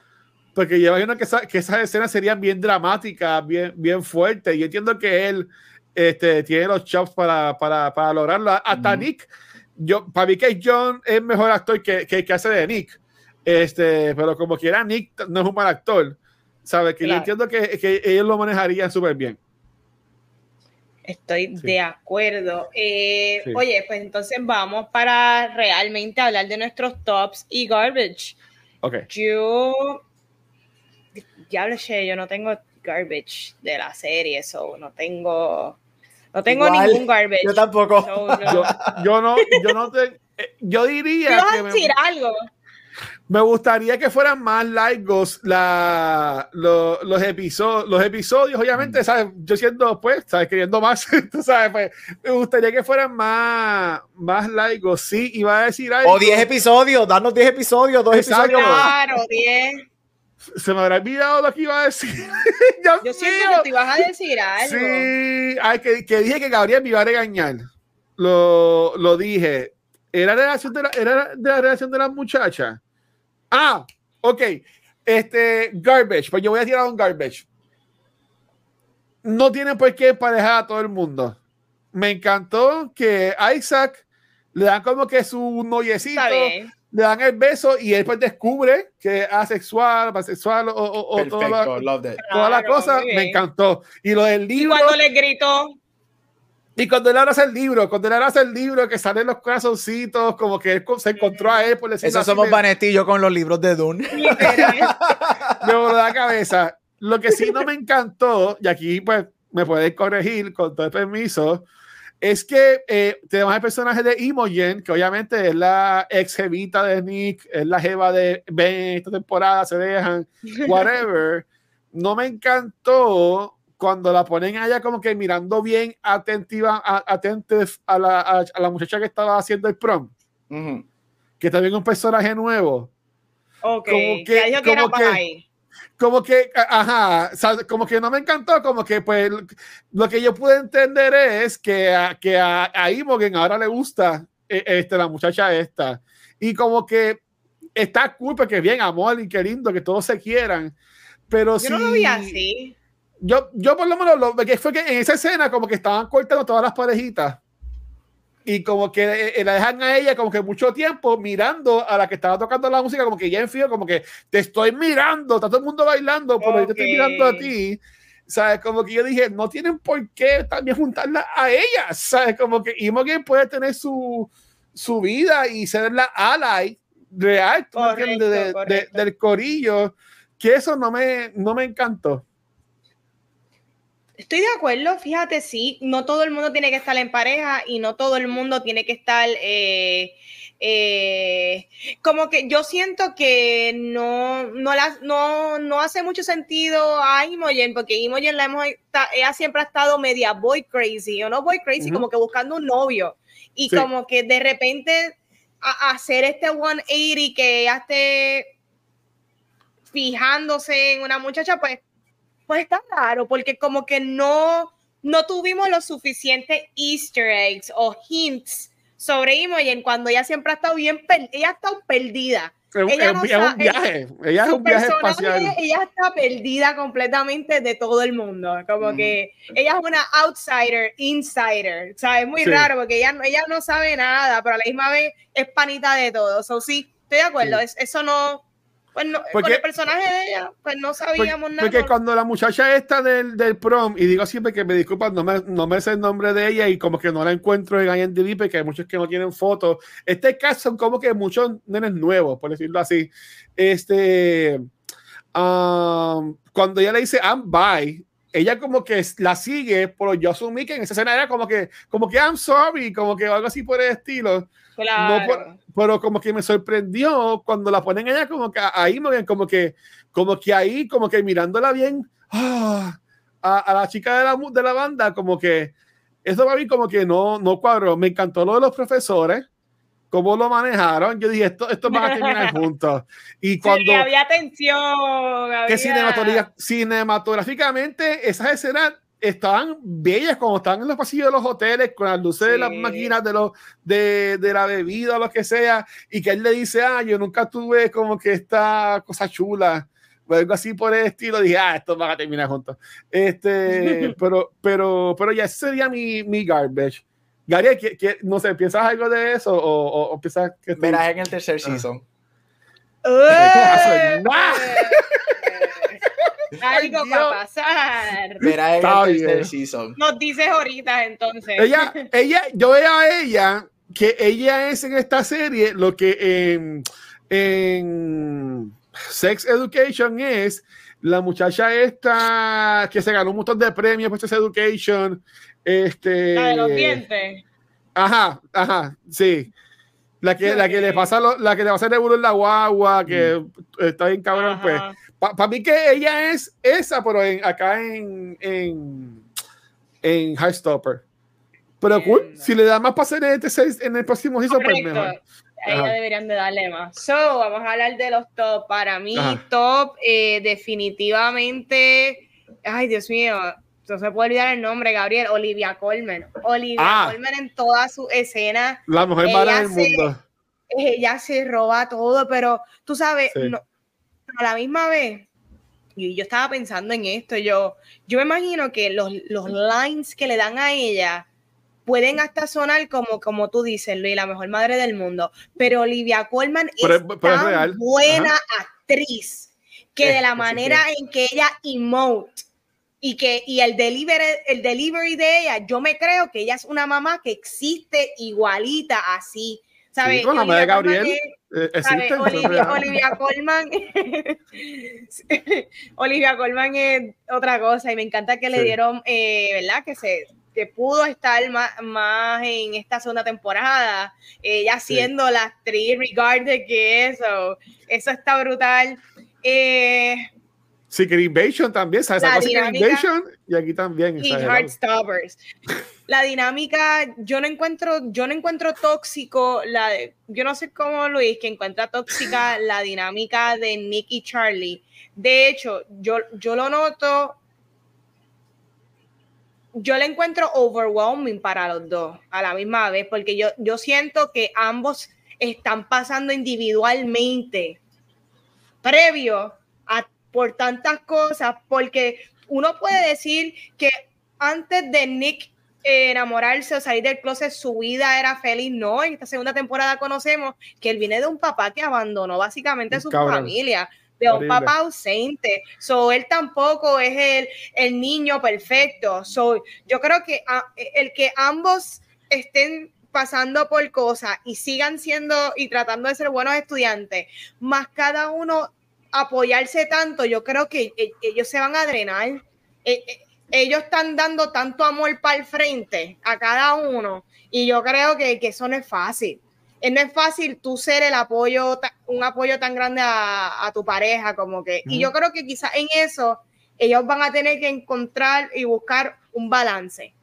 porque yo imagino que, que esas escenas serían bien dramáticas, bien, bien fuertes. Yo entiendo que él este, tiene los chops para, para, para lograrlo. Hasta Nick, yo, para mí que John es mejor actor que, que, que hace de Nick. Este, pero como quiera, Nick no es un mal actor. ¿Sabes? Que yo entiendo que, que, ellos lo manejarían súper bien. Estoy de acuerdo. Eh, oye, pues entonces vamos para realmente hablar de nuestros tops y garbage. Okay. Yo, ya lo sé, yo no tengo garbage de la serie, eso no tengo, no tengo ningún garbage. Yo tampoco. yo, no, yo no te, eh, yo diría. que decir algo? Me gustaría que fueran más largos la, los, episodios, los episodios, obviamente, mm. ¿sabes? Yo siendo, pues, ¿sabes? Queriendo más, tú sabes, pues, me gustaría que fueran más, más largos, sí, iba a decir algo. O 10 episodios, darnos 10 episodios, dos episodios. Claro, 10. Se me habrá olvidado lo que iba a decir. Yo siento que te ibas a decir algo. Sí, Ay, que, que, dije que Gabriel me iba a regañar. Lo, lo dije. Era, relación de la, era de la relación de las muchachas. Ah, ok. Este, garbage. Pues yo voy a tirar un garbage. No tiene por qué parejar a todo el mundo. Me encantó que Isaac le dan como que su noviecito, le dan el beso y él pues descubre que es asexual, asexual o, o, o toda la, toda la cosa. Me encantó. Y lo del libro. Y cuando le gritó, y cuando él hace el libro, cuando él hace el libro, que salen los corazoncitos, como que él se encontró a él por decir Eso somos vanetillos con los libros de Dune. Me voló la cabeza. Lo que sí no me encantó, y aquí pues me puedes corregir con todo el permiso, es que eh, tenemos el personaje de Imogen, que obviamente es la ex jevita de Nick, es la jeva de Ben, esta temporada se dejan, whatever. No me encantó cuando la ponen allá como que mirando bien atentiva, atentos a la, a, la muchacha que estaba haciendo el prom, que también es un personaje nuevo. Ok, como que, como que, como que, ajá, como que no me encantó, como que pues lo que yo pude entender es que a, que a, a Imogen ahora le gusta e, este, la muchacha esta. Y como que está cool porque bien amor y qué lindo que todos se quieran. Pero yo no lo vi así yo, yo por lo menos lo que fue que en esa escena como que estaban cortando todas las parejitas y como que eh, eh, la dejan a ella como que mucho tiempo mirando a la que estaba tocando la música como que ya en frío como que te estoy mirando está todo el mundo bailando pero yo te estoy mirando a ti sabes como que yo dije no tienen por qué también juntarla a ella sabes como que Imogen puede tener su su vida y ser la ally real del corillo que eso no me no me encantó Estoy de acuerdo, fíjate, sí, no todo el mundo tiene que estar en pareja y no todo el mundo tiene que estar, eh, eh, como que yo siento que no, no, no, no hace mucho sentido a Imogen, porque Imogen la hemos, ella siempre ha estado media boy crazy, o no boy crazy, como que buscando un novio, y como que de repente hacer este 180 que ella esté fijándose en una muchacha, pues pues está raro, porque como que no, no tuvimos los suficientes easter eggs o hints sobre Imogen cuando ella siempre ha estado bien, ella ha estado perdida. Ella es, un viaje, ella es un viaje espacial. Ella está perdida completamente de todo el mundo, como que ella es una outsider, insider, o sea, es muy raro porque ella, ella no sabe nada, pero a la misma vez es panita de todo, so sí, estoy de acuerdo, eso no, pues no, porque, con el personaje de ella, pues no sabíamos nada. Porque cuando la muchacha esta del, del, prom, y digo siempre que me disculpan, no me, no me sé el nombre de ella y como que no la encuentro en IMDb porque hay muchos que no tienen fotos. Este caso son como que muchos nenes nuevos, por decirlo así. Este, um, cuando ella le dice I'm by, ella como que la sigue, pero yo asumí que en esa escena era como que, como que I'm sorry, como que algo así por el estilo. Claro. pero como que me sorprendió cuando la ponen ella como que ahí, como que, como que ahí, como que mirándola bien ah, a, la chica de la, de la banda, como que eso va a mí como que no, no cuadró. Me encantó lo de los profesores, cómo lo manejaron. Yo dije, esto, esto va a terminar juntos. Y cuando. Sí, había tensión. Que cinematográficamente, esas escenas estaban bellas como estaban en los pasillos de los hoteles con las luces de las máquinas de los de, de, la bebida o lo que sea y que él le dice ah yo nunca tuve como que esta cosa chula o algo así por el estilo. Dije ah esto va a terminar juntos este pero pero pero ya ese sería mi, mi garbage. Gary ¿qué, no sé piensas algo de eso o, o, piensas que verás en el tercer ah. season algo va a pasar. Verá el season. Nos dices ahorita entonces. Ella, ella, yo veo a ella que ella es en esta serie lo que en, en Sex Education es la muchacha esta que se ganó un montón de premios por Sex Education. Este, la de los dientes. Ajá, ajá, sí. La que, la que le pasa la que le pasa el en la guagua, que mm. está bien cabrón, pues para mí que ella es esa, pero en, acá en, en, en Stopper. Pero cool, si le da más para hacer este en el próximo hizo pues mejor. A deberían de darle más. So, vamos a hablar de los top. Para mí, top, eh, definitivamente. Ay, Dios mío, no se puede olvidar el nombre, Gabriel. Olivia Colman. Olivia ah. Colman en toda su escena. La mujer mala del mundo. Ella se roba todo, pero tú sabes, no, a la misma vez, y yo estaba pensando en esto, yo, yo me imagino que los, los lines que le dan a ella pueden hasta sonar como, como tú dices, Luis, la mejor madre del mundo, pero Olivia Colman es tan buena actriz que de la manera en que ella emote y que y el delivery, el delivery de ella, yo me creo que ella es una mamá que existe igualita así. ¿Sabes? de Gabriel. Eh, Olivia, Colman Olivia Colman es otra cosa y me encanta que le dieron, eh, ¿verdad? Que se que pudo estar más, más en esta segunda temporada, ella siendo la actriz regarded que eso, eso está brutal. Eh, Secret Invasion también, ¿sabes? La Invasion y aquí también. Y Heartstoppers. La dinámica, yo no encuentro, yo no encuentro tóxico, la yo no sé cómo Luis, que encuentra tóxica la dinámica de Nick y Charlie. De hecho, yo, yo lo noto, yo le encuentro overwhelming para los dos a la misma vez, porque yo, yo siento que ambos están pasando individualmente previo por tantas cosas, porque uno puede decir que antes de Nick enamorarse o salir del closet, su vida era feliz. No, en esta segunda temporada conocemos que él viene de un papá que abandonó básicamente a su familia, de un papá ausente. So, él tampoco es el, el niño perfecto. So, yo creo que el que ambos estén pasando por cosas y sigan siendo y tratando de ser buenos estudiantes, más cada uno apoyarse tanto, yo creo que eh, ellos se van a drenar. Eh, eh, ellos están dando tanto amor para el frente a cada uno y yo creo que, eso no es fácil. No es fácil tú ser el apoyo, un apoyo tan grande a, tu pareja como que. Y yo creo que quizás en eso ellos van a tener que encontrar y buscar un balance.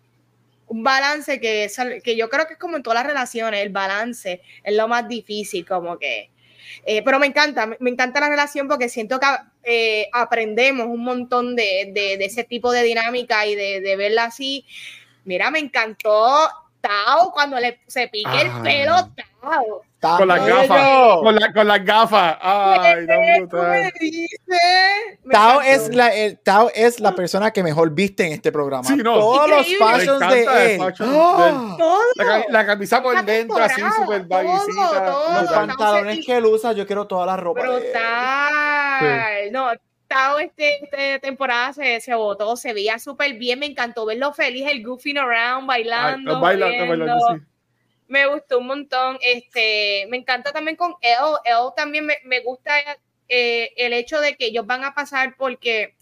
Un balance que, que yo creo que es como en todas las relaciones, el balance es lo más difícil, como que eh, pero me encanta, me encanta la relación porque siento que eh, aprendemos un montón de, ese tipo de dinámica y de, verla así. Mira, me encantó Tao cuando le, se pique el pelo Tao. Con las gafas. Con, la, con, las gafas. Ay, Tao es, la, Tao es la persona que mejor viste en este programa. Sí, no. Todos los fashions de él. ¡Oh! La, la, camisa por dentro, así, súper vaguecita. Los pantalones que él usa, yo quiero toda la ropa. Brutal. No, Tao este, esta temporada se, se votó, se veía súper bien, me encantó verlo feliz, el goofing around, bailando. bailando, bailando sí me gustó un montón. Este, me encanta también con Elle. Elle también me, me gusta eh, el hecho de que ellos van a pasar porque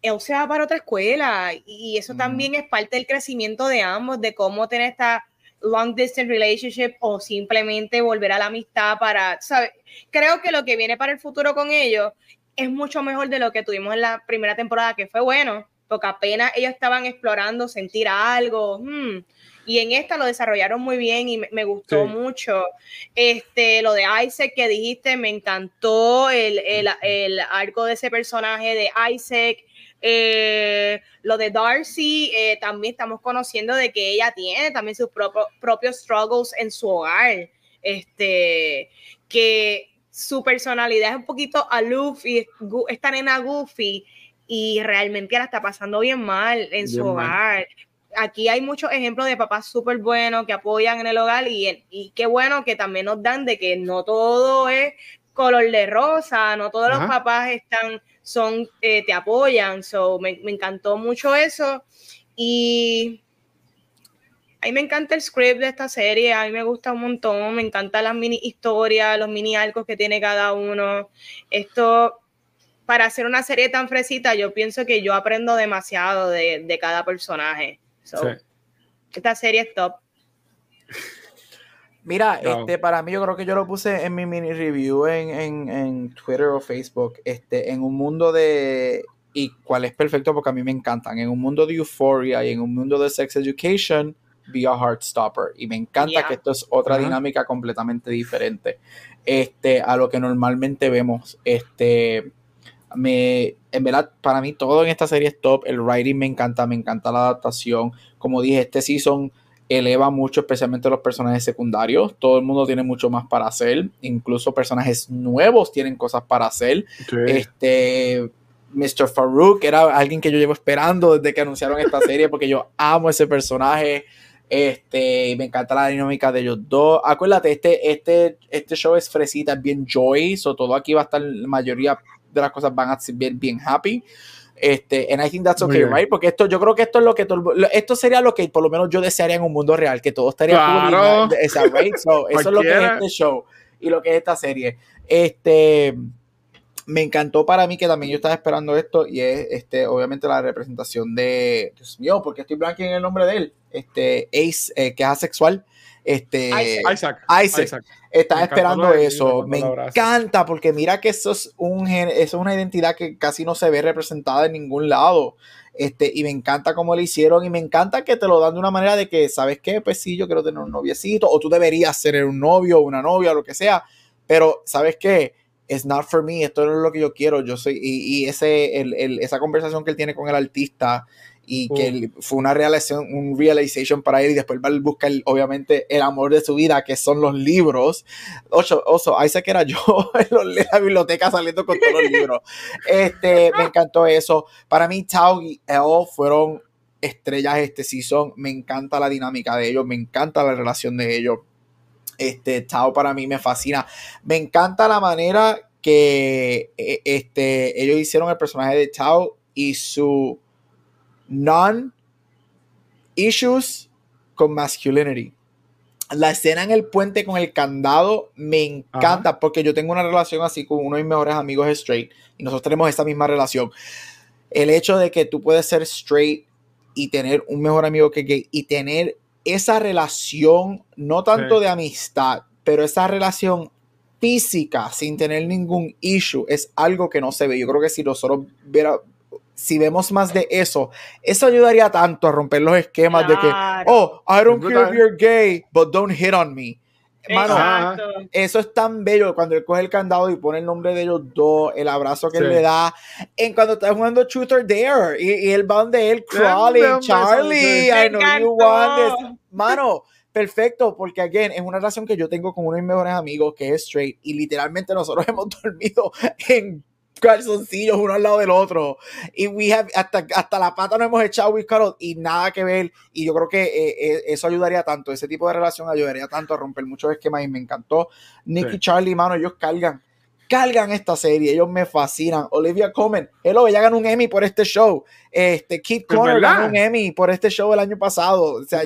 Elle se va para otra escuela y eso también es parte del crecimiento de ambos, de cómo tener esta long distance relationship o simplemente volver a la amistad para, ¿sabes? Creo que lo que viene para el futuro con ellos es mucho mejor de lo que tuvimos en la primera temporada, que fue bueno, porque apenas ellos estaban explorando sentir algo. Hmm, y en esta lo desarrollaron muy bien y me, gustó mucho. Este, lo de Isaac que dijiste, me encantó el, el, arco de ese personaje de Isaac. Eh, lo de Darcy, eh, también estamos conociendo de que ella tiene también sus propios struggles en su hogar. Este, que su personalidad es un poquito aloof y esta nena goofy y realmente la está pasando bien mal en su hogar aquí hay muchos ejemplos de papás súper buenos que apoyan en el hogar y, y qué bueno que también nos dan de que no todo es color de rosa, no todos los papás están, son, eh, te apoyan, so, me, encantó mucho eso. Y a mí me encanta el script de esta serie, a mí me gusta un montón, me encantan las mini historias, los mini arcos que tiene cada uno, esto para hacer una serie tan fresita, yo pienso que yo aprendo demasiado de, de cada personaje. Esta serie es top. Mira, este, para mí yo creo que yo lo puse en mi mini review en, Twitter o Facebook, este, en un mundo de, y cuál es perfecto porque a mí me encantan, en un mundo de euphoria y en un mundo de sex education, be a heartstopper. Y me encanta que esto es otra dinámica completamente diferente este, a lo que normalmente vemos. Este, me, en verdad, para mí todo en esta serie es top. El writing me encanta, me encanta la adaptación. Como dije, este season eleva mucho, especialmente los personajes secundarios. Todo el mundo tiene mucho más para hacer. Incluso personajes nuevos tienen cosas para hacer. Este. Mr. Farouk era alguien que yo llevo esperando desde que anunciaron esta serie porque yo amo ese personaje. Este, me encanta la dinámica de ellos dos. Acuérdate, este, este, este show es fresita, es bien joy, o todo aquí va a estar la mayoría de las cosas van a ser bien, bien happy. Este, and I think that's okay, right? Porque esto, yo creo que esto es lo que esto sería lo que por lo menos yo desearía en un mundo real, que todo estaría claro. esa, right? eso es lo que es este show y lo que es esta serie. Este, me encantó para mí que también yo estaba esperando esto y es, este, obviamente la representación de, Dios mío, porque estoy blanco en el nombre de él, este, Ace, eh, que es asexual. Este, Isaac. Isaac. Estaba esperando eso. Me encanta porque mira que eso es, un, eso es una identidad que casi no se ve representada en ningún lado. Este, y me encanta cómo lo hicieron y me encanta que te lo dan de una manera de que, ¿sabes qué? Pues sí, yo quiero tener un noviecito o tú deberías ser un novio o una novia o lo que sea, pero ¿sabes qué? It's not for me, esto no es lo que yo quiero, yo soy, y, y ese, el, el, esa conversación que él tiene con el artista y que fue una realización, un realization para él y después él busca obviamente el amor de su vida que son los libros. Ocho, oso, sé que era yo en la biblioteca saliendo con todos los libros. Este, me encantó eso. Para mí, Tao y El fueron estrellas este season. Me encanta la dinámica de ellos, me encanta la relación de ellos. Este, Tao para mí me fascina. Me encanta la manera que e, este, ellos hicieron el personaje de Tao y su non-issues con masculinity. La escena en el puente con el candado me encanta porque yo tengo una relación así con uno de mis mejores amigos straight y nosotros tenemos esa misma relación. El hecho de que tú puedes ser straight y tener un mejor amigo que gay y tener esa relación, no tanto de amistad, pero esa relación física sin tener ningún issue es algo que no se ve. Yo creo que si nosotros viera, si vemos más de eso, eso ayudaría tanto a romper los esquemas de que, oh, I don't care if you're gay, but don't hit on me. Mano, eso es tan bello cuando él coge el candado y pone el nombre de ellos dos, el abrazo que él le da. En cuando está jugando Truth or Dare y, y el va de él, Crawley, Charlie, I know you want this. Mano, perfecto, porque again, es una relación que yo tengo con uno de mis mejores amigos que es straight y literalmente nosotros hemos dormido en calzoncillos uno al lado del otro. Y we have, hasta, hasta la pata nos hemos echado with y nada que ver. Y yo creo que eh, eh, eso ayudaría tanto, ese tipo de relación ayudaría tanto a romper muchos esquemas y me encantó. Nick y Charlie, mano, ellos cargan cargan esta serie, ellos me fascinan. Olivia Comen, hello, ella ganó un Emmy por este show. Este, Keith Connor ganó un Emmy por este show el año pasado. O sea,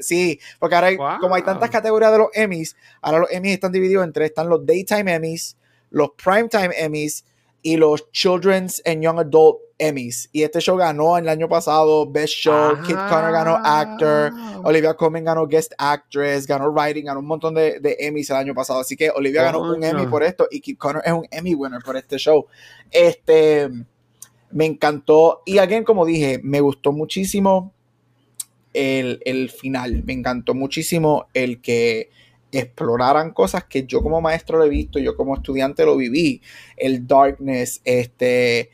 sí, porque ahora como hay tantas categorías de los Emmys, ahora los Emmys están divididos entre, están los Daytime Emmys, los Primetime Emmys y los Children's and Young Adult Emmys. Y este show ganó el año pasado Best Show, Kit Connor ganó Actor, Olivia Colman ganó Guest Actress, ganó Writing, ganó un montón de, de Emmys el año pasado. Así que Olivia ganó un Emmy por esto y Kit Connor es un Emmy winner por este show. Este me encantó. Y alguien, como dije, me gustó muchísimo el, el final. Me encantó muchísimo el que exploraran cosas que yo como maestro lo he visto, yo como estudiante lo viví, el darkness, este,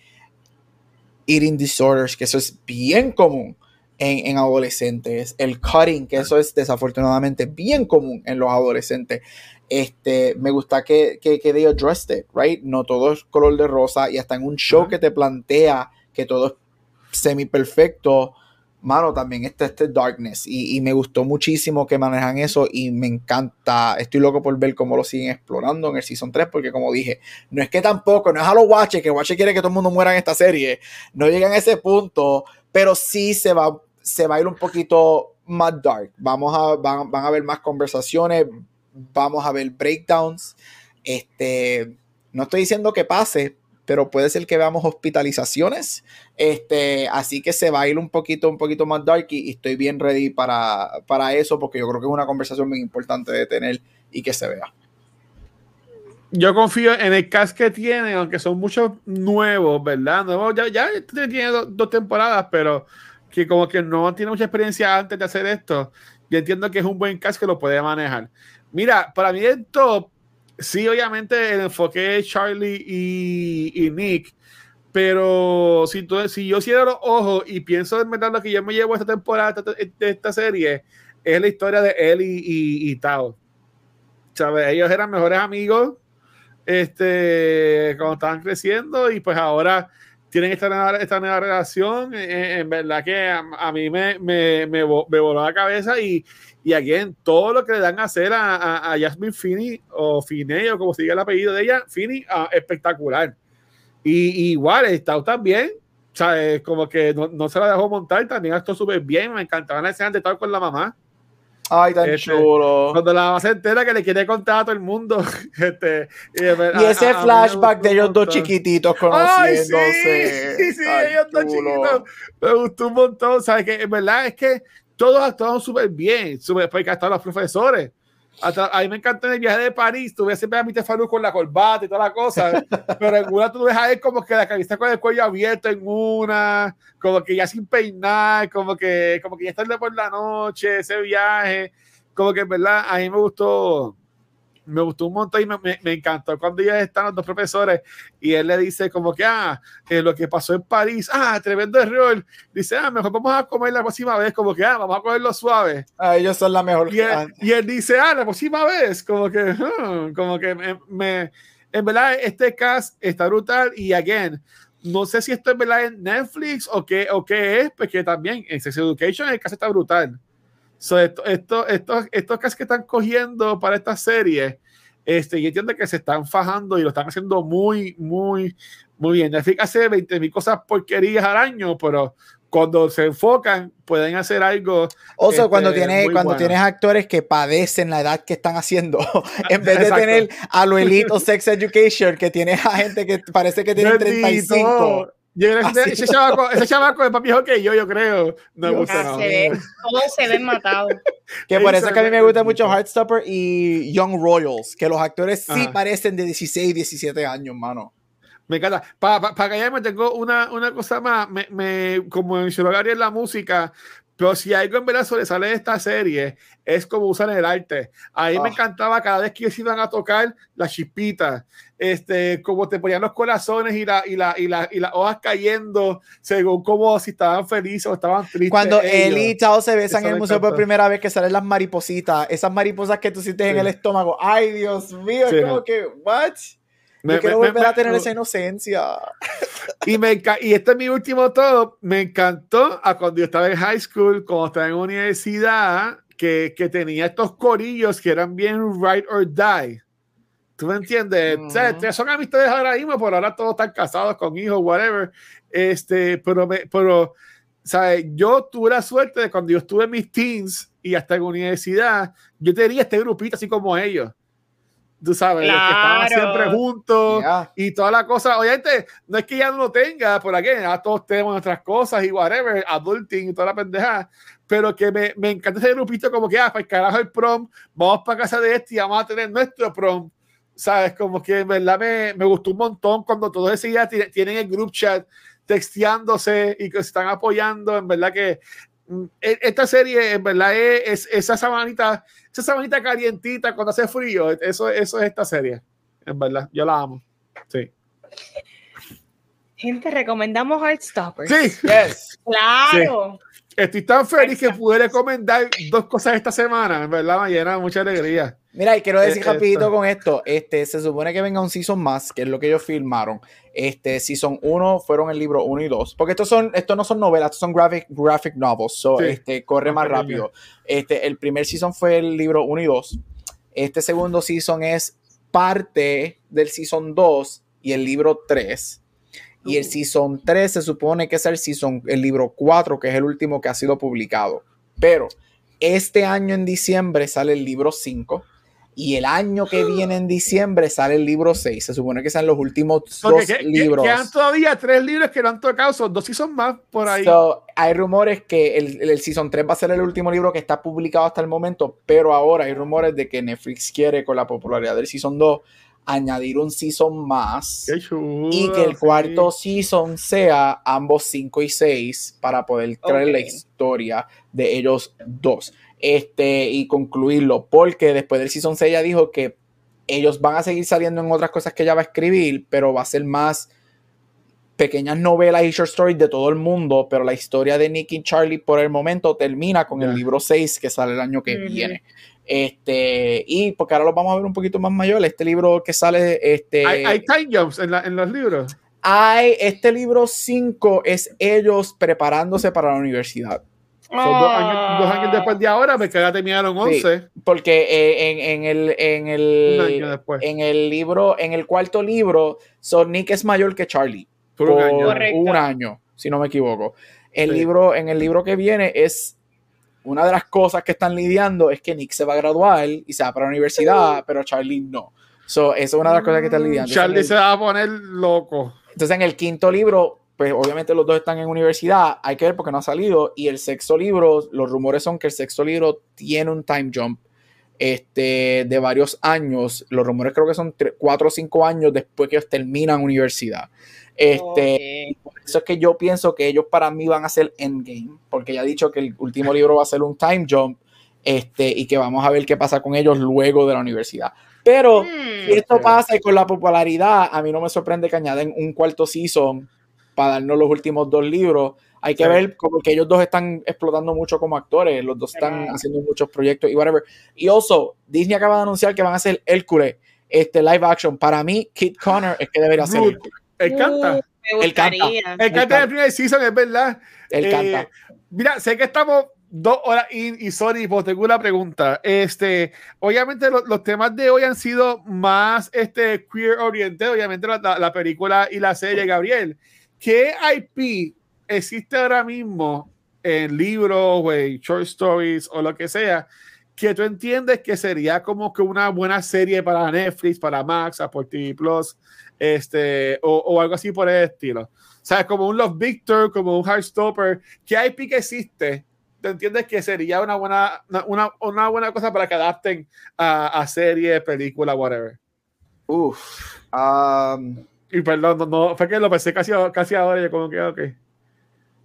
eating disorders, que eso es bien común en, adolescentes, el cutting, que eso es desafortunadamente bien común en los adolescentes. Este, me gusta que, que, que they addressed it, right? No todo es color de rosa y hasta en un show que te plantea que todo es semi perfecto mano, también está este Darkness y, me gustó muchísimo que manejan eso y me encanta, estoy loco por ver cómo lo siguen explorando en el Season 3 porque como dije, no es que tampoco, no es a los Watch, que Watch quiere que todo el mundo muera en esta serie, no llegan a ese punto, pero sí se va, se va a ir un poquito más dark, vamos a, van, van a haber más conversaciones, vamos a ver breakdowns, este, no estoy diciendo que pase, pero puede ser que veamos hospitalizaciones. Este, así que se va a ir un poquito, un poquito más dark y, estoy bien ready para, para, eso porque yo creo que es una conversación muy importante de tener y que se vea. Yo confío en el cast que tiene, aunque son muchos nuevos, ¿verdad? Nuevos, ya, ya tiene dos, temporadas, pero que como que no tiene mucha experiencia antes de hacer esto. Yo entiendo que es un buen cast que lo puede manejar. Mira, para mí el top sí, obviamente el enfoque de Charlie y, Nick, pero si, tú, si yo cierro los ojos y pienso en verdad lo que yo me llevo esta temporada de esta serie, es la historia de él y, Tao. ¿Sabes? Ellos eran mejores amigos este, cuando estaban creciendo y pues ahora tienen esta nueva, esta nueva relación. En, verdad que a, mí me, me, me, voló la cabeza y, y aquí en todo lo que le dan a hacer a, a, Jasmine Finney o Finney o como se diga el apellido de ella, Finney, ah, espectacular. Y, igual, está también, ¿sabes? Como que no, no, se la dejó montar, también actuó súper bien. Me encantaba la escena de estar con la mamá. Ay, tan este, chulo. Cuando la mamá se entera que le quiere contar a todo el mundo. Este, y, ese flashback de ellos dos chiquititos conociéndose. Ay, sí, sí, ellos dos chiquitos. Me gustó un montón. ¿Sabes? Que en verdad es que todos actuaron súper bien, súper, porque hasta los profesores. Hasta, a mí me encantó en el viaje de París, tuve siempre a mi Tefanu con la corbata y toda la cosa, pero en una tú ves a él como que la camisa con el cuello abierto en una, como que ya sin peinar, como que, como que ya tarde por la noche, ese viaje, como que en verdad a mí me gustó, me gustó un montón y me, me, encantó cuando ya están los dos profesores y él le dice como que, ah, eh, lo que pasó en París, ah, tremendo error. Dice, ah, mejor vamos a comer la próxima vez, como que, ah, vamos a comerlo suave. Ah, ellos son la mejor. Y él, y él dice, ah, la próxima vez, como que, hmm", como que me, en verdad, este cast está brutal y, again, no sé si esto es verdad en Netflix o qué, o qué es, porque también en Sex Education el cast está brutal. So, esto, esto, estos, estos que están cogiendo para esta serie, este, y entiendo que se están fajando y lo están haciendo muy, muy, muy bien. Netflix hace 20 mil cosas porquerías al año, pero cuando se enfocan pueden hacer algo. O sea, cuando, este, tienes, cuando tienes actores que padecen la edad que están haciendo, en vez de tener a lo elito Sex Education, que tienes a gente que parece que tiene 35. Yo ese, ese, chavaco, ese chavaco es más viejo que yo, yo creo. No me gusta. Se ve, todos se ven matados. Que por eso es que a mí me gusta mucho Heartstopper y Young Royals, que los actores sí parecen de 16, 17 años, mano. Me encanta. Para pa, pa callarme, tengo una, una cosa más. Me, me, como mencionó Gary en la música, Pero si algo en verdad sobresale de esta serie, es como usan el arte. A mí me ah. encantaba cada vez que ellos iban a tocar las chispitas, este, como te ponían los corazones y, la, y, la, y, la, y las hojas cayendo, según como si estaban felices o estaban tristes. Cuando él y Chao se besan en el museo por primera vez, que salen las maripositas, esas mariposas que tú sientes en el estómago. Ay, Dios mío, es como que, ¿what? Me, quiero volver a tener esa inocencia. Y, me, y este es mi último todo. Me encantó a cuando yo estaba en high school, cuando estaba en universidad, que, que tenía estos corillos que eran bien ride or die. ¿Tú me entiendes? o sea, son amistades ahora mismo, por ahora todos están casados con hijos, whatever. Este, pero, me, pero ¿sabes? Yo tuve la suerte de cuando yo estuve en mis teens y hasta en universidad, yo tenía este grupito así como ellos tú sabes, que estaban siempre juntos y toda la cosa. Obviamente, no es que ya no lo tenga, por aquí, ya todos tenemos nuestras cosas y whatever, adulting y toda la pendeja, pero que me, me encanta ese grupito como que, ah, para el carajo el prom, vamos para casa de este y vamos a tener nuestro prom. ¿Sabes? Como que en verdad me, me gustó un montón cuando todos ese día tienen el group chat texteándose y que se están apoyando. En verdad que esta serie, en verdad, es, es esa sabanita esa sabanita calientita cuando hace frío, eso, eso es esta serie, en verdad. Yo la amo. Sí. Gente, recomendamos Heartstopper. Sí, yes. Claro. Estoy tan feliz que pude recomendar dos cosas esta semana, en verdad me llena mucha alegría. Mira, y quiero decir eh, rapidito con esto, este, se supone que venga un season más, que es lo que ellos filmaron. Este, season 1 fueron el libro 1 y 2, porque estos son, esto no son novelas, estos son graphic, graphic novels, so, este, corre más rápido. Este, el primer season fue el libro 1 y 2. Este segundo season es parte del season 2 y el libro 3. Y el season 3 se supone que es el season, el libro 4, que es el último que ha sido publicado. Pero este año en diciembre sale el libro 5 y el año que viene en diciembre sale el libro 6. Se supone que sean los últimos dos libros. Quedan todavía tres libros que no han tocado, son dos son más por ahí. hay rumores que el, el, Season 3 va a ser el último libro que está publicado hasta el momento, pero ahora hay rumores de que Netflix quiere, con la popularidad del Season 2, añadir un season más y que el cuarto season sea ambos 5 y 6 para poder traer la historia de ellos dos. Este, y concluirlo, porque después del Season 6 ella dijo que ellos van a seguir saliendo en otras cosas que ella va a escribir, pero va a ser más pequeñas novelas y short stories de todo el mundo, pero la historia de Nick y Charlie por el momento termina con el libro 6 que sale el año que viene. Este, y porque ahora lo vamos a ver un poquito más mayor, este libro que sale, este... ¿Hay, time jumps en, en los libros? Hay, este libro 5 es ellos preparándose para la universidad. Son dos, años, después de ahora, me queda terminaron 11. porque eh, en, en, el, en, el, en el libro, en el cuarto libro, Son Nick es mayor que Charlie. Por, un, año. un, año. si no me equivoco. El libro, en el libro que viene es una de las cosas que están lidiando es que Nick se va a graduar y se va para la universidad, pero Charlie no. So, eso es una de las cosas que están lidiando. Charlie se va a poner loco. Entonces, en el quinto libro, pues obviamente los dos están en universidad, hay que ver porque no ha salido. Y el sexto libro, los rumores son que el sexto libro tiene un time jump este, de varios años. Los rumores creo que son cuatro o cinco años después que ellos terminan universidad. Este, Por eso es que yo pienso que ellos para mí van a ser endgame, porque ya he dicho que el último libro va a ser un time jump este, y que vamos a ver qué pasa con ellos luego de la universidad. Pero hmm. si esto pasa y con la popularidad, a mí no me sorprende que añaden un cuarto season para darnos los últimos dos libros. Hay que ver como que ellos dos están explotando mucho como actores, los dos están haciendo muchos proyectos y whatever. Y also, Disney acaba de anunciar que van a hacer Hércules, este live action. Para mí, Kit Connor es que debería ser Él canta. él canta. Él canta el primer season, es verdad. Él eh, canta. Mira, sé que estamos dos horas y, y sorry, pues tengo una pregunta. Este, obviamente los temas de hoy han sido más este, queer oriented, obviamente la, la película y la serie, Gabriel. ¿Qué IP existe ahora mismo en libros, o short stories o lo que sea, que tú entiendes que sería como que una buena serie para Netflix, para Max, Apple TV Plus, este, o, algo así por el estilo? O sea, como un Love Victor, como un Heartstopper, ¿qué IP que existe? ¿Tú entiendes que sería una buena, una, una buena cosa para que adapten a, a serie, película, whatever? Uf. Um, y perdón, no, fue que lo pensé casi, casi ahora y como que, ok.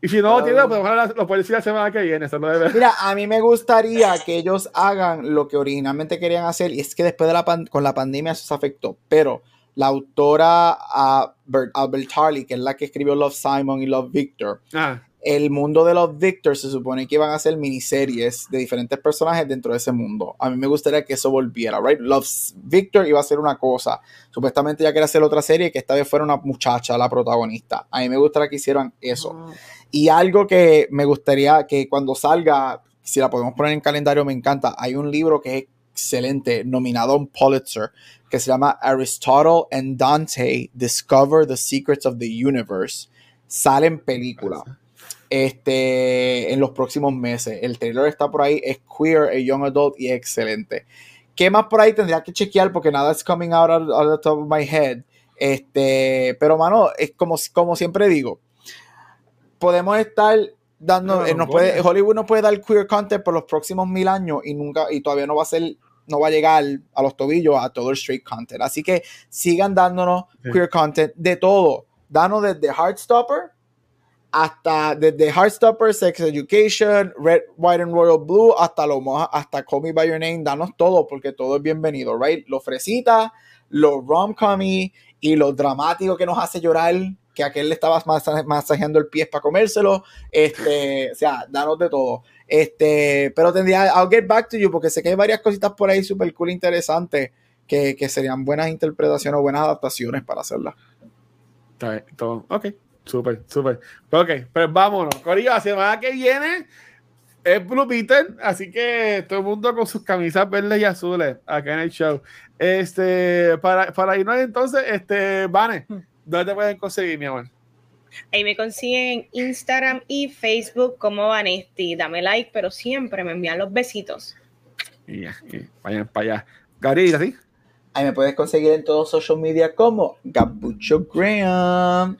Y si no lo tiene, pues lo puedes decir la semana que viene. Eso Mira, a mí me gustaría que ellos hagan lo que originalmente querían hacer, y es que después de la con la pandemia eso se afectó, pero la autora Albert, Albert Harley, que es la que escribió Love Simon y Love Victor, ah el mundo de los Victor se supone que iban a ser miniseries de diferentes personajes dentro de ese mundo. A mí me gustaría que eso volviera, right? Love Victor iba a ser una cosa. Supuestamente ya quería hacer otra serie que esta vez fuera una muchacha la protagonista. A mí me gustaría que hicieran eso. Ah. Y algo que me gustaría que cuando salga, si la podemos poner en calendario, me encanta. Hay un libro que es excelente, nominado a un Pulitzer, que se llama Aristotle and Dante Discover the Secrets of the Universe. Sale en película este, en los próximos meses. El trailer está por ahí, es queer, es young adult y es excelente. ¿Qué más por ahí tendría que chequear? Porque nada es coming out of, the top of my head. Este, pero mano, es como, como siempre digo, podemos estar dando, eh, puede, Hollywood no puede dar queer content por los próximos mil años y nunca, y todavía no va a ser, no va a llegar a los tobillos a todo el straight content. Así que sigan dándonos queer content de todo. Danos desde Heartstopper hasta desde Heartstopper, Sex Education, Red, White and Royal Blue, hasta lo hasta Call Me By Your Name, danos todo porque todo es bienvenido, right? Lo fresita, lo rom y lo dramático que nos hace llorar, que aquel le estaba masajeando el pie para comérselo, este, o sea, danos de todo. Este, pero tendría, I'll get back to you porque sé que hay varias cositas por ahí super cool, interesantes, que, que serían buenas interpretaciones o buenas adaptaciones para hacerlas. Todo, ok. Súper, súper. Ok, pues vámonos. Corillo, la semana que viene es Blue Peter, así que todo el mundo con sus camisas verdes y azules acá en el show. Este, para, para irnos entonces, este, Vane, ¿dónde te pueden conseguir, mi amor? Ahí me consiguen en Instagram y Facebook como Vanesti. Dame like, pero siempre me envían los besitos. Y ya, vayan para allá. Gary, ¿sí? Ahí me puedes conseguir en todos social media como Gabucho Graham.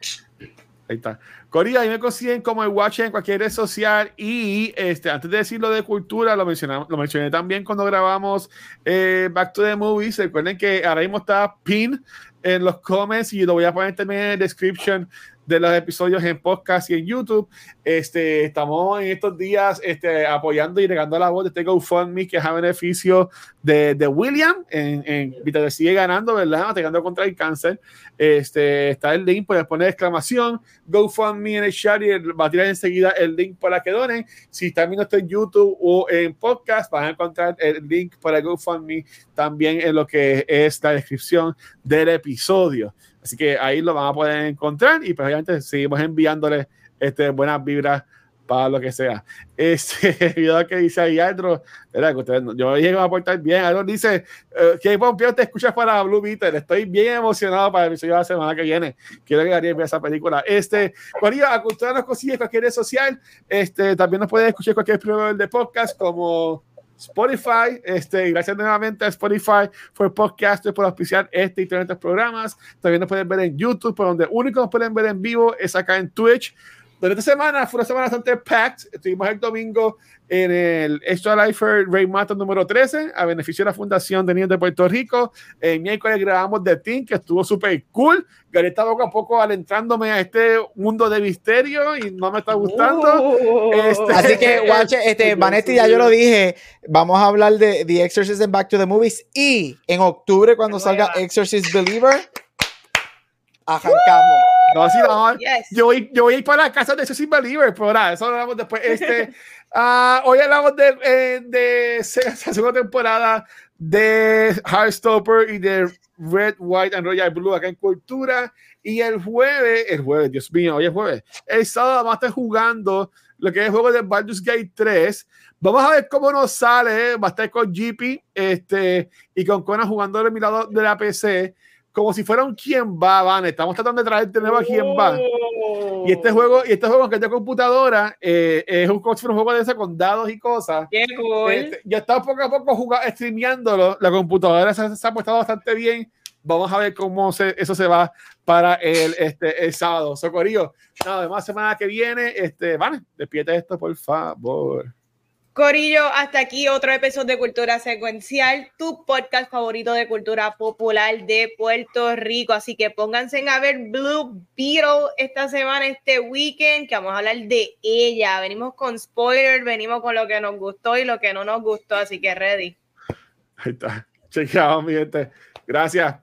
Ahí está. Corilla, ahí me consiguen como el Watch en cualquier red social. Y este, antes de decirlo de cultura, lo, mencionamos, lo mencioné también cuando grabamos eh, Back to the Movies. Recuerden que ahora mismo está pin en los comments y lo voy a poner también en la description de los episodios en podcast y en YouTube. Este, estamos en estos días este, apoyando y regando la voz de este GoFundMe que es a beneficio de, de William en, en sigue ganando, ¿verdad? Atacando contra el cáncer. Este, está el link, puedes poner exclamación GoFundMe en el chat y va a tirar enseguida el link para que donen. Si están viendo esto en YouTube o en podcast, van a encontrar el link para GoFundMe también en lo que es la descripción del episodio. Así que ahí lo van a poder encontrar y pues obviamente seguimos enviándoles este, buenas vibras para lo que sea. Este video que dice ahí otro, ¿verdad? Que yo llego a aportar bien. Algo dice eh, que Pompeo te escuchas para Blue Beetle. Estoy bien emocionado para el episodio de la semana que viene. Quiero que Gabriel vea esa película. Este, María, a nos consigue cualquier red social. Este, también nos puede escuchar cualquier proveedor de podcast como Spotify. Este, gracias nuevamente a Spotify por podcast, por auspiciar este y todos estos programas. También nos pueden ver en YouTube, por donde único nos pueden ver en vivo es acá en Twitch. Durante esta semana fue una semana bastante packed. Estuvimos el domingo en el Extra Life Ray Mato número 13, a beneficio de la Fundación de Niños de Puerto Rico. El miércoles grabamos The Team, que estuvo súper cool. Gary está poco a poco alentrándome a este mundo de misterio y no me está gustando. Oh. Este, Así que, watch, este, Vanetti, ya yo lo dije, vamos a hablar de The Exorcist and Back to the Movies y en octubre cuando salga Exorcist Believer, arrancamos. No, sí, no. Yo, voy, yo voy a ir para la casa de Exorcist Believer, pero nada, eso lo hablamos después. Este, uh, hoy hablamos de, eh, de, la segunda temporada de Heartstopper y de Red, White and Royal Blue acá en Cultura. Y el jueves, el jueves, Dios mío, hoy es jueves. El sábado vamos a estar jugando lo que es el juego de Baldur's Gate 3. Vamos a ver cómo nos sale. Va a estar con GP este, y con Conan jugando del lado de la PC. Como si fuera un quien va, van. Estamos tratando de traer de nuevo a quien va. Y este juego, y este juego que es de computadora, eh, es un, un juego de ese con dados y cosas. Qué cool. Este, ya está poco a poco jugando, streameándolo. La computadora se, se ha puesto bastante bien Vamos a ver cómo se, eso se va para el, este, el sábado. Socorillo, nada más semana que viene, este, vale, despierte esto, por favor. Corillo, hasta aquí otro episodio de Cultura Secuencial, tu podcast favorito de cultura popular de Puerto Rico. Así que pónganse a ver Blue Beetle esta semana, este weekend, que vamos a hablar de ella. Venimos con spoilers, venimos con lo que nos gustó y lo que no nos gustó, así que ready. Ahí está. Chequeado, mi gente. Gracias.